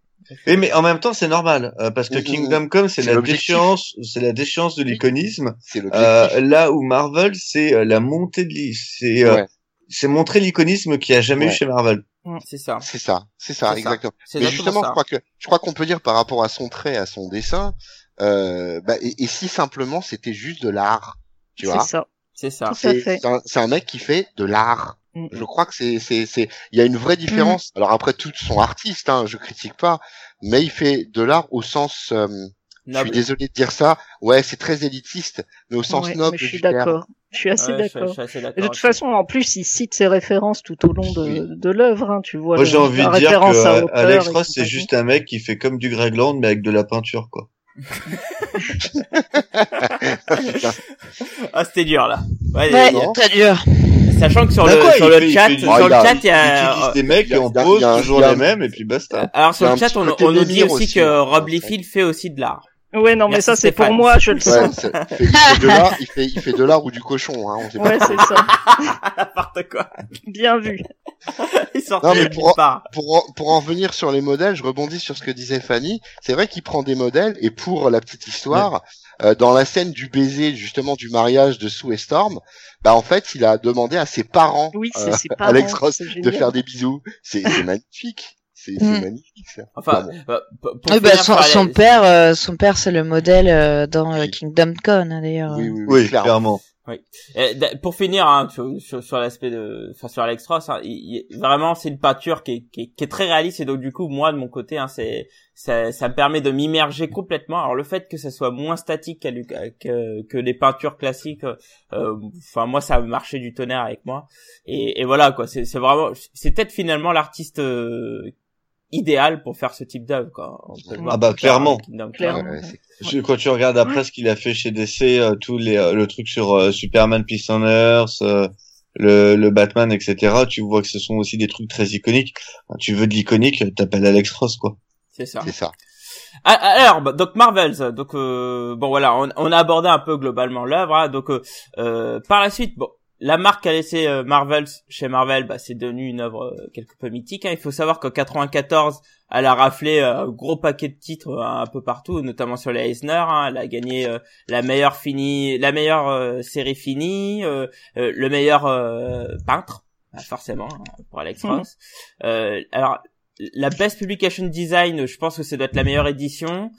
Oui, mais en même temps, c'est normal, euh, parce que Mhm. Kingdom Come, c'est la déchéance, c'est la déchéance de l'iconisme, euh, là où Marvel, c'est euh, la montée de c'est, euh, Ouais. c'est montrer l'iconisme qu'il y a jamais Ouais. eu chez Marvel. C'est ça. C'est ça, c'est ça, ça. exactement. C'est Mais exactement justement, ça. je crois que je crois qu'on peut dire par rapport à son trait, à son dessin, euh, bah, et, et si simplement c'était juste de l'art, tu C'est vois ça. C'est ça. Tout à C'est fait. c'est un, c'est un mec qui fait de l'art. Mm. Je crois que c'est c'est c'est il y a une vraie différence. Alors après tous sont artistes, hein, je critique pas, mais il fait de l'art au sens euh, Je suis désolé de dire ça. Ouais, c'est très élitiste, mais au sens Ouais, noble je suis d'accord. Je suis assez Ouais, d'accord. de toute aussi. façon, en plus, il cite ses références tout au long de, Oui. de l'œuvre. Hein, tu vois Moi, j'ai envie de dire que Alex Ross, c'est juste un mec qui fait comme du Greg Land, mais avec de la peinture, quoi. Ah, c'était dur là. Ouais, Ouais, très dur. Sachant que sur Bah le, quoi, sur le fait- chat, fait sur le chat, il y a, utilise des mecs a- et on pose toujours les mêmes, et puis basta. alors sur le chat, on, nous dit aussi aussi, que Rob. Liefeld fait aussi de l'art. Ouais, non, mais ça, c'est pour moi, je le sens. il fait, il fait de l'art, il fait, il fait de l'art ou du cochon, hein. On sait pas. Ouais, c'est ça. N'importe quoi. Bien vu. Il sort Non, mais pour- part. pour en, pour en venir sur les modèles, je rebondis sur ce que disait Fanny. C'est vrai qu'il prend des modèles et pour la petite histoire, euh, dans la scène du baiser justement du mariage de Sue et Storm, bah en fait il a demandé à ses parents, Oui, euh, c'est ses parents. Alex Ross, de faire des bisous. C'est c'est magnifique. C'est c'est Mm. magnifique ça. Enfin, Bah, bon. bah, pour Oui, bah, son, son père, euh, son père, c'est le modèle euh, dans euh, Oui. Kingdom Come hein, d'ailleurs. oui, oui, oui, Oui, clairement. clairement. D- pour finir hein, sur, sur, sur l'aspect de, enfin sur Alex Ross, hein, vraiment c'est une peinture qui est, qui, est, qui est très réaliste et donc du coup moi de mon côté, hein, c'est ça, ça me permet de m'immerger complètement. Alors le fait que ça soit moins statique lu- que, que les peintures classiques, euh, enfin moi ça a marché du tonnerre avec moi et, et voilà quoi. C'est vraiment, c'est peut-être finalement l'artiste euh, idéal pour faire ce type d'œuvre Ah bah, clairement. Kingdom. Clairement. Ouais, Quand tu regardes après ce qu'il a fait chez DC, euh, tous les euh, le truc sur euh, Superman Peace on Earth, euh, le, le Batman, etc. Tu vois que ce sont aussi des trucs très iconiques. Tu veux de l'iconique, t'appelles Alex Ross, quoi. C'est ça. C'est ça. Ah, Alors, bah, donc Marvels, donc euh, bon voilà, on, on a abordé un peu globalement l'œuvre. hein, donc euh, euh, par la suite, bon, la marque a laissé euh, Marvels chez Marvel, bah, c'est devenu une œuvre euh, quelque peu mythique. hein. Il faut savoir qu'en 94, elle a raflé euh, un gros paquet de titres un peu partout, notamment sur les Eisner. hein. Elle a gagné euh, la meilleure finie, la meilleure euh, série finie, euh, euh, le meilleur euh, peintre, bah, forcément hein, pour Alex Mhm. Ross. Euh, alors la best publication design, je pense que ça doit être la meilleure édition.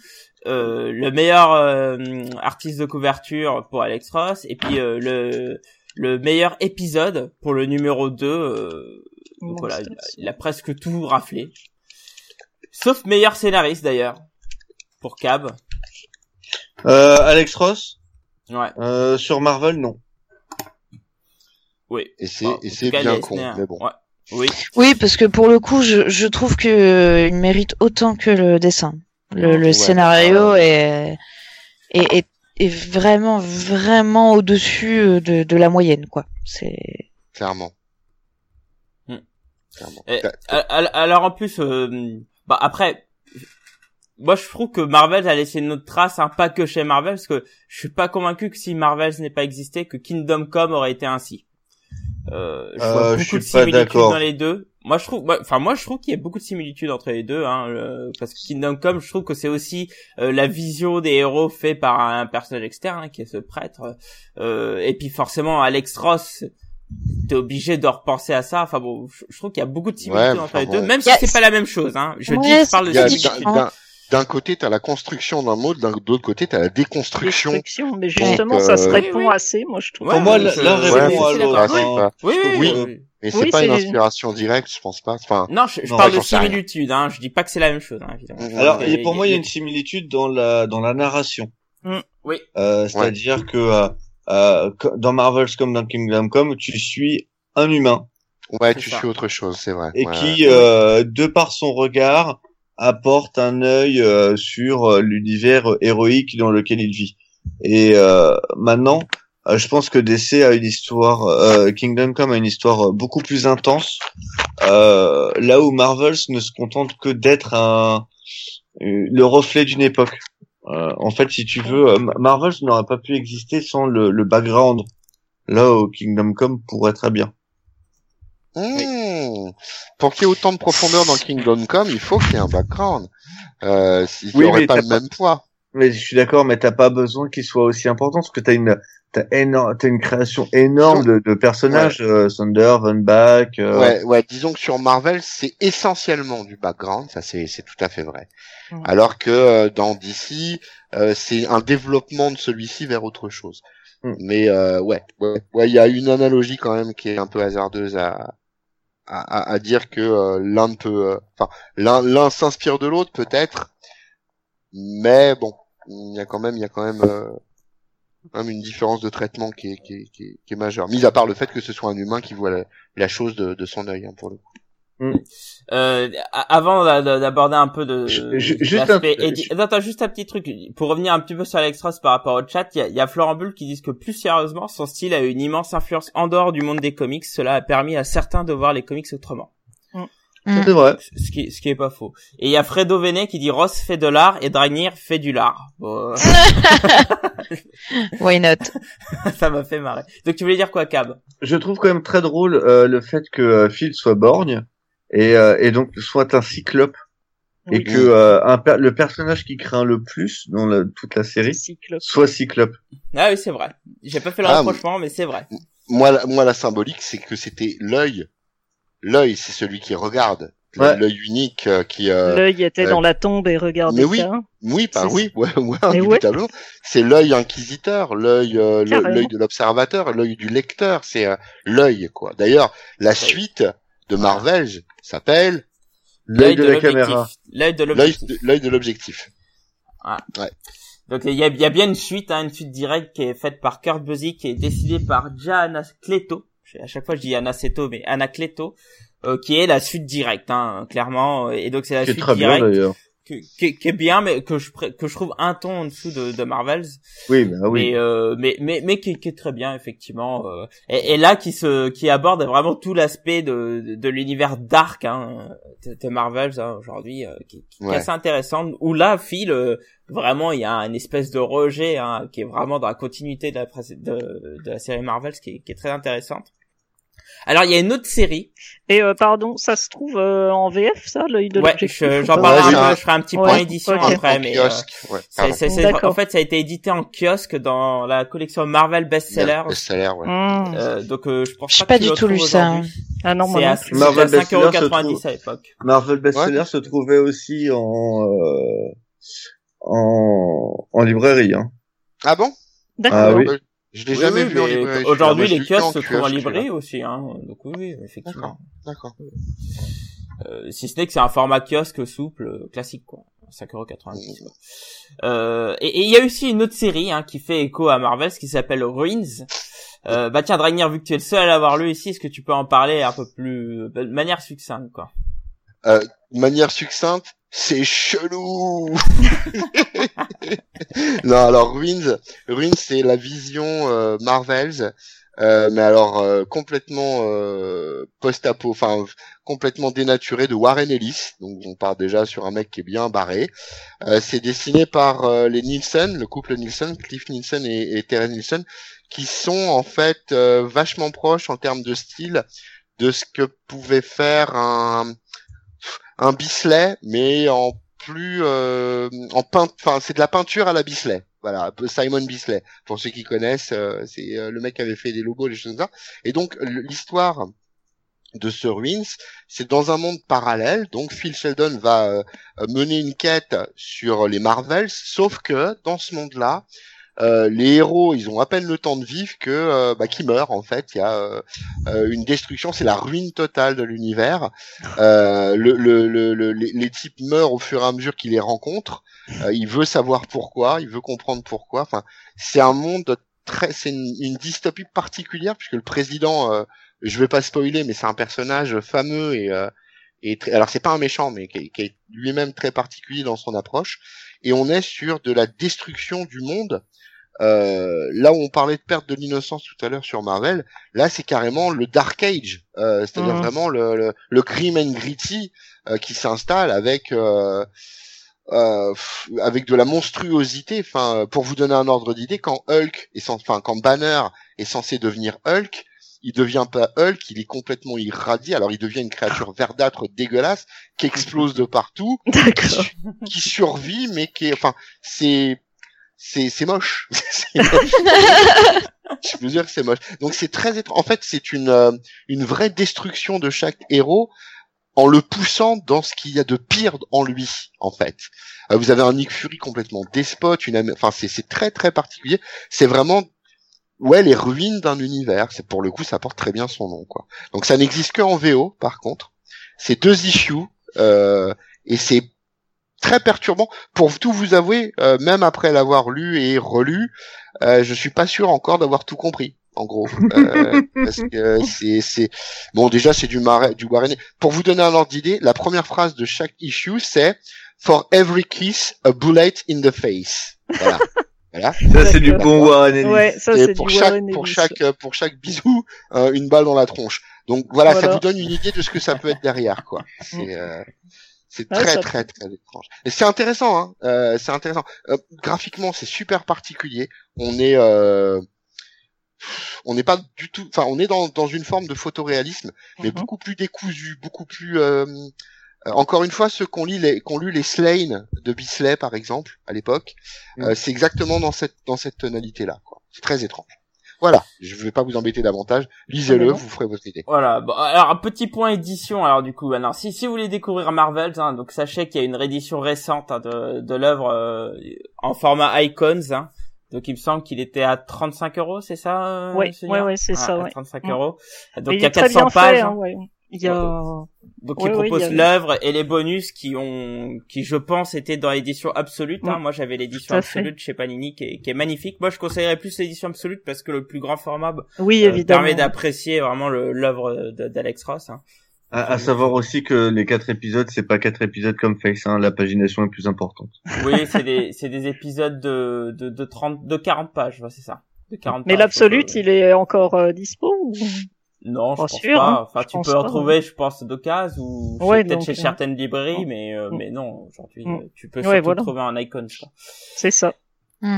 Euh, le meilleur euh, artiste de couverture pour Alex Ross et puis euh, le le meilleur épisode pour le numéro 2 euh, donc voilà il a, il a presque tout raflé sauf meilleur scénariste d'ailleurs pour Cab Euh, Alex Ross, ouais euh, sur Marvel, non. oui Et c'est et c'est bien con, mais bon. ouais. oui Oui, parce que pour le coup, je, je trouve que euh, il mérite autant que le dessin. Le, le Ouais. scénario Ah est, est, est, est vraiment, vraiment au-dessus euh, de, de la moyenne, quoi. C'est. Clairement. Hmm. Clairement. Et- Alors en plus, euh, bah après, moi je trouve que Marvel a laissé une autre trace, hein, pas que chez Marvel, parce que je suis pas convaincu que si Marvel n'ait pas existé, que Kingdom Come aurait été ainsi. Euh, je vois Euh, beaucoup je suis de pas similitudes d'accord. dans les deux. Moi je trouve, enfin moi je trouve qu'il y a beaucoup de similitudes entre les deux, hein, euh, parce que Kingdom Come, je trouve que c'est aussi euh, la vision des héros fait par un personnage externe hein, qui est ce prêtre, euh, et puis forcément Alex Ross t'es obligé de repenser à ça. Enfin bon, je, je trouve qu'il y a beaucoup de similitudes Ouais, entre les deux, même si c'est pas la même chose. Hein. Je Ouais, dis, je parle de d'un- côté, t'as la construction d'un mot, d'un d'autre côté, t'as la déconstruction. Destruction, mais justement, Donc, ça se euh, répond oui, oui. assez, moi, je trouve. Ouais, Pour moi, l'un répond à l'autre. hein. pas- Oui, oui, Oui. oui, oui. Mais c'est Oui, pas une inspiration directe, je pense pas. Enfin, Non, je, je Non, parle de similitude. Hein. Je dis pas que c'est la même chose, hein, évidemment. Alors, et pour moi, il y a une similitude dans la dans la narration. Oui. Euh, C'est-à-dire que euh, euh, dans Marvels comme dans Kingdom Come, tu suis un humain ouais, tu ça. suis autre chose, c'est vrai. et Ouais. qui, euh, de par son regard, apporte un œil euh, sur euh, l'univers héroïque dans lequel il vit. Et euh, maintenant, euh, je pense que DC a une histoire, euh, Kingdom Come a une histoire euh, beaucoup plus intense, euh, là où Marvels ne se contente que d'être un le reflet d'une époque. Euh, en fait, si tu veux, Marvels n'aurait pas pu exister sans le, le background. Là où Kingdom Come pourrait très bien. Hmm. Pour qu'il y ait autant de profondeur dans Kingdom Come, il faut qu'il y ait un background. Euh, s'il Oui, aurait mais pas le pas- même poids. Mais je suis d'accord, mais t'as pas besoin qu'il soit aussi important parce que t'as une t'as énorme t'as une création énorme de, de personnages, euh, Thunder, Van Bach. euh, Ouais, ouais, disons que sur Marvel, c'est essentiellement du background, ça c'est c'est tout à fait vrai. Alors que euh, dans DC, euh, c'est un développement de celui-ci vers autre chose. Mhm. Mais euh, ouais, ouais, ouais, il y a une analogie quand même qui est un peu hasardeuse à à, à- à dire que euh, l'un peut, euh, enfin l'un l'un s'inspire de l'autre peut-être, mais bon, il y a quand même, il y a quand même, euh, même une différence de traitement qui est, qui est, qui est, qui est majeure. Mis à part le fait que ce soit un humain qui voit la, la chose de, de son œil, hein, pour le coup. Euh, a- avant d'a- d'a- d'aborder un peu de Je- je- de juste un- édi- Attends, juste un petit truc pour revenir un petit peu sur Alextras par rapport au chat. Il y a, il y a Florent Bull qui disent que plus sérieusement, son style a une immense influence en dehors du monde des comics. Cela a permis à certains de voir les comics autrement. C'est vrai. Ce qui, ce qui est pas faux. Et il y a Fredo Venet qui dit Ross fait de l'art et Dragnir fait du lard. Bon, Why not? Ça m'a fait marrer. Donc tu voulais dire quoi, Cab? Je trouve quand même très drôle euh, le fait que euh, Phil soit borgne et, euh, et donc soit un cyclope et Oui. que euh, un per- le personnage qui craint le plus dans la- toute la série Cyclope. soit cyclope. Ah oui, c'est vrai. J'ai pas fait le Ah, rapprochement, mais c'est vrai. Moi, la, moi, la symbolique, c'est que c'était l'œil. L'œil, c'est celui qui regarde. Ouais. L'œil unique euh, qui. euh, L'œil était euh, dans la tombe et regardait mais oui. ça. Oui, bah oui, ouais, ouais, ouais. C'est l'œil inquisiteur, l'œil, euh, l'œil de l'observateur, l'œil du lecteur. C'est euh, l'œil, quoi. D'ailleurs, la suite de Marvel s'appelle L'œil de, la l'objectif. caméra. L'œil de l'objectif. l'œil de l'objectif. Donc il y a, il y a bien une suite, hein, une suite directe qui est faite par Kurt Busiek, est décidée par Gianna Cleto. À chaque fois je dis Anaceto, mais Anna Cleto, euh, qui est la suite directe, hein, clairement. Et donc c'est la Qui est suite très bien directe d'ailleurs. qui, qui- qui est bien, mais que je que je trouve un ton en dessous de, de Marvels. Oui, bah oui. mais euh, mais mais mais qui, qui est très bien effectivement euh, et, et là qui se qui aborde vraiment tout l'aspect de, de, de l'univers dark hein, de, de Marvels hein, aujourd'hui euh, qui, qui est Ouais. assez intéressant où là Phil euh, vraiment il y a une espèce de rejet hein, qui est vraiment dans la continuité de la de, de la série Marvels qui est, qui est très intéressante alors il y a une autre série Et euh, pardon, ça se trouve euh, en VF, ça, l'œil de ouais l'objectif je- j'en parlerai Ouais, un peu je ferai un petit Ouais, point édition ok. après En mais euh, kiosque, ouais, c'est- pardon. c'est- c'est- D'accord. en fait ça a été édité en kiosque dans la collection Marvel Bestseller Best-seller, ouais. Hmm. Euh, donc euh, je pense J'ai pas, pas du tout lu ça. aujourd'hui. Ah non, moi C'est non plus. Marvel à Bestseller se 5,90€ trouve- à l'époque. Marvel Bestseller se trouvait aussi en euh, en en librairie. Hein. Ah bon? D'accord. Ah oui. Euh, Je l'ai Oui, jamais oui, vu en librairie. Aujourd'hui, les kiosques se trouvent en librairie aussi, hein. Donc oui, effectivement. D'accord. Euh, si ce n'est que c'est un format kiosque souple, euh, classique, quoi. 5,90€. quoi. Euh, et il y a aussi une autre série, hein, qui fait écho à Marvel, qui s'appelle Ruins. Euh, bah tiens, Dragnir, vu que tu es le seul à l'avoir lu ici, est-ce que tu peux en parler un peu plus, de manière succincte, quoi? de manière succincte, c'est chelou. non, alors Ruins, Ruins c'est la vision euh, Marvels, euh, mais alors euh, complètement euh, post-apo, enfin complètement dénaturé de Warren Ellis. Donc on part déjà sur un mec qui est bien barré. Euh, c'est dessiné par euh, les Nielsen, le couple Nielsen, Cliff Nielsen et, et Terry Nielsen, qui sont en fait vachement proches en termes de style de ce que pouvait faire un un Bisley, mais en plus euh, en peint, enfin c'est de la peinture à la Bisley. Voilà, Simon Bisley. Pour ceux qui connaissent, euh, c'est euh, le mec qui avait fait des logos, les choses comme ça. Et donc l'histoire de ce Ruins, c'est dans un monde parallèle. Donc Phil Sheldon va euh, mener une quête sur les Marvels, sauf que dans ce monde-là, euh, les héros, ils ont à peine le temps de vivre que euh, bah, qu'ils meurent en fait. Il y a euh, euh, une destruction, c'est la ruine totale de l'univers. Le, le, le, le- les, types meurent au fur et à mesure qu'il les rencontre. Euh, il veut savoir pourquoi, il veut comprendre pourquoi. Enfin, c'est un monde très, c'est une, dystopie particulière puisque le président, je vais pas spoiler, mais c'est un personnage fameux et et très, alors c'est pas un méchant, mais qui qui est lui-même très particulier dans son approche. Et on est sur de la destruction du monde. Euh, là où on parlait de perte de l'innocence tout à l'heure sur Marvel, là c'est carrément le Dark Age, euh, c'est-à-dire Mhm. vraiment le, le, le grim and gritty euh, qui s'installe avec euh, euh, avec de la monstruosité. Enfin, pour vous donner un ordre d'idée, quand Hulk est censé, enfin quand Banner est censé devenir Hulk, il devient pas Hulk, il est complètement irradié. Alors il devient une créature verdâtre dégueulasse qui explose de partout, D'accord. qui survit, mais qui est, enfin, c'est c'est c'est moche. C'est moche. Je dire que c'est moche. Donc c'est très étrange. En fait, c'est une euh, une vraie destruction de chaque héros en le poussant dans ce qu'il y a de pire en lui, en fait. Euh, vous avez un Nick Fury complètement despote, une, enfin c'est c'est très très particulier. C'est vraiment ouais les ruines d'un univers. C'est pour le coup ça porte très bien son nom quoi. Donc ça n'existe que en VO par contre. C'est deux issues euh, et c'est très perturbant. Pour tout vous avouer, euh, même après l'avoir lu et relu, euh, je suis pas sûr encore d'avoir tout compris. En gros, euh, parce que c'est c'est bon déjà c'est du marais du Warren. Pour vous donner un ordre d'idée, la première phrase de chaque issue c'est For every kiss, a bullet in the face. Voilà. Voilà. Ça, c'est du bon Warren Ellis. Ouais, ça Et pour du chaque Warren pour chaque euh, pour chaque bisou, euh, une balle dans la tronche. Donc voilà, ça Voilà. vous donne une idée de ce que ça peut être derrière, quoi. C'est euh, c'est Ouais, très ça- très très étrange. Et c'est intéressant, hein. Euh, c'est intéressant. Euh, graphiquement, c'est super particulier. On est euh, on n'est pas du tout, enfin, on est dans dans une forme de photoréalisme, mais Mhm. beaucoup plus décousu, beaucoup plus. euh, encore une fois, ceux qu'on lit les qu'on lu les Slane de Bisley par exemple à l'époque, euh, c'est exactement dans cette dans cette tonalité là. C'est très étrange. Voilà, je vais pas vous embêter davantage. Lisez-le, vous ferez votre idée. Voilà. Bon, alors un petit point édition. Alors du coup, alors si si vous voulez découvrir Marvel, hein, donc sachez qu'il y a une réédition récente hein, de de l'œuvre euh, en format Icons. Hein. Donc il me semble qu'il était à 35 euros, c'est ça euh, Ouais, Seigneur ouais, ouais, c'est Ah, ça, à ouais. 35 Mm. euros. Donc Mais il y a est très 400 bien pages. fait, hein. hein, ouais. Il y a. Donc Ouais, il ouais, propose a- l'œuvre et les bonus qui ont, qui je pense étaient dans l'édition absolute. Hein. Moi j'avais l'édition fait. absolute chez Panini qui est, qui est magnifique. Moi je conseillerais plus l'édition absolute parce que le plus grand format Oui, euh, évidemment. permet d'apprécier vraiment le- l'œuvre d'Alex Ross. Hein. À, à savoir aussi que les quatre épisodes, c'est pas quatre épisodes comme Face, hein. La pagination est plus importante. Oui, c'est des, c'est des épisodes de, de, de 30, de 40 pages, ouais, c'est ça. De 40 Mais pages, l'absolute, euh, il est encore euh, dispo ou... Non, je pense sûr, pas. hein. Enfin, tu peux pas, en trouver, je pense, d'occasion ou Ouais, peut-être chez euh, certaines librairies, mm. mais, euh, Mm. mais non, aujourd'hui, Mm. euh, tu peux Ouais, surtout voilà. trouver un icon. C'est ça. Donc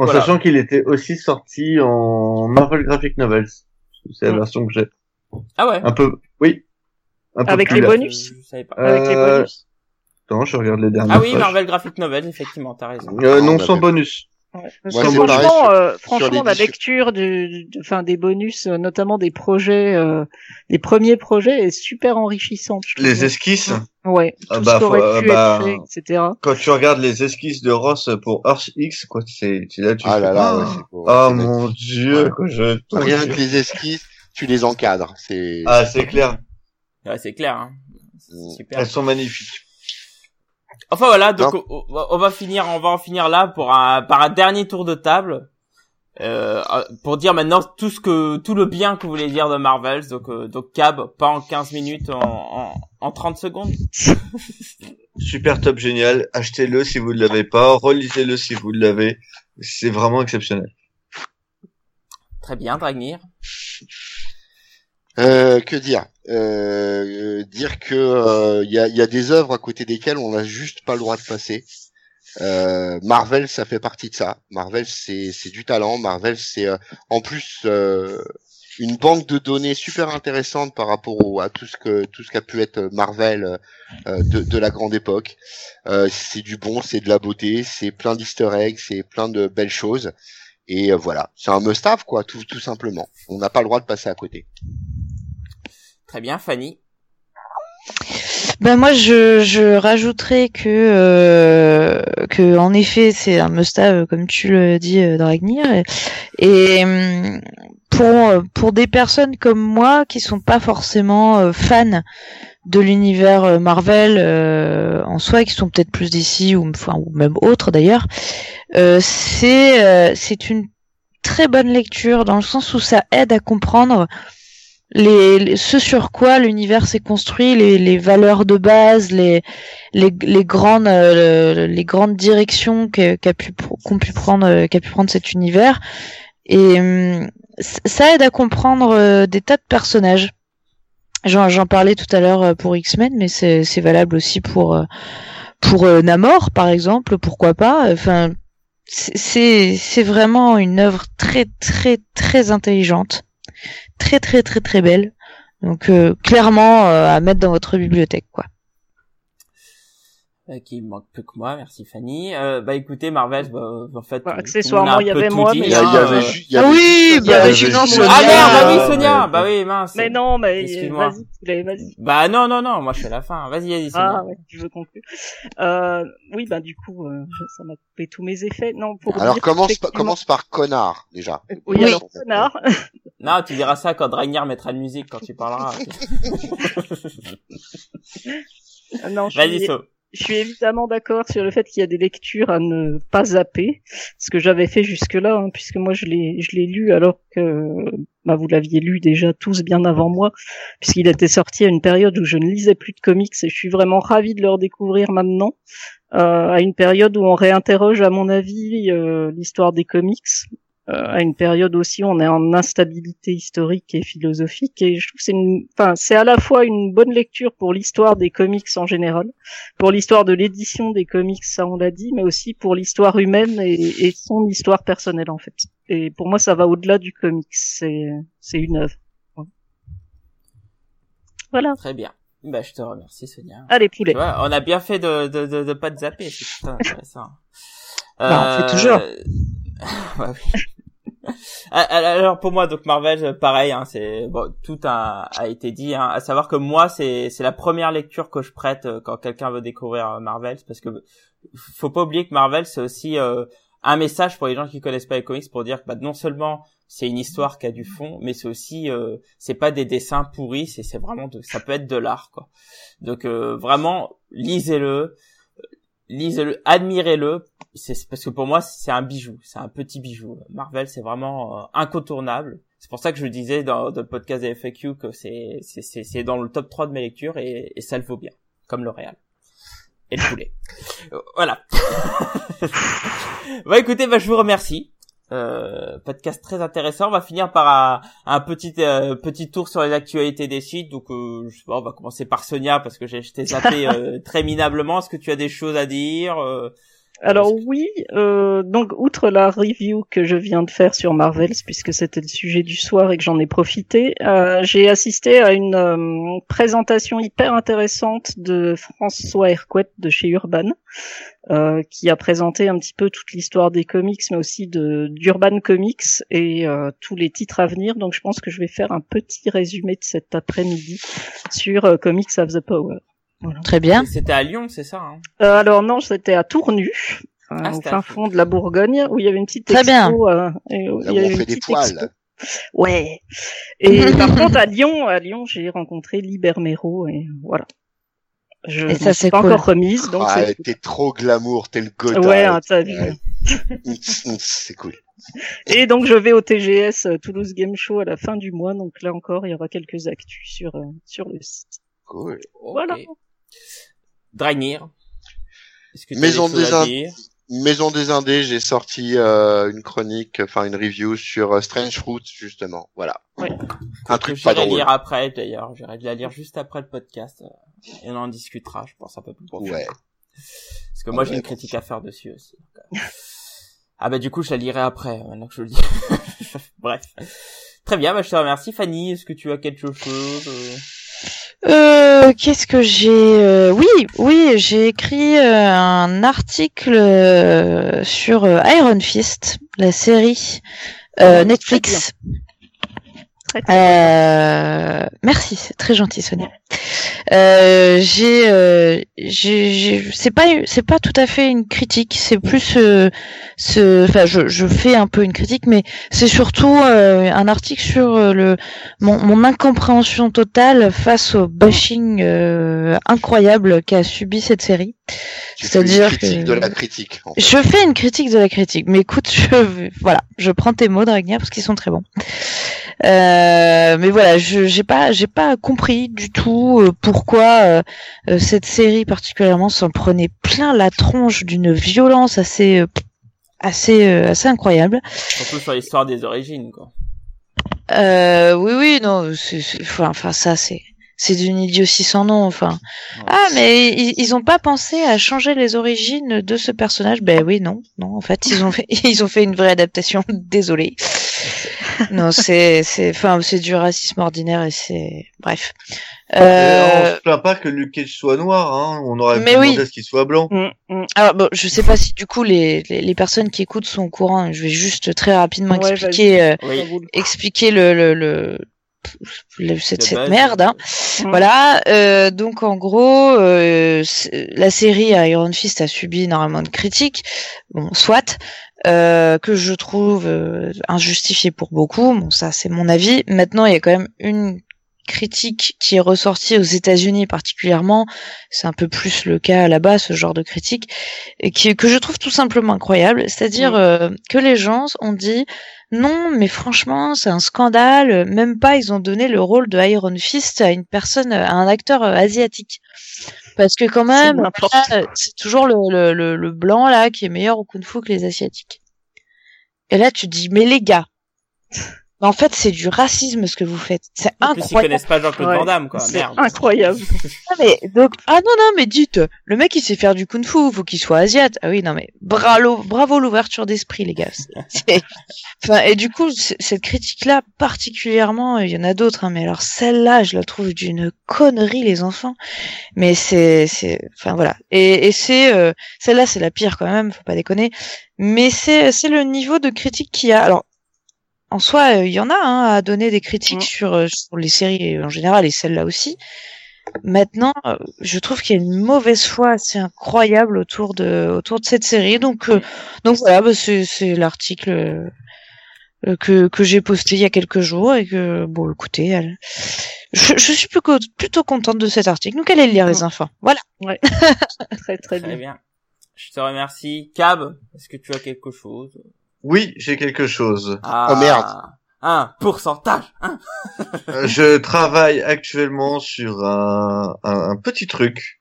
en voilà. sachant qu'il était aussi sorti en Marvel Graphic Novels. C'est la Mm. version que j'ai. Ah ouais. Un peu, oui. Un peu Avec plus les bonus. Je, je savais pas. Avec les bonus. Attends, je regarde les dernières Ah oui, pages. Marvel Graphic Novel, effectivement, t'as raison. Euh, Ah, non, on sans avait- bonus. Ouais. Parce que franchement, euh, franchement, la lecture du, du- enfin des bonus, euh, notamment des projets, euh, des premiers projets, est super enrichissante. Les esquisses. Ouais. Tout Ah ce bah, faut- pu bah, être fait, etc. Quand tu regardes les esquisses de Ross pour Earth X, quoi, c'est, là, tu Ah là là, ah, ouais, c'est beau. C'est mon dieu, Ouais. quoi, je, Rien que les esquisses, tu les encadres. C'est Ah, c'est clair. Ouais, c'est clair, hein. C'est Mm. Super. Elles sont magnifiques. Enfin voilà, donc on, on va- finir, on va en finir là pour un, par un dernier tour de table. Euh, pour dire maintenant tout ce que tout le bien que vous voulez dire de Marvels donc euh, donc Cab pas en 15 minutes en, en, en 30 secondes Super top génial. Achetez-le si vous ne l'avez pas. Relisez-le si vous l'avez. C'est vraiment exceptionnel. très bien Dragnir Euh, que dire? Euh, Dire que il y, a, y a des œuvres à côté desquelles on n'a juste pas le droit de passer. Euh, Marvel, ça fait partie de ça. Marvel, c'est du talent. Marvel, c'est euh, en plus euh, une banque de données super intéressante par rapport au- à tout ce que tout ce qu'a pu être Marvel euh, de, de la grande époque. Euh, c'est du bon, c'est de la beauté, c'est plein d'Easter eggs, c'est plein de belles choses. Et euh, voilà, c'est un must-have quoi, tout tout simplement. On n'a pas le droit de passer à côté. Très bien Fanny. Ben moi je, je rajouterais que euh, que en effet c'est un must-have comme tu le dis euh, et, hum, pour pour des personnes comme moi qui sont pas forcément euh, fans de l'univers euh, Marvel euh, en soi qui sont peut-être plus d'ici ou enfin ou même autres d'ailleurs c'est c'est une très bonne lecture dans le sens où ça aide à comprendre les, les- ce sur quoi l'univers s'est construit, les, les valeurs de base, les, les, les grandes, euh, les grandes directions qu'a pu, qu'ont pu prendre, pu prendre cet univers. Et hum, ça aide à comprendre euh, des tas de personnages. J'en, parlais tout à l'heure euh, pour X-Men, mais c'est, valable aussi pour, euh, pour euh, Namor, par exemple, pourquoi pas. Enfin, c'est vraiment une œuvre très, très, très intelligente très très très très belle. Donc euh, clairement euh, à mettre dans votre bibliothèque quoi. euh, qui me manque plus que moi merci Fanny euh, bah écoutez Marvel bah, en fait Bah, accessoirement, a il y un peu avait tout moi, dit, mais Il y, il a- hein, il y avait, euh, il y avait Ah oui, il y avait Euh, je- Sonia. ah merde bah oui Euh, Sonia ouais. bah oui mince Mais non, mais vas-y, vas-y. bah non non non moi je suis à la fin vas-y vas-y Sonia Ah ouais, tu veux conclure. Euh, oui, bah du coup, euh, je- ça m'a coupé tous mes effets. Non, pour Alors dire commence, effectivement- commence par connard déjà. Oui, Oui. alors connard. Non tu diras ça quand Dragnir mettra de musique quand tu parleras. Non, je vas-y suis, So je suis évidemment d'accord sur le fait qu'il y a des lectures à ne pas zapper, ce que j'avais fait jusque-là, hein, puisque moi je l'ai je l'ai lu alors que bah, vous l'aviez lu déjà tous bien avant moi, puisqu'il était sorti à une période où je ne lisais plus de comics et je suis vraiment ravi de le redécouvrir maintenant, euh, à une période où on réinterroge à mon avis euh, l'histoire des comics, à une période aussi où on est en instabilité historique et philosophique et je trouve que c'est une enfin c'est à la fois une bonne lecture pour l'histoire des comics en général pour l'histoire de l'édition des comics ça on l'a dit mais aussi pour l'histoire humaine et, et, son histoire personnelle en fait. Et pour moi ça va au-delà du comics c'est c'est une œuvre. Voilà. Très bien. Bah je te remercie Sonia. Allez poulet. Vois, on a bien fait de de de, de pas te zapper c'est intéressant. Bah, on fait toujours. Bah, oui. Alors pour moi, donc Marvel, pareil, hein, c'est bon, tout a, a été dit. Hein, à savoir que moi, c'est c'est la première lecture que je prête euh, quand quelqu'un veut découvrir euh, Marvel, parce que faut pas oublier que Marvel, c'est aussi euh, un message pour les gens qui connaissent pas les comics pour dire que bah, non seulement c'est une histoire qui a du fond, mais c'est aussi euh, c'est pas des dessins pourris, c'est c'est vraiment de, ça peut être de l'art quoi. Donc vraiment lisez-le lisez-le, admirez-le. C'est parce que pour moi c'est un bijou, c'est un petit bijou. Marvel c'est vraiment euh, incontournable. C'est pour ça que je disais dans, le podcast des FAQ que c'est c'est dans le top 3 de mes lectures et, ça le vaut bien, comme le Real et le poulet. Euh, voilà. bah écoutez, bah je vous remercie. Euh, podcast très intéressant. On va finir par un, un petit euh, petit tour sur les actualités des sites. Donc, euh, je sais pas, on va commencer par Sonia parce que j'ai zappé euh, très minablement. Est-ce que tu as des choses à dire alors oui, euh, donc outre la review que je viens de faire sur Marvels, puisque c'était le sujet du soir et que j'en ai profité, euh, j'ai assisté à une euh, présentation hyper intéressante de François Hercouet de chez Urban, euh, qui a présenté un petit peu toute l'histoire des comics, mais aussi de d'Urban Comics et euh, tous les titres à venir. Donc je pense que je vais faire un petit résumé de cet après-midi sur Comics of the Power. Voilà. Très bien. C'était à Lyon, c'est ça hein euh, Alors non, c'était à Tournu, euh, ah, au fin fond de la Bourgogne, où il y avait une petite Très bien. Euh, et, où il y avait une petite expo. Ouais. Et par contre, à Lyon, à Lyon, j'ai rencontré Libermero et voilà. Je et ça c'est pas cool. encore remise, donc ah, t'es trop glamour, t'es le Godard. Ouais, hein, t'as vu. c'est cool. Et donc je vais au TGS euh, Toulouse Game Show à la fin du mois, donc là encore il y aura quelques actus sur euh, sur le site. Cool. Voilà. Okay. Dragnir. Maison des, dire? Maison des Indés, j'ai sorti euh, une chronique, enfin une review sur euh, Strange Fruit justement. Voilà. Ouais. Un truc pas drôle. lire après d'ailleurs. J'irai la lire juste après le podcast et on en discutera, je pense un peu plus. Ouais. Parce que moi Ouais, j'ai une critique à faire dessus aussi. euh. ah bah du coup je la lirai après maintenant que je le dis. Bref. Très bien, bah, je te remercie Fanny. Est-ce que tu as quelque chose euh qu'est-ce que j'ai euh, Oui, oui, j'ai écrit euh, un article sur Iron Fist, la série euh, Netflix. Très, Euh, merci, c'est très gentil Sonia. Euh, j'ai, euh, j'ai, j'ai- c'est pas, c'est pas tout à fait une critique, c'est plus, euh, ce, enfin, je, je fais un peu une critique, mais c'est surtout euh, un article sur euh, le mon, mon incompréhension totale face au bashing euh, incroyable qu'a subi cette série. Tu fais une C'est-à-dire critique que- de la critique. en fait. Je fais une critique de la critique, mais écoute, je, voilà, je prends tes mots, Dragnia, parce qu'ils sont très bons. Euh, mais voilà, je j'ai pas j'ai pas compris du tout euh, pourquoi euh, cette série particulièrement s'en prenait plein la tronche d'une violence assez assez euh, assez incroyable. Surtout sur l'histoire des origines quoi. Euh, oui oui non, c'est c'est- enfin enfin, ça c'est c'est d'une idiotie sans nom. Enfin ah mais ils, ils ont pas pensé à changer les origines de ce personnage? Ben oui non non en fait ils ont fait ils ont fait une vraie adaptation. Désolé. Non c'est c'est enfin c'est du racisme ordinaire et c'est bref. Et on Euh, se plaint pas que Luke Cage soit noir, hein. On aurait Mais pu oui. demander à ce qu'il soit blanc. Mm, mm. alors bon je sais pas si du coup les, les les personnes qui écoutent sont au courant. Je vais juste très rapidement Ouais, expliquer euh, Oui. Expliquer le le, le, le- cette, merde. Hein. Mm. Voilà, euh, donc en gros, euh, la série Iron Fist a subi énormément de critiques, bon, soit, euh, que je trouve euh, injustifiées pour beaucoup, bon ça c'est mon avis. Maintenant il y a quand même une critique qui est ressortie aux États-Unis particulièrement, c'est un peu plus le cas là-bas, ce genre de critique, et qui, que je trouve tout simplement incroyable. C'est-à-dire euh, que les gens ont dit non, mais franchement, c'est un scandale. Même pas, ils ont donné le rôle de Iron Fist à une personne, à un acteur euh, asiatique. Parce que quand même, c'est toujours le, le, le, le blanc là qui est meilleur au kung-fu que les asiatiques. Et là, tu te dis, mais les gars, en fait, c'est du racisme ce que vous faites. C'est En plus, ils incroyable. connaissent pas Jean-Claude Ouais. Van Damme, quoi. C'est incroyable. Ah, mais donc ah non non mais dites le mec il sait faire du kung-fu faut qu'il soit asiate ah oui non mais bravo bravo l'ouverture d'esprit les gars enfin et du coup cette critique là particulièrement il y en a d'autres hein, mais alors celle-là je la trouve d'une connerie les enfants mais c'est c'est enfin voilà et, et c'est euh, celle-là c'est la pire quand même faut pas déconner mais c'est c'est le niveau de critique qu'il y a alors en soi, euh, il y en a hein, à donner des critiques Mm. sur, euh, sur les séries en général et celle-là aussi. Maintenant, euh, je trouve qu'il y a une mauvaise foi assez incroyable autour de autour de cette série. Donc euh, donc voilà, bah, c'est c'est l'article euh, que que j'ai posté il y a quelques jours et que bon écoutez, elle- je, je suis plutôt plutôt contente de cet article. Donc allez le lire les enfants. Voilà. Très très Très bien. bien. Je te remercie. Cab, est-ce que tu as quelque chose? Oui, j'ai quelque chose. ah, Oh, merde. Un pourcentage. Hein Euh, je travaille actuellement sur un, un, un petit truc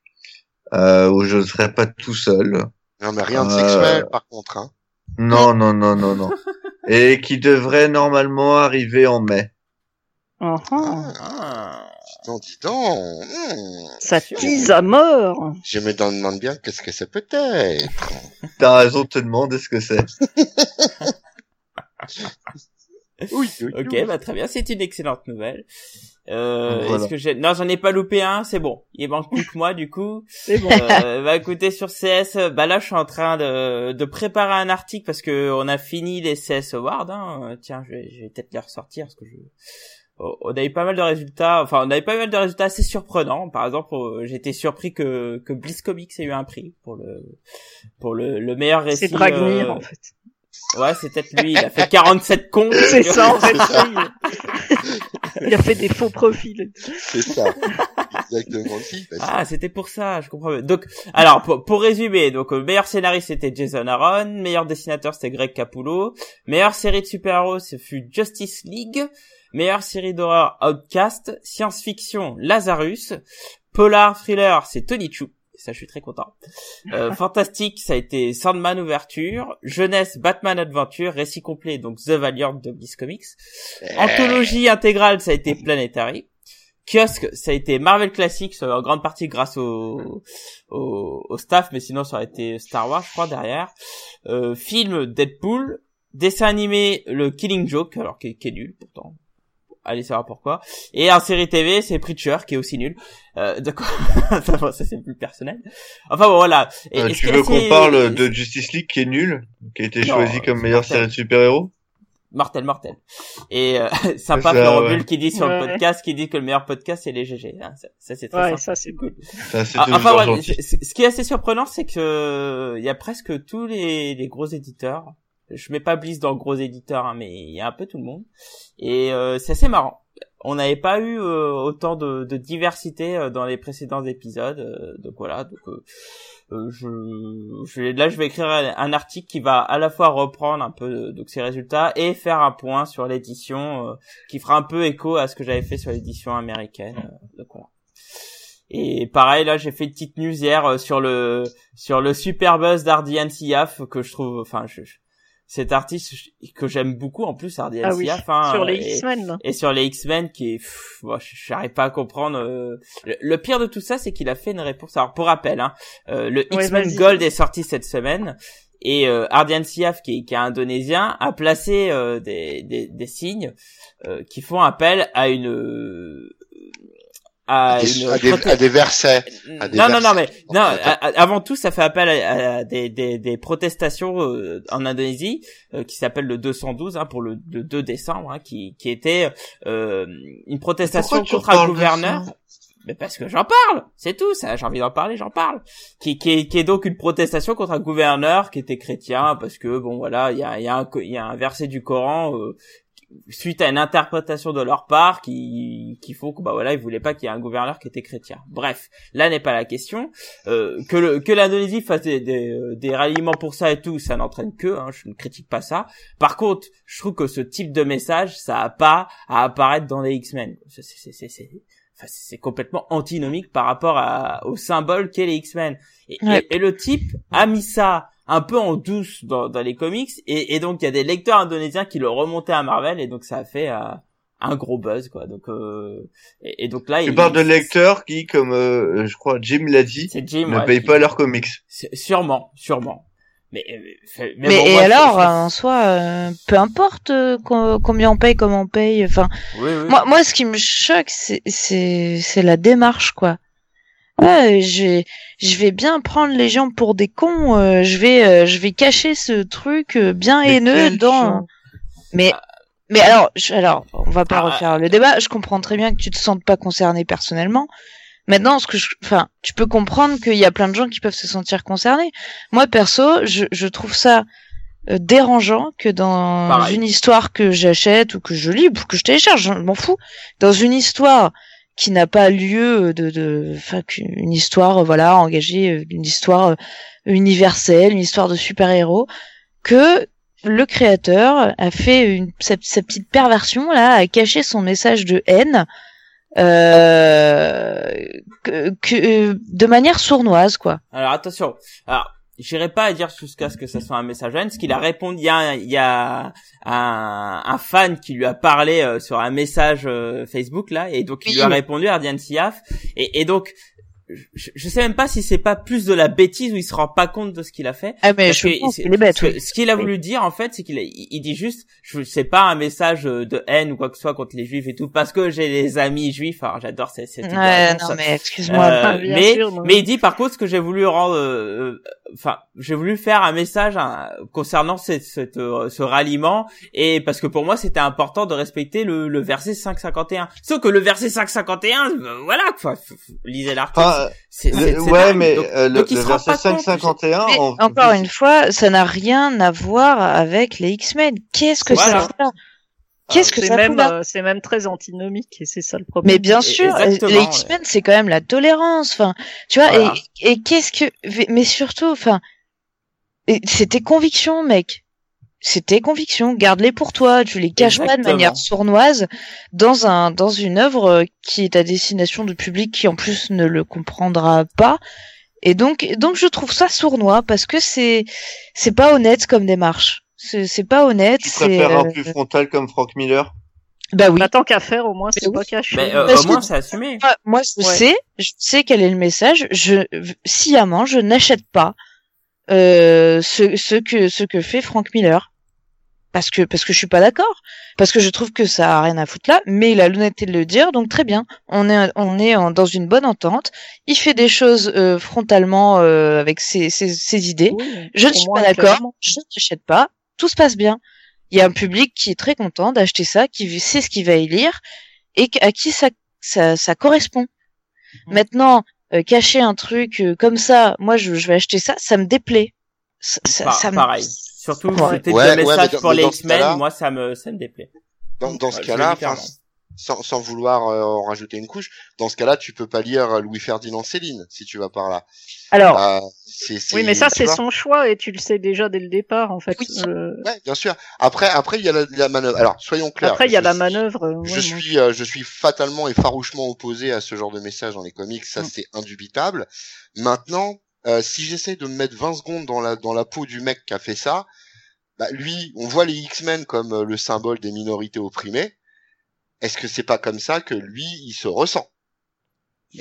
euh, où je ne serai pas tout seul. Non, mais rien de Euh, sexuel, par contre, hein. Non, non, non, non, non. Et qui devrait normalement arriver en mai. Ah, ah. Ah. Dis donc, dis donc. Hmm. Ça tease à mort. Je me demande bien qu'est-ce que ça peut être. T'as raison de te demander ce que c'est. Oui, oui, Ok, oui. bah très bien, c'est une excellente nouvelle. Euh, Voilà. est-ce que j'ai... Non, j'en ai pas loupé un, c'est bon. Il manque plus que moi, du coup. C'est bon. Euh, bah écoutez, sur CS, bah là, je suis en train de, de préparer un article parce que on a fini les CS Awards. Hein. Tiens, je vais, je vais peut-être les ressortir parce que je... Oh, On a eu pas mal de résultats, enfin on a eu pas mal de résultats assez surprenants. Par exemple, été surpris que que Bliss Comics ait eu un prix pour le pour le, le meilleur récit. C'est Dragnir, euh, en fait. Ouais, c'est peut-être lui. Il a fait 47 cons. C'est ça, en fait. Il a fait des faux profils. C'est ça. Exactement. Ah, c'était pour ça, je comprends. Donc, alors pour, pour résumer, donc euh, meilleur scénariste c'était Jason Aaron, meilleur dessinateur c'était Greg Capullo, meilleure série de super-héros ce fut Justice League, meilleure série d'horreur Outcast, science-fiction Lazarus, polar thriller c'est Tony Chu. Ça, je suis très content. Euh, fantastique, ça a été Sandman Ouverture. Jeunesse, Batman Adventure. Récit complet, donc The Valiant de Bliss Comics. Anthologie intégrale, ça a été Planetary. Kiosque, ça a été Marvel Classics, en grande partie grâce au, au, au staff, mais sinon ça aurait été Star Wars, je crois, derrière. Euh, film, Deadpool. Dessin animé, le Killing Joke, alors qui, est- qui est nul, pourtant. Allez savoir pourquoi. Et en série TV, c'est Preacher, qui est aussi nul. Euh, d'accord. ça, bon, ça, c'est plus personnel. Enfin bon, voilà. Et- Euh, tu veux qu'on parle de Justice League qui est nul, qui a été Non, choisi comme meilleure mortel. série de super-héros? Mortel, mortel. Et euh, sympa Florent ouais. Bull qui dit sur le podcast, qui dit que le meilleur podcast c'est les GG. hein. ça, ça, c'est très Ouais, sympa. ça c'est cool. Ça, c'est Ah, enfin, ouais, ce qui est assez surprenant, c'est que euh, il y a presque tous les, les gros éditeurs. Je mets pas Bliss dans gros éditeurs, hein, mais il y a un peu tout le monde. Et euh, c'est assez marrant. On n'avait pas eu euh, autant de, de diversité euh, dans les précédents épisodes. euh, donc voilà. Donc euh, euh, je, je là, je vais écrire un, article qui va à la fois reprendre un peu donc ces résultats et faire un point sur l'édition, euh, qui fera un peu écho à ce que j'avais fait sur l'édition américaine. euh, donc voilà. Et pareil, là, j'ai fait une petite news hier euh, sur le sur le super buzz d'Ardian Siaf que je trouve, enfin, je, je- cet artiste que j'aime beaucoup en plus, Ardian Ah oui, Siaf. hein, sur les et- X-Men. là. et sur les X-Men qui est je j'arrive pas à comprendre euh, le, le pire de tout ça c'est qu'il a fait une réponse alors pour rappel hein, euh, le Ouais, X-Men. Gold est sorti cette semaine et euh, Ardian Siaf qui, est- qui est indonésien a placé euh, des, des, des signes euh, qui font appel à une euh, à, des, une à, des, à des versets. à des non, non, non, mais versets. non. avant tout, ça fait appel à, à des, des, des protestations euh, en Indonésie euh, qui s'appelle le 212 hein, pour le, le 2 décembre, hein, qui, qui était euh, une protestation contre un gouverneur. Mais parce que j'en parle, c'est tout. Ça, j'ai envie d'en parler, j'en parle. Qui, qui, est, qui est donc une protestation contre un gouverneur qui était chrétien parce que bon voilà, il y a, il y a un, y a un verset du Coran. euh, suite à une interprétation de leur part qui qu'il faut que bah voilà ils voulaient pas qu'il y ait un gouverneur qui était chrétien bref là n'est pas la question euh, que le que l'Indonésie fasse des, des, des ralliements pour ça et tout ça n'entraîne que hein, je ne critique pas ça par contre je trouve que ce type de message ça a pas à apparaître dans les X-Men c'est c'est c'est c'est Enfin, c'est complètement antinomique par rapport à, au symbole qu'est les X-Men. Et, Ouais. et- et le type a mis ça un peu en douce dans, dans les comics, et, et donc il y a des lecteurs indonésiens qui le remontaient à Marvel, et donc ça a fait euh, un gros buzz, quoi. Donc euh, et, et donc là, Tu il parles de lecteurs qui, comme euh, je crois Jim l'a dit, Jim, ne ouais, payent qui- pas leurs comics. Sûrement, sûrement. Mais, euh, mais, Mais, bon, et moi, alors, je- en soi, euh, peu importe euh, co- combien on paye, comment on paye. Enfin, oui, oui. moi, moi, ce qui me choque, c'est, c'est, c'est la démarche, quoi. Ouais, j'ai, je vais bien prendre les gens pour des cons. euh, je vais, euh, je vais cacher ce truc euh, bien Mais haineux dans. Mais, mais alors, je- alors, on va pas Ah, refaire le débat. Je comprends très bien que tu te sentes pas concerné personnellement. Maintenant, ce que je, enfin, tu peux comprendre qu'il y a plein de gens qui peuvent se sentir concernés. Moi, perso, je, je trouve ça euh, dérangeant que dans Pareil. une histoire que j'achète ou que je lis ou que je télécharge, je m'en fous, dans une histoire qui n'a pas lieu de, de, une histoire, voilà, engagée, euh, une histoire euh, universelle, une histoire de super-héros, que le créateur a fait une, sa, sa petite perversion là, a caché son message de haine euh, que, que- euh, de manière sournoise quoi. Alors attention. Alors, j'irai pas à dire jusqu'à ce que ça soit un message haine, parce qu'il a répondu. Il y a, il y a un, un fan qui lui a parlé euh, sur un message euh, Facebook là, et donc il lui a répondu Ardian Siaf. Et, et donc, je, je sais même pas si c'est pas plus de la bêtise ou il se rend pas compte de ce qu'il a fait. Ah mais je pense qu'il est bête. oui. Ce qu'il a voulu dire en fait, c'est qu'il a- il il dit juste, je c'est pas un message euh, de haine ou quoi que ce soit contre les juifs et tout, parce que j'ai des amis juifs. Alors j'adore cette, cette Ouais, non mais excuse-moi. Euh, Ah, mais sûr, mais il dit par contre ce que j'ai voulu rendre, euh, euh, enfin j'ai voulu faire un message hein, concernant cette, cette, euh, ce ralliement et parce que pour moi c'était important de respecter le, le verset 551. Sauf que le verset 551, euh, voilà, f- lisez l'article. Enfin, c'est- ouais, mais Donc- euh, le, donc verset pas compte. 551, Mais en- encore une fois, ça n'a rien à voir avec les X-Men. Qu'est-ce que Voilà. ça là Qu'est-ce que C'est ça même, euh, c'est même très antinomique et c'est ça le problème. Mais bien sûr, exactement, les X-Men c'est quand même la tolérance. Enfin, tu vois. Voilà. Et, et qu'est-ce que Mais surtout, enfin, tes convictions, mec. C'est tes convictions. Garde-les pour toi. Tu les caches pas de manière sournoise dans un dans une œuvre qui est à destination de public qui en plus ne le comprendra pas. Et donc donc je trouve ça sournois parce que c'est c'est pas honnête comme démarche. C'est c'est pas honnête. tu C'est préfères un euh, plus frontal comme Frank Miller? Bah oui. Bah, tant qu'à faire, au moins, c'est Mais pas caché. Mais euh, au que- moins c'est assumé. Moi, moi, je Ouais. sais, je sais quel est le message. Je sciemment, je n'achète pas euh, ce, ce que ce que fait Frank Miller parce que parce que je suis pas d'accord, parce que je trouve que ça a rien à foutre là. Mais il a l'honnêteté de le dire, donc très bien. On est on est en- dans une bonne entente. Il fait des choses euh, frontalement euh, avec ses, ses, ses idées. Oui, Je ne suis pas d'accord, je n'achète pas, tout se passe bien. Il y a un public qui est très content d'acheter ça, qui sait ce qu'il va y lire et à qui ça, ça, ça correspond. Mhm. Maintenant, euh, cacher un truc euh, comme ça, moi je, je vais acheter ça, ça me déplaît. Ça, ça, Pa- ça me- pareil. Surtout Ouais. c'était Ouais, le ouais, message mais dans- pour les X-Men, moi ça me ça me déplaît. Dans, dans ce cas-là, sans, sans vouloir euh, en rajouter une couche, dans ce cas-là, tu peux pas lire Louis Ferdinand Céline si tu vas par là. Alors, Bah, Oui, mais ça, c'est son choix et tu le sais déjà dès le départ, en fait. Oui. Euh, Ouais, bien sûr. Après, après, il y a la, la manœuvre. Alors, soyons clairs. Après, il y a la suis- manœuvre. ouais, Je suis, euh, je suis fatalement et farouchement opposé à ce genre de message dans les comics. Ça, Mm. c'est indubitable. Maintenant, euh, si j'essaie de me mettre 20 secondes dans la dans la peau du mec qui a fait ça, bah lui, on voit les X-Men comme euh, le symbole des minorités opprimées. Est-ce que c'est pas comme ça que lui, il se ressent?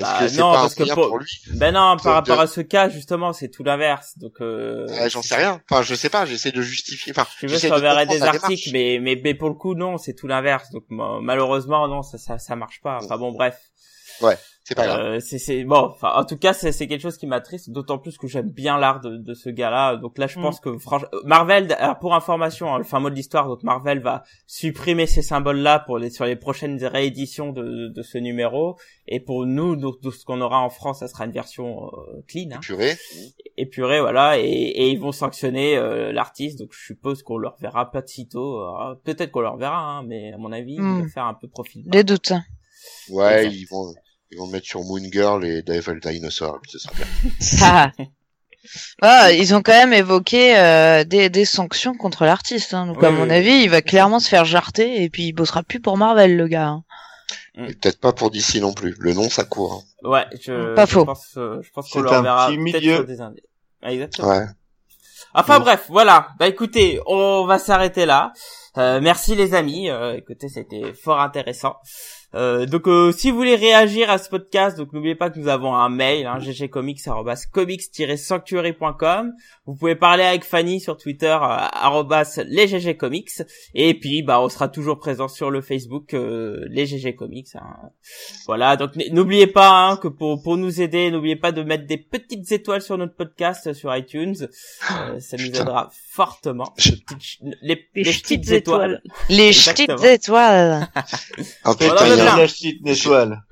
Bah, que non, pas parce que pour- pour lui? Ben non, par rapport de- à ce cas justement, c'est tout l'inverse. Donc euh, Ouais, J'en sais rien. Enfin, je sais pas. J'essaie de justifier. Enfin, Tu veux, je t'enverrai des articles, mais, mais mais pour le coup non, c'est tout l'inverse. Donc ma- malheureusement non, ça ça ça marche pas. Enfin bon bref. C'est pas grave. Euh, c'est c'est bon enfin en tout cas c'est c'est quelque chose qui m'attriste d'autant plus que j'aime bien l'art de, de ce gars-là donc là je Mm. pense que franchement Marvel alors pour information hein, le fin mot de l'histoire donc Marvel va supprimer ces symboles là pour les sur les prochaines rééditions de de ce numéro et pour nous donc de ce qu'on aura en France ça sera une version euh, clean hein, Purée. épurée voilà et, et ils vont sanctionner euh, l'artiste donc je suppose qu'on leur verra pas de sitôt euh, peut-être qu'on leur verra hein, mais à mon avis Mm. ils vont faire un peu profil. Des doutes. Ouais, Exact. ils vont, ils vont le mettre sur Moon Girl et Devil Dinosaur, et puis ce sera bien. Ah. Ils ont quand même évoqué euh, des, des sanctions contre l'artiste. Hein. Donc Oui, à mon oui. avis, il va clairement se faire jarter et puis il bossera plus pour Marvel, le gars. hein. Mm. Et peut-être pas pour DC non plus. Le nom, ça court. hein. Ouais, je, Pas je faux. pense, euh, je pense qu'on leur verra peut-être des indés. Ah, Exactement. Ouais. Enfin Mm. bref, voilà. Bah écoutez, on va s'arrêter là. Euh, merci les amis. Euh, écoutez, c'était fort intéressant. Euh, donc euh, si vous voulez réagir à ce podcast, donc n'oubliez pas que nous avons un mail, hein, ggcomics@comics-sanctuary.com. Vous pouvez parler avec Fanny sur Twitter euh, arrobas les GG Comics et puis bah on sera toujours présent sur le Facebook euh, les GG Comics. hein. Voilà, donc n'oubliez pas hein, que pour pour nous aider, n'oubliez pas de mettre des petites étoiles sur notre podcast euh, sur iTunes. Euh, ça nous aidera fortement. Je- Les petites ch- Les, Les les petites petites étoiles. Les petites étoiles. Faites putain, Voilà, la petite étoile.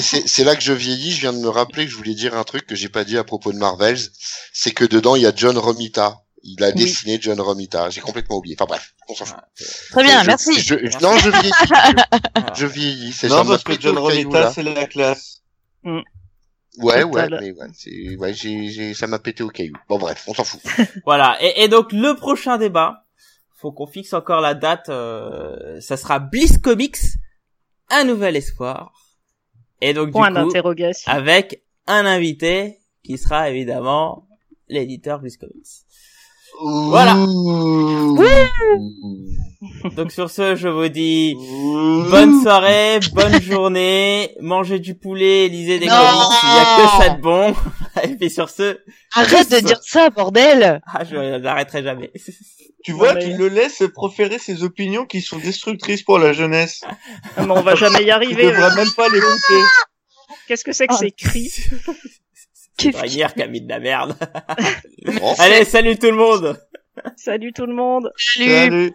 C'est c'est là que je vieillis. Je viens de me rappeler que je voulais dire un truc que j'ai pas dit à propos de Marvels. C'est que dedans, il y a John Romita. Il a Oui. dessiné John Romita. J'ai complètement oublié. Enfin bref, on s'en fout. Très bien, Je- merci. je- je- non, je vieillis. Je, je vieillis. C'est Non, parce que John Romita, c'est la classe. Ouais, ouais, mais ouais, c'est, ouais, j'ai, j'ai, ça m'a pété au caillou. Bon, bref, on s'en fout. Voilà. Et, et donc le prochain débat, faut qu'on fixe encore la date. euh, ça sera Bliss Comics, un nouvel espoir. Et donc Point du coup, avec un invité qui sera évidemment l'éditeur Bliss Comics. Voilà. Donc sur ce, je vous dis bonne soirée, bonne journée, mangez du poulet, lisez des Non. comics, il y a que ça de bon. Et puis sur ce, Arrête de dire ça, bordel. ah, je n'arrêterai jamais. Tu vois, tu le laisses proférer ses opinions qui sont destructrices pour la jeunesse. Ah, mais on va jamais y Tu arriver. devrais même pas l'écouter. Qu'est-ce que c'est que Ah. ces cris? hier qui a mis de la merde. Allez, salut tout le monde Salut tout le monde. Salut. Salut.